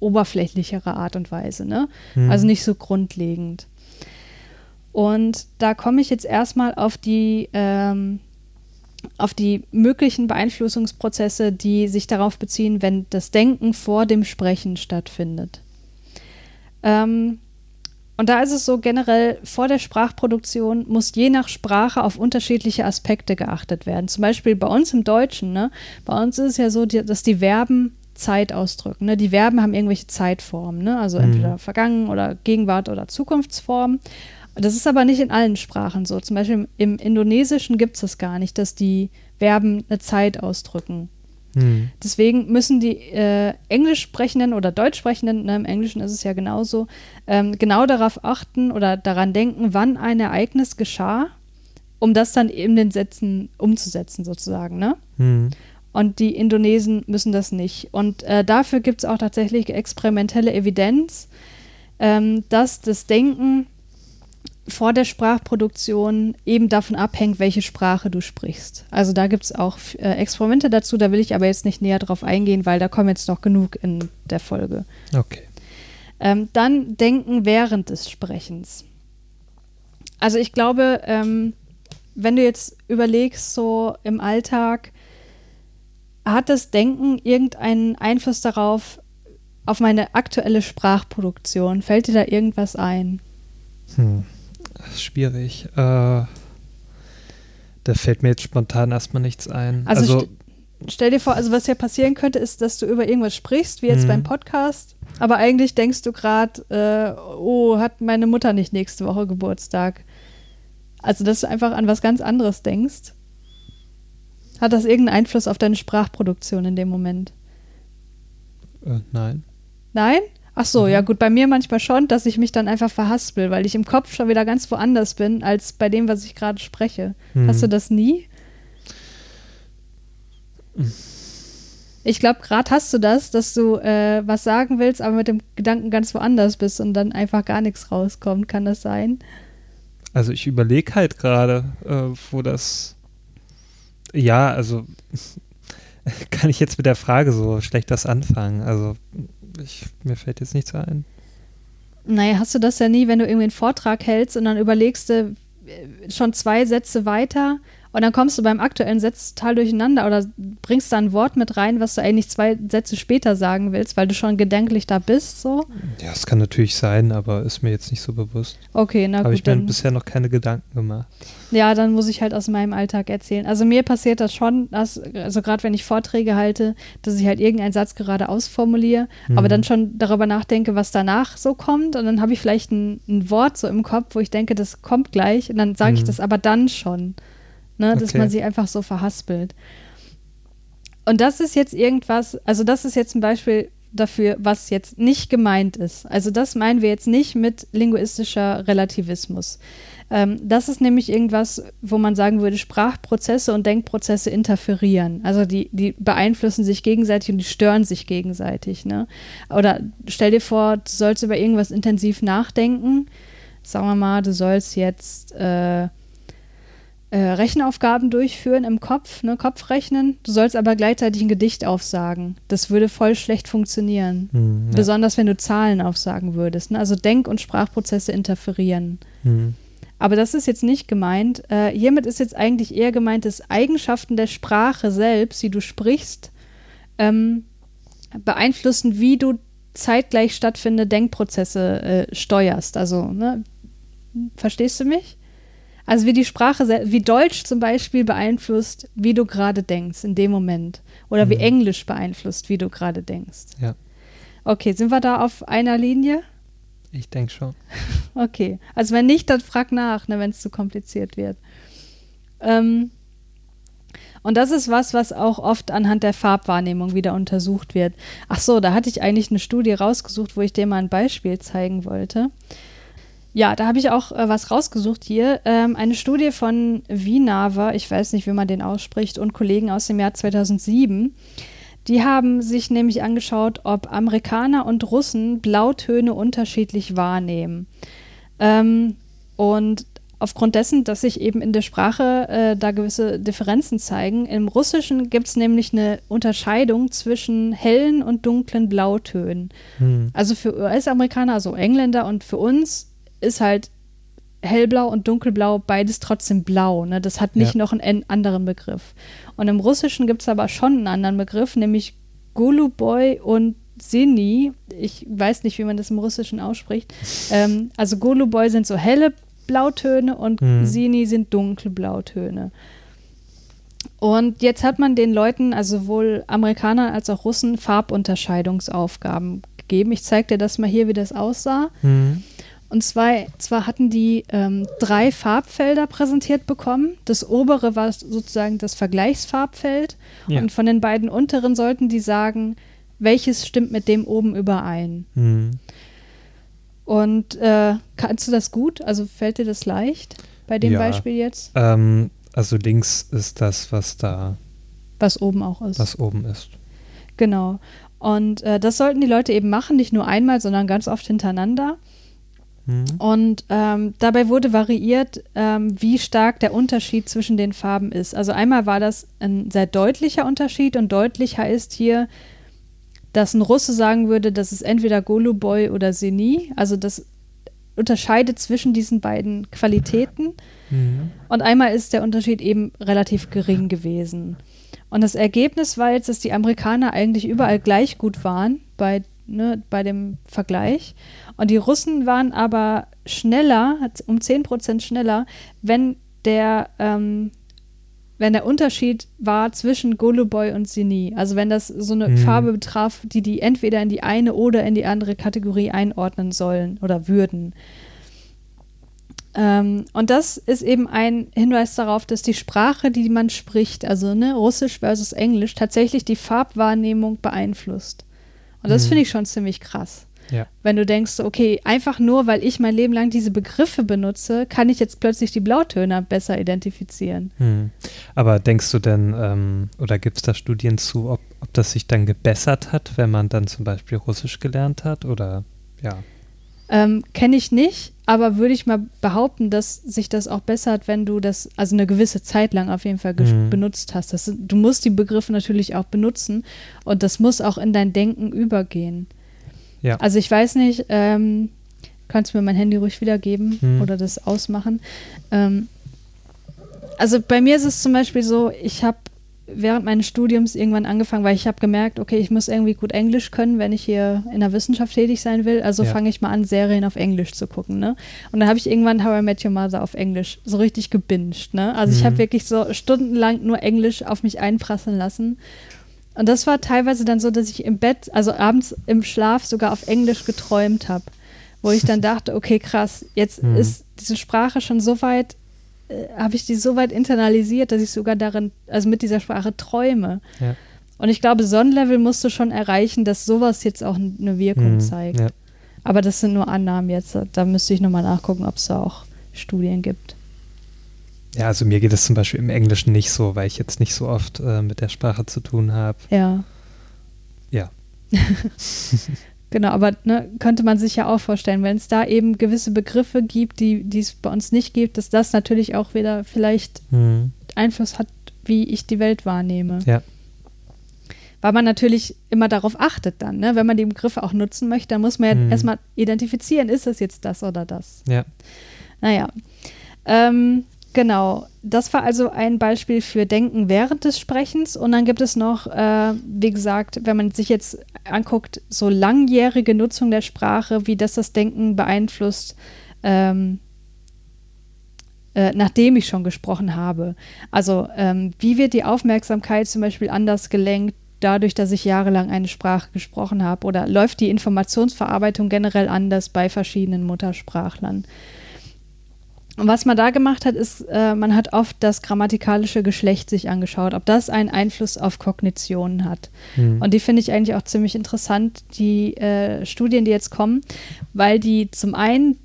oberflächlichere Art und Weise, ne? Mhm. Also nicht so grundlegend. Und da komme ich jetzt erstmal auf die ähm, auf die möglichen Beeinflussungsprozesse, die sich darauf beziehen, wenn das Denken vor dem Sprechen stattfindet. Ähm, und da ist es so generell, vor der Sprachproduktion muss je nach Sprache auf unterschiedliche Aspekte geachtet werden. Zum Beispiel bei uns im Deutschen, ne? bei uns ist es ja so, dass die Verben Zeit ausdrücken. Ne? Die Verben haben irgendwelche Zeitformen, ne? also mhm. entweder Vergangen oder Gegenwart oder Zukunftsformen. Das ist aber nicht in allen Sprachen so. Zum Beispiel im, Indonesischen gibt es das gar nicht, dass die Verben eine Zeit ausdrücken. Hm. Deswegen müssen die äh, Englisch sprechenden oder Deutsch sprechenden, ne, im Englischen ist es ja genauso, ähm, genau darauf achten oder daran denken, wann ein Ereignis geschah, um das dann in den Sätzen umzusetzen, sozusagen. Ne? Hm. Und die Indonesen müssen das nicht. Und äh, dafür gibt es auch tatsächlich experimentelle Evidenz, ähm, dass das Denken vor der Sprachproduktion eben davon abhängt, welche Sprache du sprichst. Also da gibt es auch äh, Experimente dazu, da will ich aber jetzt nicht näher drauf eingehen, weil da kommen jetzt noch genug in der Folge. Okay. Ähm, dann denken während des Sprechens. Also ich glaube, ähm, wenn du jetzt überlegst, so im Alltag, hat das Denken irgendeinen Einfluss darauf, auf meine aktuelle Sprachproduktion? Fällt dir da irgendwas ein? Hm schwierig. Äh, da fällt mir jetzt spontan erstmal nichts ein. Also, also st stell dir vor, also was ja passieren könnte, ist, dass du über irgendwas sprichst, wie jetzt beim mhm. Podcast, aber eigentlich denkst du gerade, äh, oh, hat meine Mutter nicht nächste Woche Geburtstag. Also, dass du einfach an was ganz anderes denkst. Hat das irgendeinen Einfluss auf deine Sprachproduktion in dem Moment? Äh, nein. Nein? Ach so, mhm. ja gut, bei mir manchmal schon, dass ich mich dann einfach verhaspel, weil ich im Kopf schon wieder ganz woanders bin, als bei dem, was ich gerade spreche. Mhm. Hast du das nie? Ich glaube, gerade hast du das, dass du äh, was sagen willst, aber mit dem Gedanken ganz woanders bist und dann einfach gar nichts rauskommt. Kann das sein? Also ich überlege halt gerade, äh, wo das. Ja, also kann ich jetzt mit der Frage so schlecht das anfangen. Also ich, mir fällt jetzt nichts ein. Naja, hast du das ja nie, wenn du irgendwie einen Vortrag hältst und dann überlegst du äh, schon zwei Sätze weiter und dann kommst du beim aktuellen Satz total durcheinander oder bringst da ein Wort mit rein, was du eigentlich zwei Sätze später sagen willst, weil du schon gedanklich da bist, so? Ja, es kann natürlich sein, aber ist mir jetzt nicht so bewusst. Okay, na Habe gut. Habe ich mir bisher noch keine Gedanken gemacht. Ja, dann muss ich halt aus meinem Alltag erzählen. Also mir passiert das schon, dass, also gerade wenn ich Vorträge halte, dass ich halt irgendeinen Satz gerade ausformuliere, mhm. aber dann schon darüber nachdenke, was danach so kommt und dann habe ich vielleicht ein, ein, Wort so im Kopf, wo ich denke, das kommt gleich und dann sage mhm. ich das aber dann schon ne? dass okay. man sie einfach so verhaspelt. Und das ist jetzt irgendwas, also das ist jetzt ein Beispiel dafür, was jetzt nicht gemeint ist. Also das meinen wir jetzt nicht mit linguistischer Relativismus. Ähm, das ist nämlich irgendwas, wo man sagen würde, Sprachprozesse und Denkprozesse interferieren. Also die, die beeinflussen sich gegenseitig und die stören sich gegenseitig. Ne? Oder stell dir vor, du sollst über irgendwas intensiv nachdenken. Sagen wir mal, du sollst jetzt äh, Rechenaufgaben durchführen im Kopf, ne, Kopfrechnen. Du sollst aber gleichzeitig ein Gedicht aufsagen. Das würde voll schlecht funktionieren. Hm, ja. Besonders wenn du Zahlen aufsagen würdest. Ne? Also Denk- und Sprachprozesse interferieren. Hm. Aber das ist jetzt nicht gemeint. Äh, hiermit ist jetzt eigentlich eher gemeint, dass Eigenschaften der Sprache selbst, die du sprichst, ähm, beeinflussen, wie du zeitgleich stattfindende Denkprozesse äh, steuerst. Also, ne? verstehst du mich? Also wie die Sprache, wie Deutsch zum Beispiel beeinflusst, wie du gerade denkst in dem Moment. Oder mhm. wie Englisch beeinflusst, wie du gerade denkst. Ja. Okay, sind wir da auf einer Linie? Ich denke schon. Okay, also wenn nicht, dann frag nach, ne, wenn es zu kompliziert wird. Ähm, und das ist was, was auch oft anhand der Farbwahrnehmung wieder untersucht wird. Ach so, da hatte ich eigentlich eine Studie rausgesucht, wo ich dir mal ein Beispiel zeigen wollte. Ja, da habe ich auch äh, was rausgesucht hier. Ähm, eine Studie von Wienaver, ich weiß nicht, wie man den ausspricht, und Kollegen aus dem Jahr 2007. Die haben sich nämlich angeschaut, ob Amerikaner und Russen Blautöne unterschiedlich wahrnehmen. Ähm, und aufgrund dessen, dass sich eben in der Sprache äh, da gewisse Differenzen zeigen. Im Russischen gibt es nämlich eine Unterscheidung zwischen hellen und dunklen Blautönen. Hm. Also für US-Amerikaner, also Engländer und für uns ist halt hellblau und dunkelblau beides trotzdem blau. Ne? Das hat nicht ja. noch einen anderen Begriff. Und im Russischen gibt es aber schon einen anderen Begriff, nämlich Goluboy und Sini. Ich weiß nicht, wie man das im Russischen ausspricht. ähm, also Goluboy sind so helle Blautöne und hm. Sini sind dunkle Blautöne. Und jetzt hat man den Leuten, also sowohl Amerikanern als auch Russen, Farbunterscheidungsaufgaben gegeben. Ich zeige dir das mal hier, wie das aussah. Mhm. Und zwar, zwar hatten die ähm, drei Farbfelder präsentiert bekommen. Das obere war sozusagen das Vergleichsfarbfeld. Ja. Und von den beiden unteren sollten die sagen, welches stimmt mit dem oben überein. Mhm. Und äh, kannst du das gut? Also fällt dir das leicht bei dem ja, Beispiel jetzt? Ähm, also links ist das, was da. Was oben auch ist. Was oben ist. Genau. Und äh, das sollten die Leute eben machen, nicht nur einmal, sondern ganz oft hintereinander. Mhm. Und ähm, dabei wurde variiert, ähm, wie stark der Unterschied zwischen den Farben ist. Also einmal war das ein sehr deutlicher Unterschied und deutlich heißt hier, dass ein Russe sagen würde, das ist entweder Goluboy oder Seni. Also das unterscheidet zwischen diesen beiden Qualitäten. Mhm. Und einmal ist der Unterschied eben relativ gering gewesen. Und das Ergebnis war jetzt, dass die Amerikaner eigentlich überall gleich gut waren bei, ne, bei dem Vergleich. Und die Russen waren aber schneller, um 10% schneller, wenn der ähm, wenn der Unterschied war zwischen Goluboy und Sini. Also wenn das so eine mhm. Farbe betraf, die die entweder in die eine oder in die andere Kategorie einordnen sollen oder würden. Ähm, und das ist eben ein Hinweis darauf, dass die Sprache, die man spricht, also ne, Russisch versus Englisch, tatsächlich die Farbwahrnehmung beeinflusst. Und das mhm. finde ich schon ziemlich krass. Ja. Wenn du denkst, okay, einfach nur, weil ich mein Leben lang diese Begriffe benutze, kann ich jetzt plötzlich die Blautöne besser identifizieren. Hm. Aber denkst du denn, ähm, oder gibt es da Studien zu, ob, ob das sich dann gebessert hat, wenn man dann zum Beispiel Russisch gelernt hat? Oder ja. Ähm, Kenne ich nicht, aber würde ich mal behaupten, dass sich das auch bessert, wenn du das, also eine gewisse Zeit lang auf jeden Fall mhm. benutzt hast. Das, du musst die Begriffe natürlich auch benutzen und das muss auch in dein Denken übergehen. Ja. Also ich weiß nicht, ähm, kannst du mir mein Handy ruhig wiedergeben hm. oder das ausmachen. Ähm, also bei mir ist es zum Beispiel so, ich habe während meines Studiums irgendwann angefangen, weil ich habe gemerkt, okay, ich muss irgendwie gut Englisch können, wenn ich hier in der Wissenschaft tätig sein will. Also ja. fange ich mal an, Serien auf Englisch zu gucken. Ne? Und dann habe ich irgendwann How I Met Your Mother auf Englisch so richtig gebinged. Ne? Also mhm. ich habe wirklich so stundenlang nur Englisch auf mich einprasseln lassen. Und das war teilweise dann so, dass ich im Bett, also abends im Schlaf sogar auf Englisch geträumt habe, wo ich dann dachte, okay, krass, jetzt mhm. ist diese Sprache schon so weit, äh, habe ich die so weit internalisiert, dass ich sogar darin, also mit dieser Sprache träume. Ja. Und ich glaube, so ein Level musst du schon erreichen, dass sowas jetzt auch eine Wirkung mhm. zeigt. Ja. Aber das sind nur Annahmen jetzt. Da müsste ich nochmal nachgucken, ob es da auch Studien gibt. Ja, also mir geht es zum Beispiel im Englischen nicht so, weil ich jetzt nicht so oft äh, mit der Sprache zu tun habe. Ja. Ja. genau, aber ne, könnte man sich ja auch vorstellen, wenn es da eben gewisse Begriffe gibt, die es bei uns nicht gibt, dass das natürlich auch wieder vielleicht mhm. Einfluss hat, wie ich die Welt wahrnehme. Ja. Weil man natürlich immer darauf achtet dann, ne? wenn man die Begriffe auch nutzen möchte, dann muss man ja mhm. erstmal identifizieren, ist das jetzt das oder das. Ja. Naja. Ähm, Genau, das war also ein Beispiel für Denken während des Sprechens. Und dann gibt es noch, äh, wie gesagt, wenn man sich jetzt anguckt, so langjährige Nutzung der Sprache, wie das das Denken beeinflusst, ähm, äh, nachdem ich schon gesprochen habe. Also ähm, wie wird die Aufmerksamkeit zum Beispiel anders gelenkt, dadurch, dass ich jahrelang eine Sprache gesprochen habe? Oder läuft die Informationsverarbeitung generell anders bei verschiedenen Muttersprachlern? Und was man da gemacht hat, ist, äh, man hat oft das grammatikalische Geschlecht sich angeschaut, ob das einen Einfluss auf Kognitionen hat. Mhm. Und die finde ich eigentlich auch ziemlich interessant, die äh, Studien, die jetzt kommen, weil die zum einen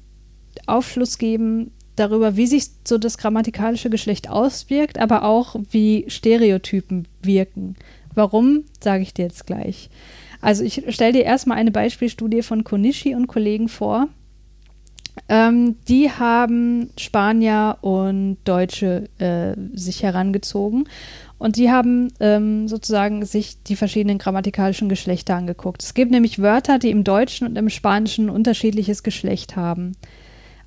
Aufschluss geben darüber, wie sich so das grammatikalische Geschlecht auswirkt, aber auch wie Stereotypen wirken. Warum, sage ich dir jetzt gleich. Also ich stelle dir erstmal eine Beispielstudie von Konishi und Kollegen vor. Ähm, die haben Spanier und Deutsche äh, sich herangezogen und die haben ähm, sozusagen sich die verschiedenen grammatikalischen Geschlechter angeguckt. Es gibt nämlich Wörter, die im Deutschen und im Spanischen unterschiedliches Geschlecht haben.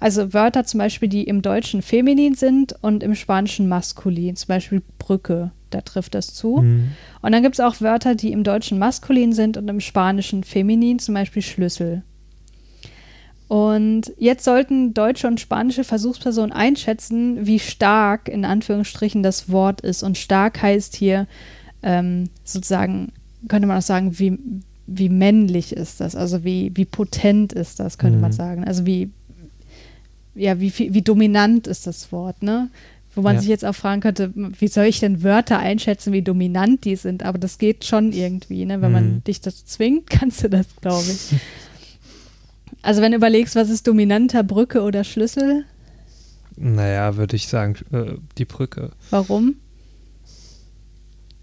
Also Wörter zum Beispiel, die im Deutschen feminin sind und im Spanischen maskulin. Zum Beispiel Brücke, da trifft das zu. Mhm. Und dann gibt es auch Wörter, die im Deutschen maskulin sind und im Spanischen feminin, zum Beispiel Schlüssel. Und jetzt sollten deutsche und spanische Versuchspersonen einschätzen, wie stark in Anführungsstrichen das Wort ist. Und stark heißt hier ähm, sozusagen, könnte man auch sagen, wie, wie männlich ist das, also wie, wie potent ist das, könnte mhm. man sagen. Also wie, ja, wie, wie dominant ist das Wort, ne? Wo man ja. sich jetzt auch fragen könnte, wie soll ich denn Wörter einschätzen, wie dominant die sind? Aber das geht schon irgendwie, ne? Wenn mhm. man dich das zwingt, kannst du das, glaube ich. Also wenn du überlegst, was ist dominanter, Brücke oder Schlüssel? Naja, würde ich sagen, äh, die Brücke. Warum?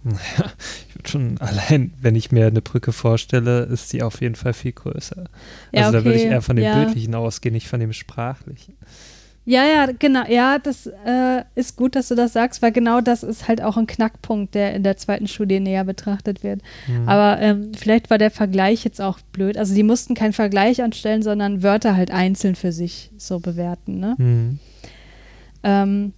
Naja, ich würde schon allein, wenn ich mir eine Brücke vorstelle, ist sie auf jeden Fall viel größer. Ja, also okay. da würde ich eher von dem ja. Bildlichen ausgehen, nicht von dem Sprachlichen. Ja, ja, genau. Ja, das äh, ist gut, dass du das sagst, weil genau das ist halt auch ein Knackpunkt, der in der zweiten Studie näher betrachtet wird. Mhm. Aber ähm, vielleicht war der Vergleich jetzt auch blöd. Also die mussten keinen Vergleich anstellen, sondern Wörter halt einzeln für sich so bewerten. Ne? Mhm. Ähm,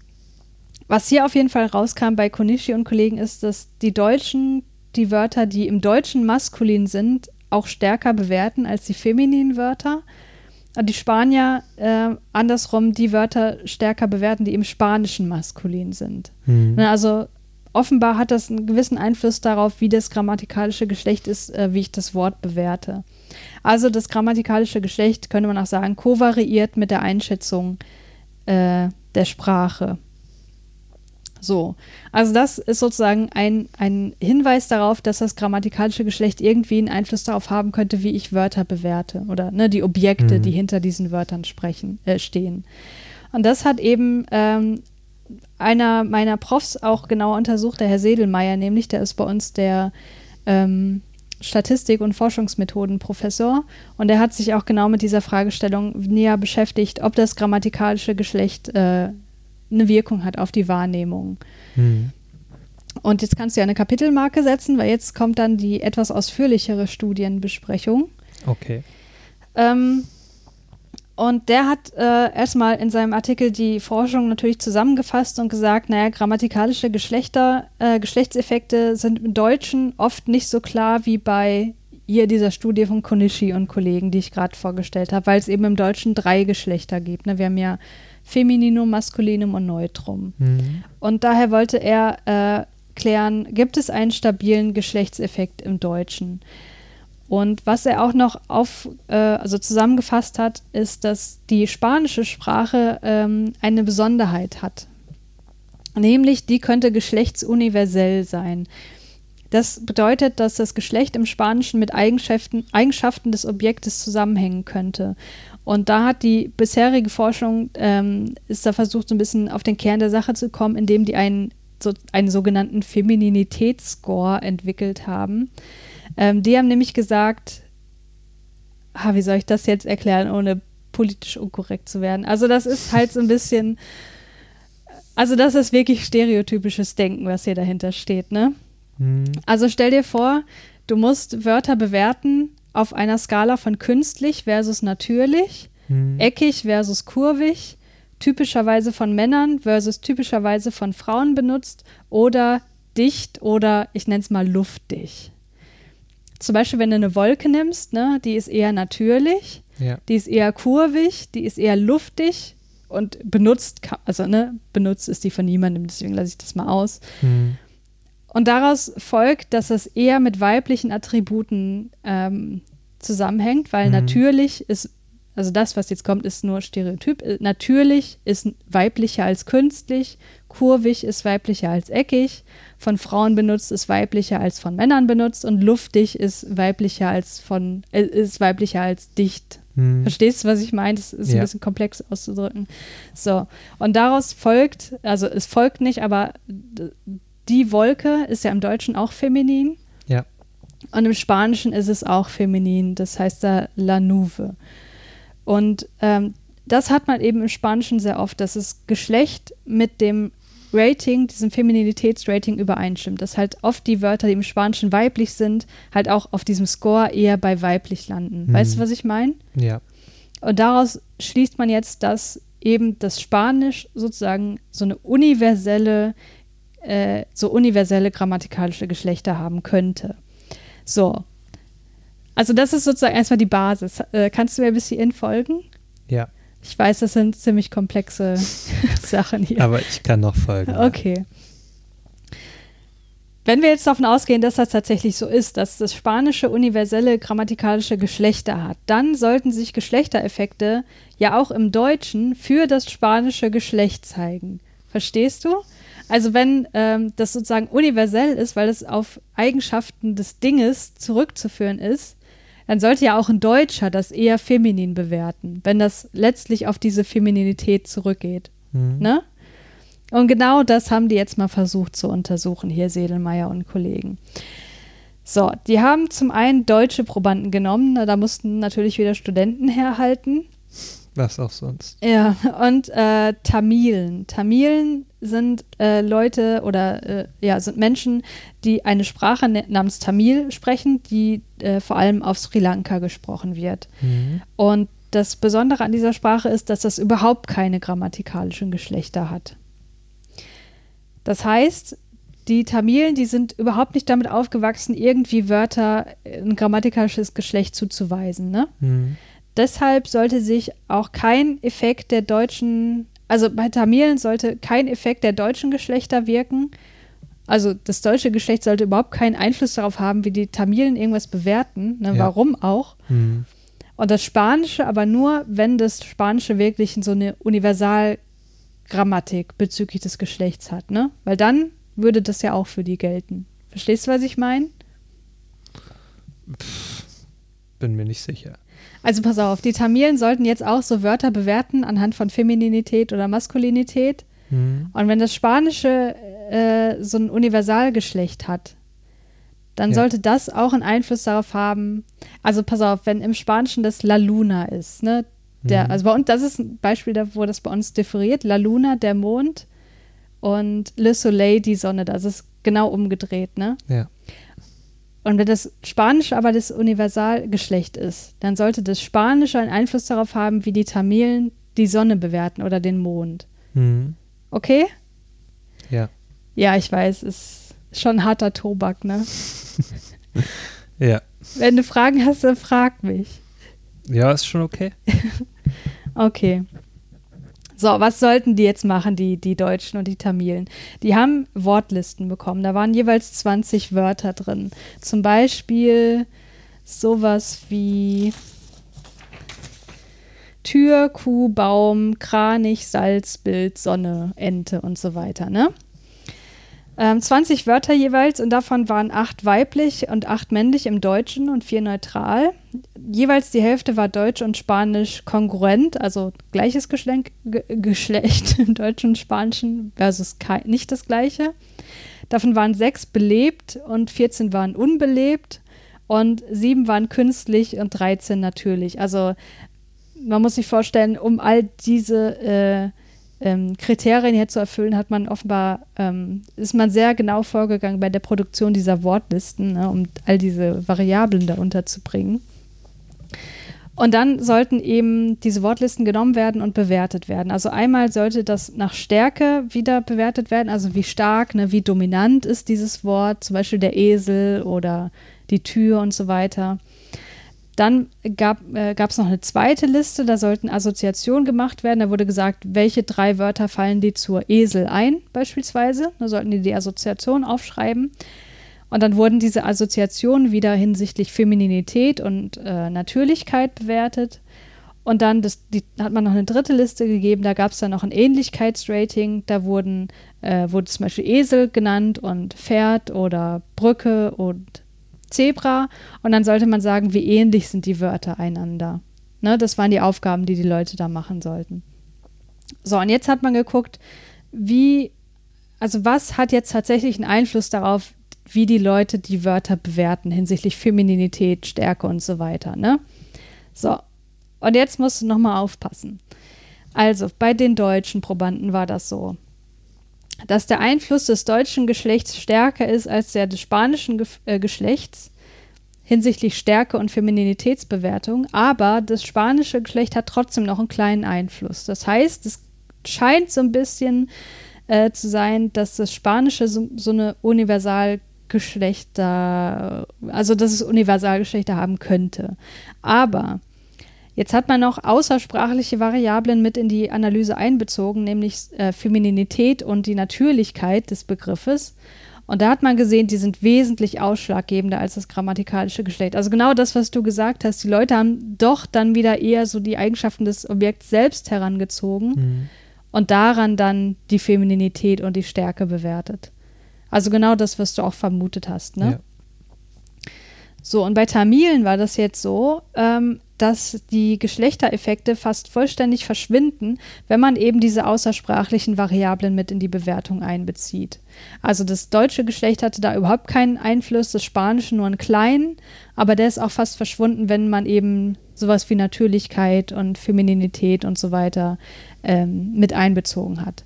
was hier auf jeden Fall rauskam bei Konishi und Kollegen ist, dass die Deutschen die Wörter, die im Deutschen maskulin sind, auch stärker bewerten als die femininen Wörter die Spanier äh, andersrum die Wörter stärker bewerten, die im Spanischen maskulin sind. Mhm. Also offenbar hat das einen gewissen Einfluss darauf, wie das grammatikalische Geschlecht ist, äh, wie ich das Wort bewerte. Also das grammatikalische Geschlecht, könnte man auch sagen, kovariiert mit der Einschätzung äh, der Sprache. So, also das ist sozusagen ein, ein Hinweis darauf, dass das grammatikalische Geschlecht irgendwie einen Einfluss darauf haben könnte, wie ich Wörter bewerte oder ne, die Objekte, mhm. die hinter diesen Wörtern sprechen, äh, stehen. Und das hat eben ähm, einer meiner Profs auch genau untersucht, der Herr Sedelmeier, nämlich, der ist bei uns der ähm, Statistik- und Forschungsmethodenprofessor und er hat sich auch genau mit dieser Fragestellung näher beschäftigt, ob das grammatikalische Geschlecht äh, eine Wirkung hat auf die Wahrnehmung. Mhm. Und jetzt kannst du ja eine Kapitelmarke setzen, weil jetzt kommt dann die etwas ausführlichere Studienbesprechung. Okay. Ähm, und der hat äh, erstmal in seinem Artikel die Forschung natürlich zusammengefasst und gesagt, naja, grammatikalische Geschlechter, äh, Geschlechtseffekte sind im Deutschen oft nicht so klar wie bei hier dieser Studie von Konishi und Kollegen, die ich gerade vorgestellt habe, weil es eben im Deutschen drei Geschlechter gibt. Ne? Wir haben ja Femininum, Maskulinum und Neutrum. Mhm. Und daher wollte er äh, klären, gibt es einen stabilen Geschlechtseffekt im Deutschen? Und was er auch noch auf, äh, also zusammengefasst hat, ist, dass die spanische Sprache ähm, eine Besonderheit hat. Nämlich, die könnte geschlechtsuniversell sein. Das bedeutet, dass das Geschlecht im Spanischen mit Eigenschaften, Eigenschaften des Objektes zusammenhängen könnte. Und da hat die bisherige Forschung, ähm, ist da versucht, so ein bisschen auf den Kern der Sache zu kommen, indem die einen, so, einen sogenannten Femininitätsscore entwickelt haben. Ähm, die haben nämlich gesagt, ah, wie soll ich das jetzt erklären, ohne politisch unkorrekt zu werden? Also das ist halt so ein bisschen, also das ist wirklich stereotypisches Denken, was hier dahinter steht, ne? Mhm. Also stell dir vor, du musst Wörter bewerten, auf einer Skala von künstlich versus natürlich, hm. eckig versus kurvig, typischerweise von Männern versus typischerweise von Frauen benutzt oder dicht oder ich nenne es mal luftig. Zum Beispiel, wenn du eine Wolke nimmst, ne, die ist eher natürlich, ja. die ist eher kurvig, die ist eher luftig und benutzt, also ne, benutzt ist die von niemandem, deswegen lasse ich das mal aus. Hm. Und daraus folgt, dass es eher mit weiblichen Attributen ähm, zusammenhängt, weil mhm. natürlich ist, also das, was jetzt kommt, ist nur Stereotyp. Äh, natürlich ist weiblicher als künstlich, kurvig ist weiblicher als eckig, von Frauen benutzt ist weiblicher als von Männern benutzt und luftig ist weiblicher als von äh, ist weiblicher als dicht. Hm. Verstehst du, was ich meine? Das ist ja. ein bisschen komplex auszudrücken. So. Und daraus folgt, also es folgt nicht, aber die Wolke ist ja im Deutschen auch feminin. Ja. Und im Spanischen ist es auch feminin, das heißt da La Nube. Und ähm, das hat man eben im Spanischen sehr oft, dass das Geschlecht mit dem Rating, diesem Femininitätsrating übereinstimmt. Dass halt oft die Wörter, die im Spanischen weiblich sind, halt auch auf diesem Score eher bei weiblich landen. Mhm. Weißt du, was ich meine? Ja. Und daraus schließt man jetzt, dass eben das Spanisch sozusagen so eine universelle, äh, so universelle grammatikalische Geschlechter haben könnte. So. Also das ist sozusagen erstmal die Basis. Äh, kannst du mir bis hierhin folgen? Ja. Ich weiß, das sind ziemlich komplexe Sachen hier. Aber ich kann noch folgen. ja. Okay. Wenn wir jetzt davon ausgehen, dass das tatsächlich so ist, dass das Spanische universelle grammatikalische Geschlechter hat, dann sollten sich Geschlechtereffekte ja auch im Deutschen für das spanische Geschlecht zeigen. Verstehst du? Also wenn ähm, das sozusagen universell ist, weil es auf Eigenschaften des Dinges zurückzuführen ist, dann sollte ja auch ein Deutscher das eher feminin bewerten, wenn das letztlich auf diese Femininität zurückgeht. Mhm. Ne? Und genau das haben die jetzt mal versucht zu untersuchen, hier Sedelmeier und Kollegen. So, die haben zum einen deutsche Probanden genommen, da mussten natürlich wieder Studenten herhalten. Was auch sonst. Ja, und äh, Tamilen. Tamilen sind äh, Leute oder äh, ja, sind Menschen, die eine Sprache namens Tamil sprechen, die äh, vor allem auf Sri Lanka gesprochen wird. Mhm. Und das Besondere an dieser Sprache ist, dass das überhaupt keine grammatikalischen Geschlechter hat. Das heißt, die Tamilen, die sind überhaupt nicht damit aufgewachsen, irgendwie Wörter ein grammatikalisches Geschlecht zuzuweisen. Ne? Mhm. Deshalb sollte sich auch kein Effekt der deutschen, also bei Tamilen sollte kein Effekt der deutschen Geschlechter wirken. Also das deutsche Geschlecht sollte überhaupt keinen Einfluss darauf haben, wie die Tamilen irgendwas bewerten. Ne? Ja. Warum auch? Mhm. Und das Spanische aber nur, wenn das Spanische wirklich so eine Universalgrammatik bezüglich des Geschlechts hat, ne? Weil dann würde das ja auch für die gelten. Verstehst du, was ich meine? Bin mir nicht sicher. Also pass auf, die Tamilen sollten jetzt auch so Wörter bewerten anhand von Femininität oder Maskulinität. Mhm. Und wenn das Spanische äh, so ein Universalgeschlecht hat, dann Ja. sollte das auch einen Einfluss darauf haben. Also pass auf, wenn im Spanischen das La Luna ist, ne? Der, Mhm. Also bei uns, das ist ein Beispiel, wo das bei uns differiert. La Luna, der Mond und Le Soleil, die Sonne. Das ist genau umgedreht, ne? Ja. Und wenn das Spanische aber das Universalgeschlecht ist, dann sollte das Spanische einen Einfluss darauf haben, wie die Tamilen die Sonne bewerten oder den Mond. Mhm. Okay? Ja. Ja, ich weiß, ist schon harter Tobak, ne? Ja. Wenn du Fragen hast, dann frag mich. Ja, ist schon okay. Okay. So, was sollten die jetzt machen, die, die Deutschen und die Tamilen? Die haben Wortlisten bekommen. Da waren jeweils 20 Wörter drin. Zum Beispiel sowas wie Tür, Kuh, Baum, Kranich, Salz, Bild, Sonne, Ente und so weiter, ne? Ähm, 20 Wörter jeweils und davon waren acht weiblich und acht männlich im Deutschen und vier neutral. Jeweils die Hälfte war Deutsch und Spanisch kongruent, also gleiches Geschlenk, Ge Geschlecht im Deutschen und Spanischen versus nicht das gleiche. Davon waren sechs belebt und 14 waren unbelebt und sieben waren künstlich und 13 natürlich. Also man muss sich vorstellen, um all diese äh, ähm, Kriterien hier zu erfüllen, hat man offenbar, ähm, ist man sehr genau vorgegangen bei der Produktion dieser Wortlisten, ne, um all diese Variablen da unterzubringen. Und dann sollten eben diese Wortlisten genommen werden und bewertet werden. Also einmal sollte das nach Stärke wieder bewertet werden, also wie stark, ne, wie dominant ist dieses Wort, zum Beispiel der Esel oder die Tür und so weiter. Dann gab äh, es noch eine zweite Liste, da sollten Assoziationen gemacht werden. Da wurde gesagt, welche drei Wörter fallen die zur Esel ein, beispielsweise. Da sollten die die Assoziation aufschreiben. Und dann wurden diese Assoziationen wieder hinsichtlich Femininität und äh, Natürlichkeit bewertet. Und dann das, die, hat man noch eine dritte Liste gegeben, da gab es dann noch ein Ähnlichkeitsrating. Da wurden, äh, wurde zum Beispiel Esel genannt und Pferd oder Brücke und Zebra. Und dann sollte man sagen, wie ähnlich sind die Wörter einander. Ne, das waren die Aufgaben, die die Leute da machen sollten. So, und jetzt hat man geguckt, wie also was hat jetzt tatsächlich einen Einfluss darauf, wie die Leute die Wörter bewerten hinsichtlich Femininität, Stärke und so weiter, ne? So, und jetzt musst du nochmal aufpassen. Also, bei den deutschen Probanden war das so, dass der Einfluss des deutschen Geschlechts stärker ist als der des spanischen Ge äh, Geschlechts hinsichtlich Stärke und Femininitätsbewertung, aber das spanische Geschlecht hat trotzdem noch einen kleinen Einfluss. Das heißt, es scheint so ein bisschen äh, zu sein, dass das Spanische so, so eine Universalgeschlechter, also dass es Universalgeschlechter haben könnte. Aber jetzt hat man noch außersprachliche Variablen mit in die Analyse einbezogen, nämlich äh, Femininität und die Natürlichkeit des Begriffes. Und da hat man gesehen, die sind wesentlich ausschlaggebender als das grammatikalische Geschlecht. Also genau das, was du gesagt hast. Die Leute haben doch dann wieder eher so die Eigenschaften des Objekts selbst herangezogen mhm. und daran dann die Femininität und die Stärke bewertet. Also genau das, was du auch vermutet hast, ne? Ja. So, und bei Tamilen war das jetzt so, ähm, dass die Geschlechtereffekte fast vollständig verschwinden, wenn man eben diese außersprachlichen Variablen mit in die Bewertung einbezieht. Also das deutsche Geschlecht hatte da überhaupt keinen Einfluss, das spanische nur einen kleinen, aber der ist auch fast verschwunden, wenn man eben sowas wie Natürlichkeit und Femininität und so weiter ähm, mit einbezogen hat.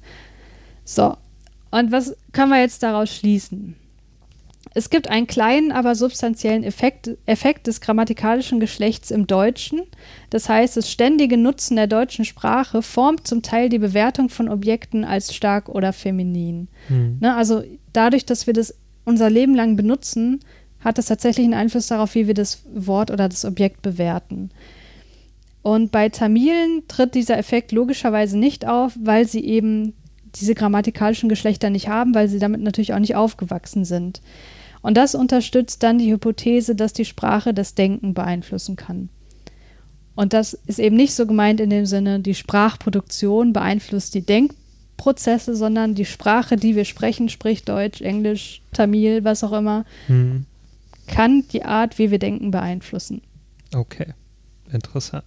So, und was können wir jetzt daraus schließen? Es gibt einen kleinen, aber substanziellen Effekt, Effekt des grammatikalischen Geschlechts im Deutschen. Das heißt, das ständige Nutzen der deutschen Sprache formt zum Teil die Bewertung von Objekten als stark oder feminin. Mhm. Ne, also dadurch, dass wir das unser Leben lang benutzen, hat das tatsächlich einen Einfluss darauf, wie wir das Wort oder das Objekt bewerten. Und bei Tamilen tritt dieser Effekt logischerweise nicht auf, weil sie eben diese grammatikalischen Geschlechter nicht haben, weil sie damit natürlich auch nicht aufgewachsen sind. Und das unterstützt dann die Hypothese, dass die Sprache das Denken beeinflussen kann. Und das ist eben nicht so gemeint in dem Sinne, die Sprachproduktion beeinflusst die Denkprozesse, sondern die Sprache, die wir sprechen, sprich Deutsch, Englisch, Tamil, was auch immer, mhm. kann die Art, wie wir denken, beeinflussen. Okay, interessant.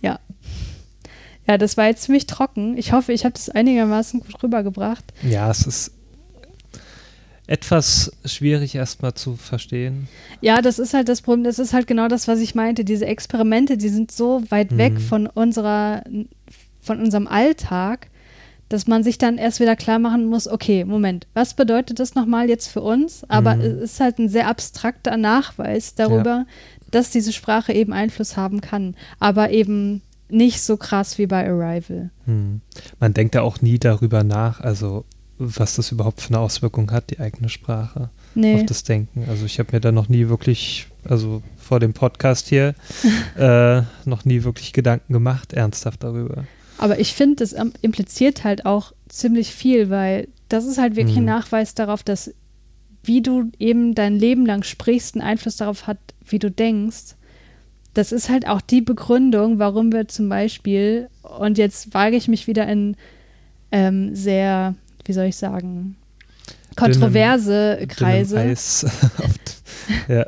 Ja. Ja, das war jetzt ziemlich trocken. Ich hoffe, ich habe das einigermaßen gut rübergebracht. Ja, es ist etwas schwierig erstmal zu verstehen. Ja, das ist halt das Problem. Das ist halt genau das, was ich meinte. Diese Experimente, die sind so weit mhm. weg von unserer, von unserem Alltag, dass man sich dann erst wieder klar machen muss, okay, Moment, was bedeutet das nochmal jetzt für uns? Aber mhm. es ist halt ein sehr abstrakter Nachweis darüber, ja. dass diese Sprache eben Einfluss haben kann. Aber eben nicht so krass wie bei Arrival. Mhm. Man denkt ja auch nie darüber nach, also was das überhaupt für eine Auswirkung hat, die eigene Sprache nee. auf das Denken. Also ich habe mir da noch nie wirklich, also vor dem Podcast hier, äh, noch nie wirklich Gedanken gemacht, ernsthaft darüber. Aber ich finde, das impliziert halt auch ziemlich viel, weil das ist halt wirklich mhm. ein Nachweis darauf, dass wie du eben dein Leben lang sprichst, einen Einfluss darauf hat, wie du denkst. Das ist halt auch die Begründung, warum wir zum Beispiel, und jetzt wage ich mich wieder in ähm, sehr wie soll ich sagen, kontroverse dünnem, Kreise. Dünnem Eis ja.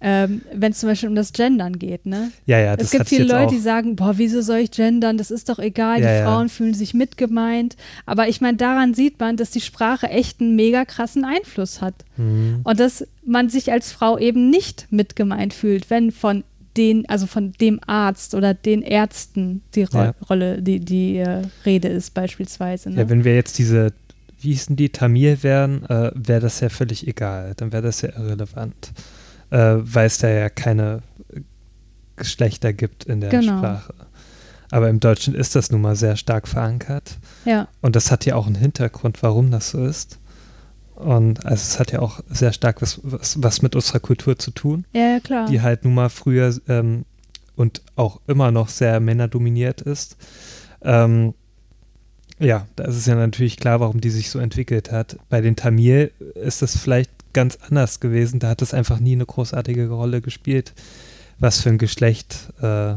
ähm, Wenn es zum Beispiel um das Gendern geht, ne? Ja, ja, das Es gibt viele Leute, die sagen, boah, wieso soll ich gendern? Das ist doch egal, ja, die Frauen ja. fühlen sich mitgemeint. Aber ich meine, daran sieht man, dass die Sprache echt einen mega krassen Einfluss hat. Mhm. Und dass man sich als Frau eben nicht mitgemeint fühlt, wenn von den, also von dem Arzt oder den Ärzten die Ro ja. Rolle, die, die äh, Rede ist, beispielsweise. Ne? Ja, wenn wir jetzt diese wie hießen die, Tamil wären, äh, wäre das ja völlig egal. Dann wäre das ja irrelevant. Äh, weil es da ja keine Geschlechter gibt in der genau. Sprache. Aber im Deutschen ist das nun mal sehr stark verankert. Ja. Und das hat ja auch einen Hintergrund, warum das so ist. Und also es hat ja auch sehr stark was, was, was mit unserer Kultur zu tun. Ja, ja klar. Die halt nun mal früher ähm, und auch immer noch sehr männerdominiert ist. Ähm, ja, da ist es ja natürlich klar, warum die sich so entwickelt hat. Bei den Tamil ist das vielleicht ganz anders gewesen. Da hat es einfach nie eine großartige Rolle gespielt, was für ein Geschlecht äh,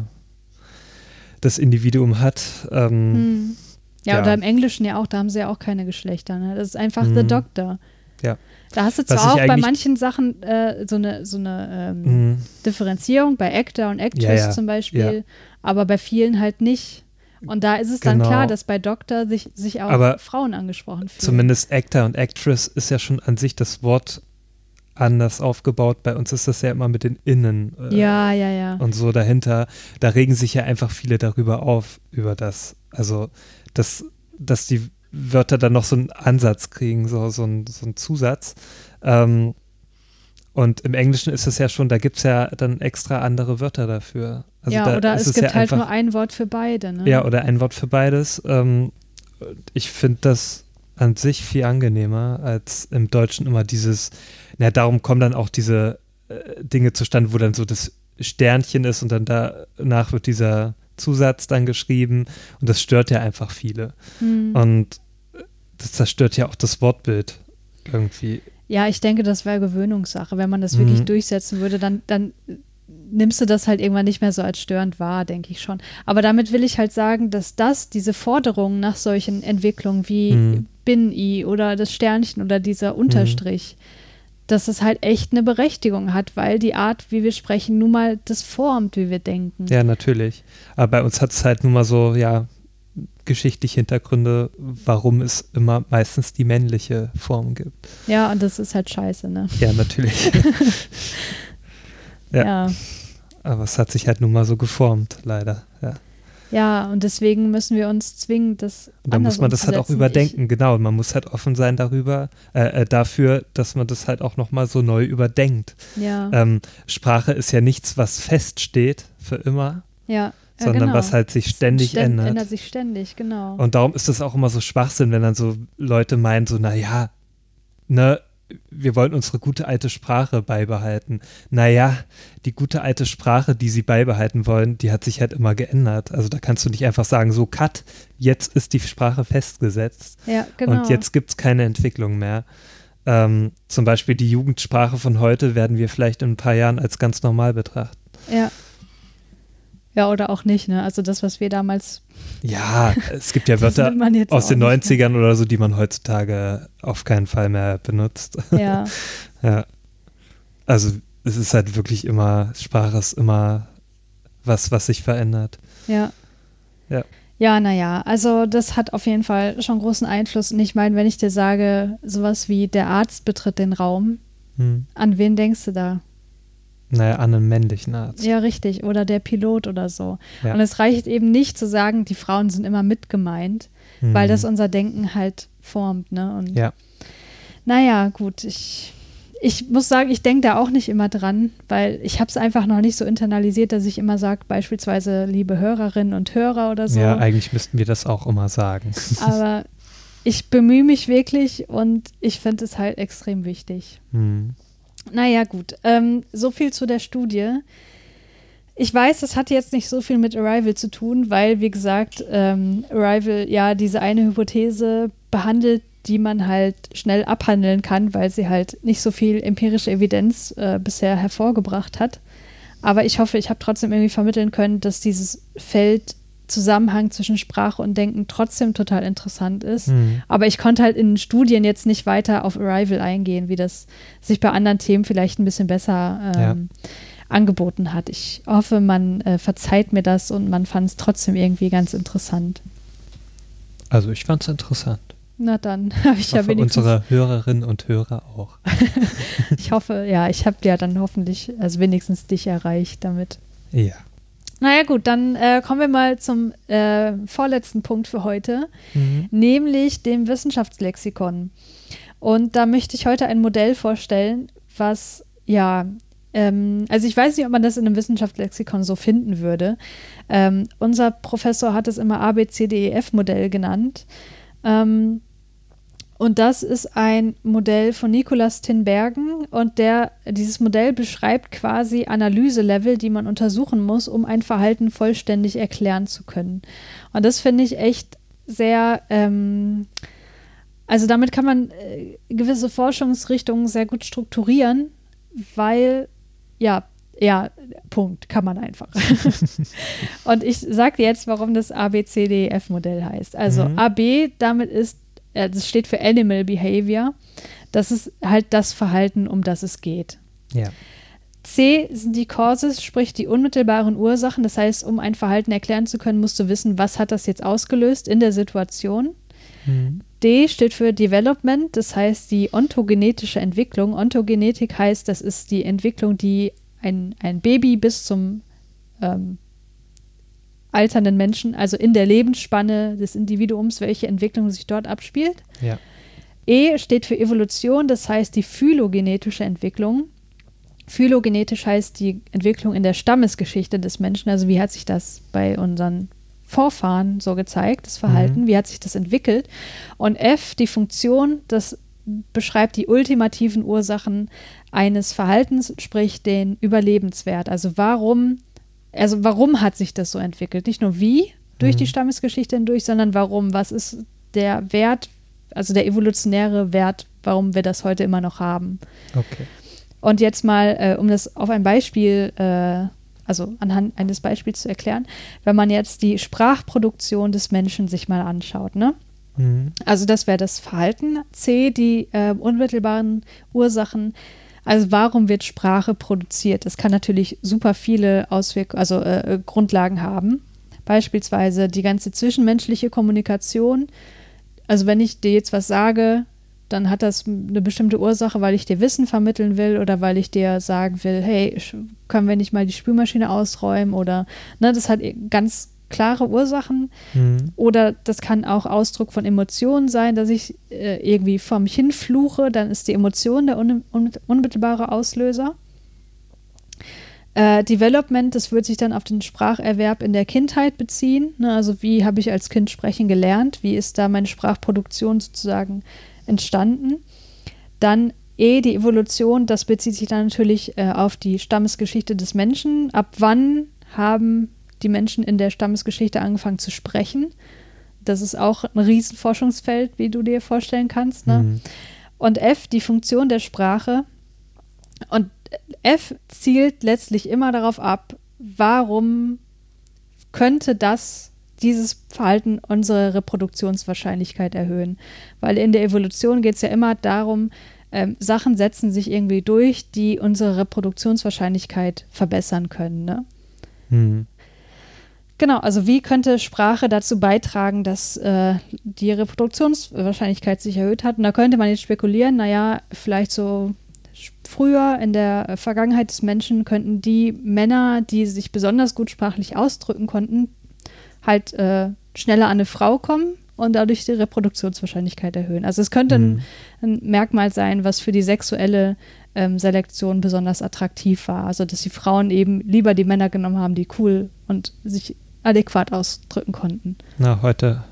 das Individuum hat. Ähm, hm. ja, ja, oder im Englischen ja auch, da haben sie ja auch keine Geschlechter. Ne? Das ist einfach hm. The Doctor. Ja. Da hast du zwar auch bei manchen Sachen äh, so eine, so eine ähm, hm. Differenzierung, bei Actor und Actress ja, ja. zum Beispiel, aber bei vielen halt nicht. Und da ist es dann Genau. klar, dass bei Doktor sich, sich auch Aber Frauen angesprochen fühlen. Zumindest Actor und Actress ist ja schon an sich das Wort anders aufgebaut. Bei uns ist das ja immer mit den Innen äh, Ja, ja, ja. und so dahinter. Da regen sich ja einfach viele darüber auf, über das. Also, dass, dass die Wörter dann noch so einen Ansatz kriegen, so, so, einen, so einen Zusatz. Ähm, und im Englischen ist es ja schon, da gibt es ja dann extra andere Wörter dafür. Also ja, da oder es gibt ja halt einfach, nur ein Wort für beide. Ne? Ja, oder ein Wort für beides. Ähm, ich finde das an sich viel angenehmer, als im Deutschen immer dieses, na, darum kommen dann auch diese äh, Dinge zustande, wo dann so das Sternchen ist und dann danach wird dieser Zusatz dann geschrieben und das stört ja einfach viele. Hm. Und das zerstört ja auch das Wortbild irgendwie. Ja, ich denke, das wäre Gewöhnungssache. Wenn man das wirklich Mhm. durchsetzen würde, dann, dann nimmst du das halt irgendwann nicht mehr so als störend wahr, denke ich schon. Aber damit will ich halt sagen, dass das, diese Forderungen nach solchen Entwicklungen wie Mhm. Bin-I oder das Sternchen oder dieser Unterstrich, dass es halt echt eine Berechtigung hat, weil die Art, wie wir sprechen, nun mal das formt, wie wir denken. Ja, natürlich. Aber bei uns hat es halt nun mal so, ja, geschichtliche Hintergründe, warum es immer meistens die männliche Form gibt. Ja, und das ist halt scheiße, ne? Ja, natürlich. Ja. ja. Aber es hat sich halt nun mal so geformt, leider. Ja. Ja, und deswegen müssen wir uns zwingen, das Und dann muss man das halt auch überdenken, genau. Und man muss halt offen sein darüber, äh, äh, dafür, dass man das halt auch nochmal so neu überdenkt. Ich, ja, Ähm, Sprache ist ja nichts, was feststeht für immer, ja, ja, sondern genau. was halt sich ständig Ständ- ändert. ändert sich ständig, genau. Und darum ist das auch immer so Schwachsinn, wenn dann so Leute meinen, so, naja, ne, wir wollen unsere gute alte Sprache beibehalten. Naja, die gute alte Sprache, die sie beibehalten wollen, die hat sich halt immer geändert. Also da kannst du nicht einfach sagen, so, cut, jetzt ist die Sprache festgesetzt ja, genau. und jetzt gibt es keine Entwicklung mehr. Ähm, zum Beispiel die Jugendsprache von heute werden wir vielleicht in ein paar Jahren als ganz normal betrachten. Ja. Ja, oder auch nicht, ne? Also das, was wir damals. Ja, es gibt ja Wörter aus den nicht 90ern oder so, die man heutzutage auf keinen Fall mehr benutzt. Ja, Ja. Also es ist halt wirklich immer, Sprache ist immer was, was sich verändert. ja. Ja. Ja, naja, also das hat auf jeden Fall schon großen Einfluss. Und ich meine, wenn ich dir sage, sowas wie der Arzt betritt den Raum, Hm. an wen denkst du da? Naja, an einen männlichen Arzt. Ja, richtig. Oder der Pilot oder so. Ja. Und es reicht eben nicht zu sagen, die Frauen sind immer mit gemeint, Hm. weil das unser Denken halt formt, ne? Und Ja. Naja, gut, ich, ich muss sagen, ich denke da auch nicht immer dran, weil ich habe es einfach noch nicht so internalisiert, dass ich immer sage, beispielsweise liebe Hörerinnen und Hörer oder so. Ja, eigentlich müssten wir das auch immer sagen. Aber ich bemühe mich wirklich und ich finde es halt extrem wichtig. Hm. Naja, gut. Ähm, so viel zu der Studie. Ich weiß, das hat jetzt nicht so viel mit Arrival zu tun, weil, wie gesagt, ähm, Arrival ja diese eine Hypothese behandelt, die man halt schnell abhandeln kann, weil sie halt nicht so viel empirische Evidenz äh, bisher hervorgebracht hat. Aber ich hoffe, ich habe trotzdem irgendwie vermitteln können, dass dieses Feld Zusammenhang zwischen Sprache und Denken trotzdem total interessant ist. Hm. Aber ich konnte halt in Studien jetzt nicht weiter auf Arrival eingehen, wie das sich bei anderen Themen vielleicht ein bisschen besser ähm, angeboten hat. Ich hoffe, man äh, verzeiht mir das und man fand es trotzdem irgendwie ganz interessant. Also ich fand es interessant. Na dann habe ich Ich ja hoffe, wenigstens. unsere Hörerinnen und Hörer auch. Ich hoffe, ja, ich habe ja dann hoffentlich, also wenigstens dich erreicht damit. Ja. Naja, gut, dann äh, kommen wir mal zum äh, vorletzten Punkt für heute. Mhm. nämlich dem Wissenschaftslexikon. Und da möchte ich heute ein Modell vorstellen, was ja, ähm, also ich weiß nicht, ob man das in einem Wissenschaftslexikon so finden würde. Ähm, unser Professor hat es immer ABCDEF-Modell genannt. Ähm, und das ist ein Modell von Nicolas Tinbergen und der, dieses Modell beschreibt quasi Analyselevel, die man untersuchen muss, um ein Verhalten vollständig erklären zu können. Und das finde ich echt sehr, ähm, also damit kann man äh, gewisse Forschungsrichtungen sehr gut strukturieren, weil, ja, ja, Punkt, kann man einfach. und ich sage jetzt, warum das ABCDEF-Modell heißt. Also Mhm. AB, damit ist, das steht für Animal Behavior. Das ist halt das Verhalten, um das es geht. Ja. C sind die Causes, sprich die unmittelbaren Ursachen. Das heißt, um ein Verhalten erklären zu können, musst du wissen, was hat das jetzt ausgelöst in der Situation. Mhm. D steht für Development, das heißt die ontogenetische Entwicklung. Ontogenetik heißt, das ist die Entwicklung, die ein, ein Baby bis zum ähm, alternden Menschen, also in der Lebensspanne des Individuums, welche Entwicklung sich dort abspielt. Ja. E steht für Evolution, das heißt die phylogenetische Entwicklung. Phylogenetisch heißt die Entwicklung in der Stammesgeschichte des Menschen, also wie hat sich das bei unseren Vorfahren so gezeigt, das Verhalten, mhm. wie hat sich das entwickelt. Und F, die Funktion, das beschreibt die ultimativen Ursachen eines Verhaltens, sprich den Überlebenswert. Also warum, also warum hat sich das so entwickelt? Nicht nur wie durch mhm. die Stammesgeschichte hindurch, sondern warum? Was ist der Wert, also der evolutionäre Wert, warum wir das heute immer noch haben? Okay. Und jetzt mal, äh, um das auf ein Beispiel äh, also anhand eines Beispiels zu erklären, wenn man jetzt die Sprachproduktion des Menschen sich mal anschaut, ne? Mhm. Also das wäre das Verhalten. C, die äh, unmittelbaren Ursachen. Also warum wird Sprache produziert? Das kann natürlich super viele Auswirkungen, also äh, äh, Grundlagen haben. Beispielsweise die ganze zwischenmenschliche Kommunikation. Also wenn ich dir jetzt was sage, dann hat das eine bestimmte Ursache, weil ich dir Wissen vermitteln will oder weil ich dir sagen will, hey, können wir nicht mal die Spülmaschine ausräumen oder, ne, das hat ganz klare Ursachen. Mhm. Oder das kann auch Ausdruck von Emotionen sein, dass ich äh, irgendwie vor mich hinfluche, dann ist die Emotion der un un unmittelbare Auslöser. Äh, Development, das wird sich dann auf den Spracherwerb in der Kindheit beziehen. Ne? Also wie habe ich als Kind sprechen gelernt? Wie ist da meine Sprachproduktion sozusagen entstanden. Dann E, die Evolution, das bezieht sich dann natürlich äh, auf die Stammesgeschichte des Menschen. Ab wann haben die Menschen in der Stammesgeschichte angefangen zu sprechen? Das ist auch ein Riesenforschungsfeld, wie du dir vorstellen kannst. Ne? Mhm. Und F, die Funktion der Sprache. Und F zielt letztlich immer darauf ab, warum könnte das dieses Verhalten unsere Reproduktionswahrscheinlichkeit erhöhen. Weil in der Evolution geht es ja immer darum, ähm, Sachen setzen sich irgendwie durch, die unsere Reproduktionswahrscheinlichkeit verbessern können. Ne? Mhm. Genau, also wie könnte Sprache dazu beitragen, dass äh, die Reproduktionswahrscheinlichkeit sich erhöht hat? Und da könnte man jetzt spekulieren, naja, vielleicht so früher in der Vergangenheit des Menschen könnten die Männer, die sich besonders gut sprachlich ausdrücken konnten, halt äh, schneller an eine Frau kommen und dadurch die Reproduktionswahrscheinlichkeit erhöhen. Also es könnte mhm. ein, ein, Merkmal sein, was für die sexuelle ähm, Selektion besonders attraktiv war. Also dass die Frauen eben lieber die Männer genommen haben, die cool und sich adäquat ausdrücken konnten. Na, heute,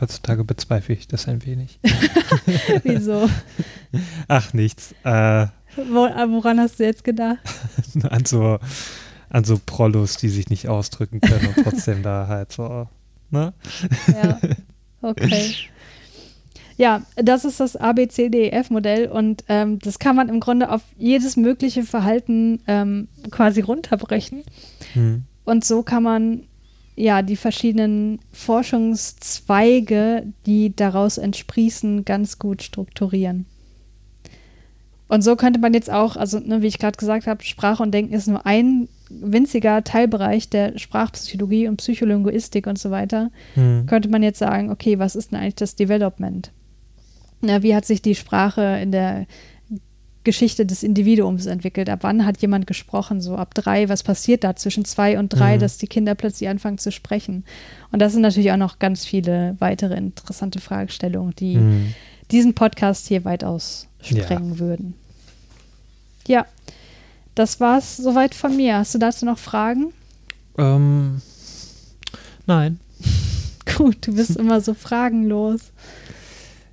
heutzutage bezweifle ich das ein wenig. Wieso? Ach, nichts. Äh, äh, woran hast du jetzt gedacht? An so an so Prollos, die sich nicht ausdrücken können und trotzdem da halt so, ne? Ja, okay. Ja, das ist das ABCDEF-Modell und ähm, das kann man im Grunde auf jedes mögliche Verhalten ähm, quasi runterbrechen. Hm. Und so kann man ja die verschiedenen Forschungszweige, die daraus entsprießen, ganz gut strukturieren. Und so könnte man jetzt auch, also ne, wie ich gerade gesagt habe, Sprache und Denken ist nur ein winziger Teilbereich der Sprachpsychologie und Psycholinguistik und so weiter, hm. könnte man jetzt sagen, okay, was ist denn eigentlich das Development? Na, wie hat sich die Sprache in der Geschichte des Individuums entwickelt? Ab wann hat jemand gesprochen? So ab drei, was passiert da zwischen zwei und drei, mhm. dass die Kinder plötzlich anfangen zu sprechen? Und das sind natürlich auch noch ganz viele weitere interessante Fragestellungen, die mhm. diesen Podcast hier weitaus sprengen ja. würden. Ja, das war's soweit von mir. Hast du dazu noch Fragen? Ähm, nein. Gut, du bist immer so fragenlos.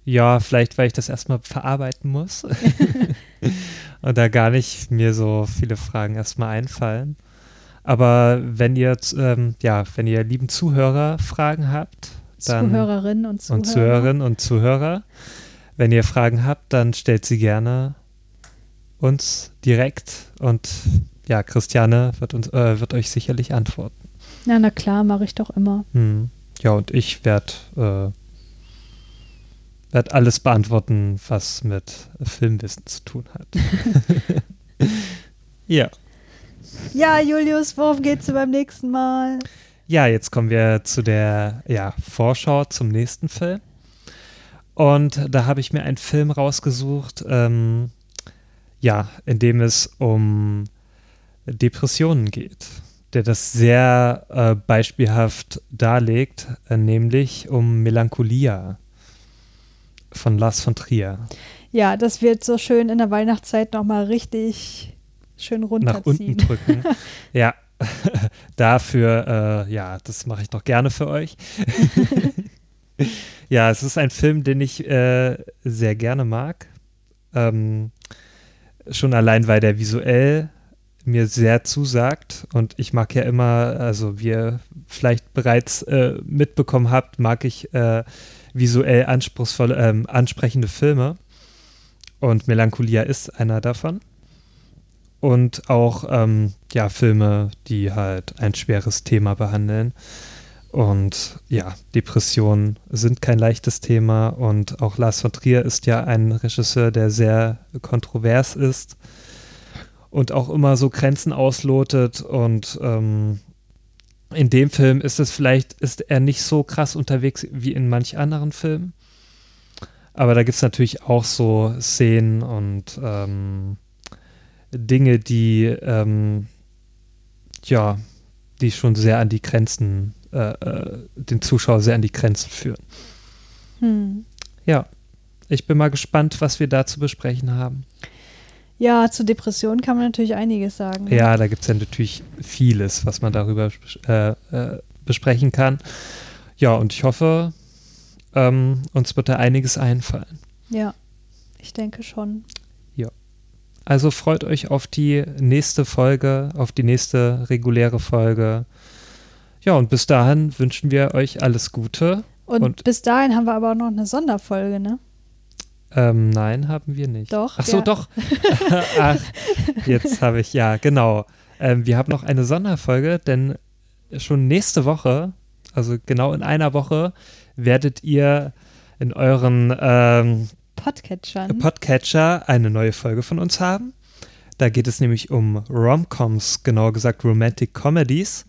Ja, vielleicht, weil ich das erstmal verarbeiten muss. und da gar nicht mir so viele Fragen erstmal einfallen. Aber wenn ihr, ähm, ja, wenn ihr lieben Zuhörer Fragen habt, dann Zuhörerinnen und Zuhörer. Und Zuhörerinnen und Zuhörer, wenn ihr Fragen habt, dann stellt sie gerne uns direkt und ja, Christiane wird, uns, äh, wird euch sicherlich antworten. Ja, na klar, mache ich doch immer. Hm. Ja, und ich werde äh, werd alles beantworten, was mit Filmwissen zu tun hat. ja. Ja, Julius, worum geht's beim nächsten Mal? Ja, jetzt kommen wir zu der ja, Vorschau zum nächsten Film. Und da habe ich mir einen Film rausgesucht, ähm, ja, in dem es um Depressionen geht, der das sehr äh, beispielhaft darlegt, äh, nämlich um Melancholia von Lars von Trier. Ja, das wird so schön in der Weihnachtszeit nochmal richtig schön runterziehen. Nach unten drücken. ja, dafür, äh, ja, das mache ich noch gerne für euch. ja, es ist ein Film, den ich äh, sehr gerne mag. Ähm, schon allein, weil der visuell mir sehr zusagt und ich mag ja immer, also wie ihr vielleicht bereits äh, mitbekommen habt, mag ich äh, visuell anspruchsvolle, ähm, ansprechende Filme. Und Melancholia ist einer davon. Und auch ähm, ja Filme, die halt ein schweres Thema behandeln. Und ja, Depressionen sind kein leichtes Thema. Und auch Lars von Trier ist ja ein Regisseur, der sehr kontrovers ist und auch immer so Grenzen auslotet und ähm, in dem Film ist es vielleicht, ist er nicht so krass unterwegs wie in manch anderen Filmen. Aber da gibt es natürlich auch so Szenen und ähm, Dinge, die ähm, ja, die schon sehr an die Grenzen äh, äh, den Zuschauer sehr an die Grenzen führen. Hm. Ja, ich bin mal gespannt, was wir da zu besprechen haben. Ja, zu Depressionen kann man natürlich einiges sagen. Ja, da gibt es ja natürlich vieles, was man darüber äh, äh, besprechen kann. Ja, und ich hoffe, ähm, uns wird da einiges einfallen. Ja, ich denke schon. Ja. Also freut euch auf die nächste Folge, auf die nächste reguläre Folge. Ja, und bis dahin wünschen wir euch alles Gute. Und, und bis dahin haben wir aber auch noch eine Sonderfolge, ne? Ähm, nein, haben wir nicht. Doch. Ach so, ja. doch. Ach, jetzt habe ich, ja, genau. Ähm, wir haben noch eine Sonderfolge, denn schon nächste Woche, also genau in einer Woche, werdet ihr in euren ähm, Podcatchern. Podcatcher eine neue Folge von uns haben. Da geht es nämlich um Romcoms, genauer gesagt Romantic Comedies.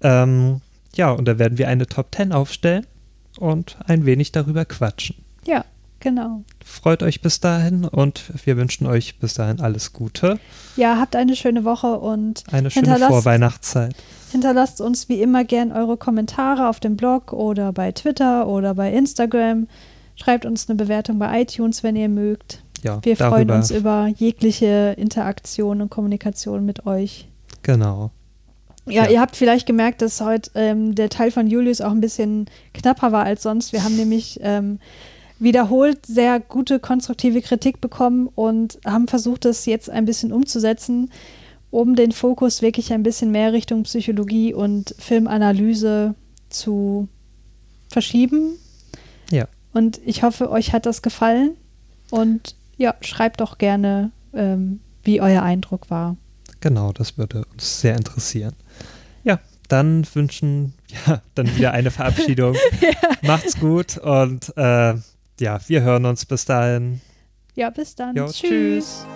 Ähm, ja, und da werden wir eine Top 10 aufstellen und ein wenig darüber quatschen. Ja, genau. Freut euch bis dahin und wir wünschen euch bis dahin alles Gute. Ja, habt eine schöne Woche und eine schöne Vorweihnachtszeit. Hinterlasst uns wie immer gern eure Kommentare auf dem Blog oder bei Twitter oder bei Instagram. Schreibt uns eine Bewertung bei iTunes, wenn ihr mögt. Ja, wir freuen uns über jegliche Interaktion und Kommunikation mit euch. Genau. Ja, ja, ihr habt vielleicht gemerkt, dass heute ähm, der Teil von Julius auch ein bisschen knapper war als sonst. Wir haben nämlich ähm, wiederholt sehr gute konstruktive Kritik bekommen und haben versucht, das jetzt ein bisschen umzusetzen, um den Fokus wirklich ein bisschen mehr Richtung Psychologie und Filmanalyse zu verschieben. Ja. Und ich hoffe, euch hat das gefallen. Und ja, schreibt doch gerne, ähm, wie euer Eindruck war. Genau, das würde uns sehr interessieren. Ja, dann wünschen ja dann wieder eine Verabschiedung. ja. Macht's gut und äh, ja, wir hören uns bis dahin. Ja, bis dann. Jo, tschüss. tschüss.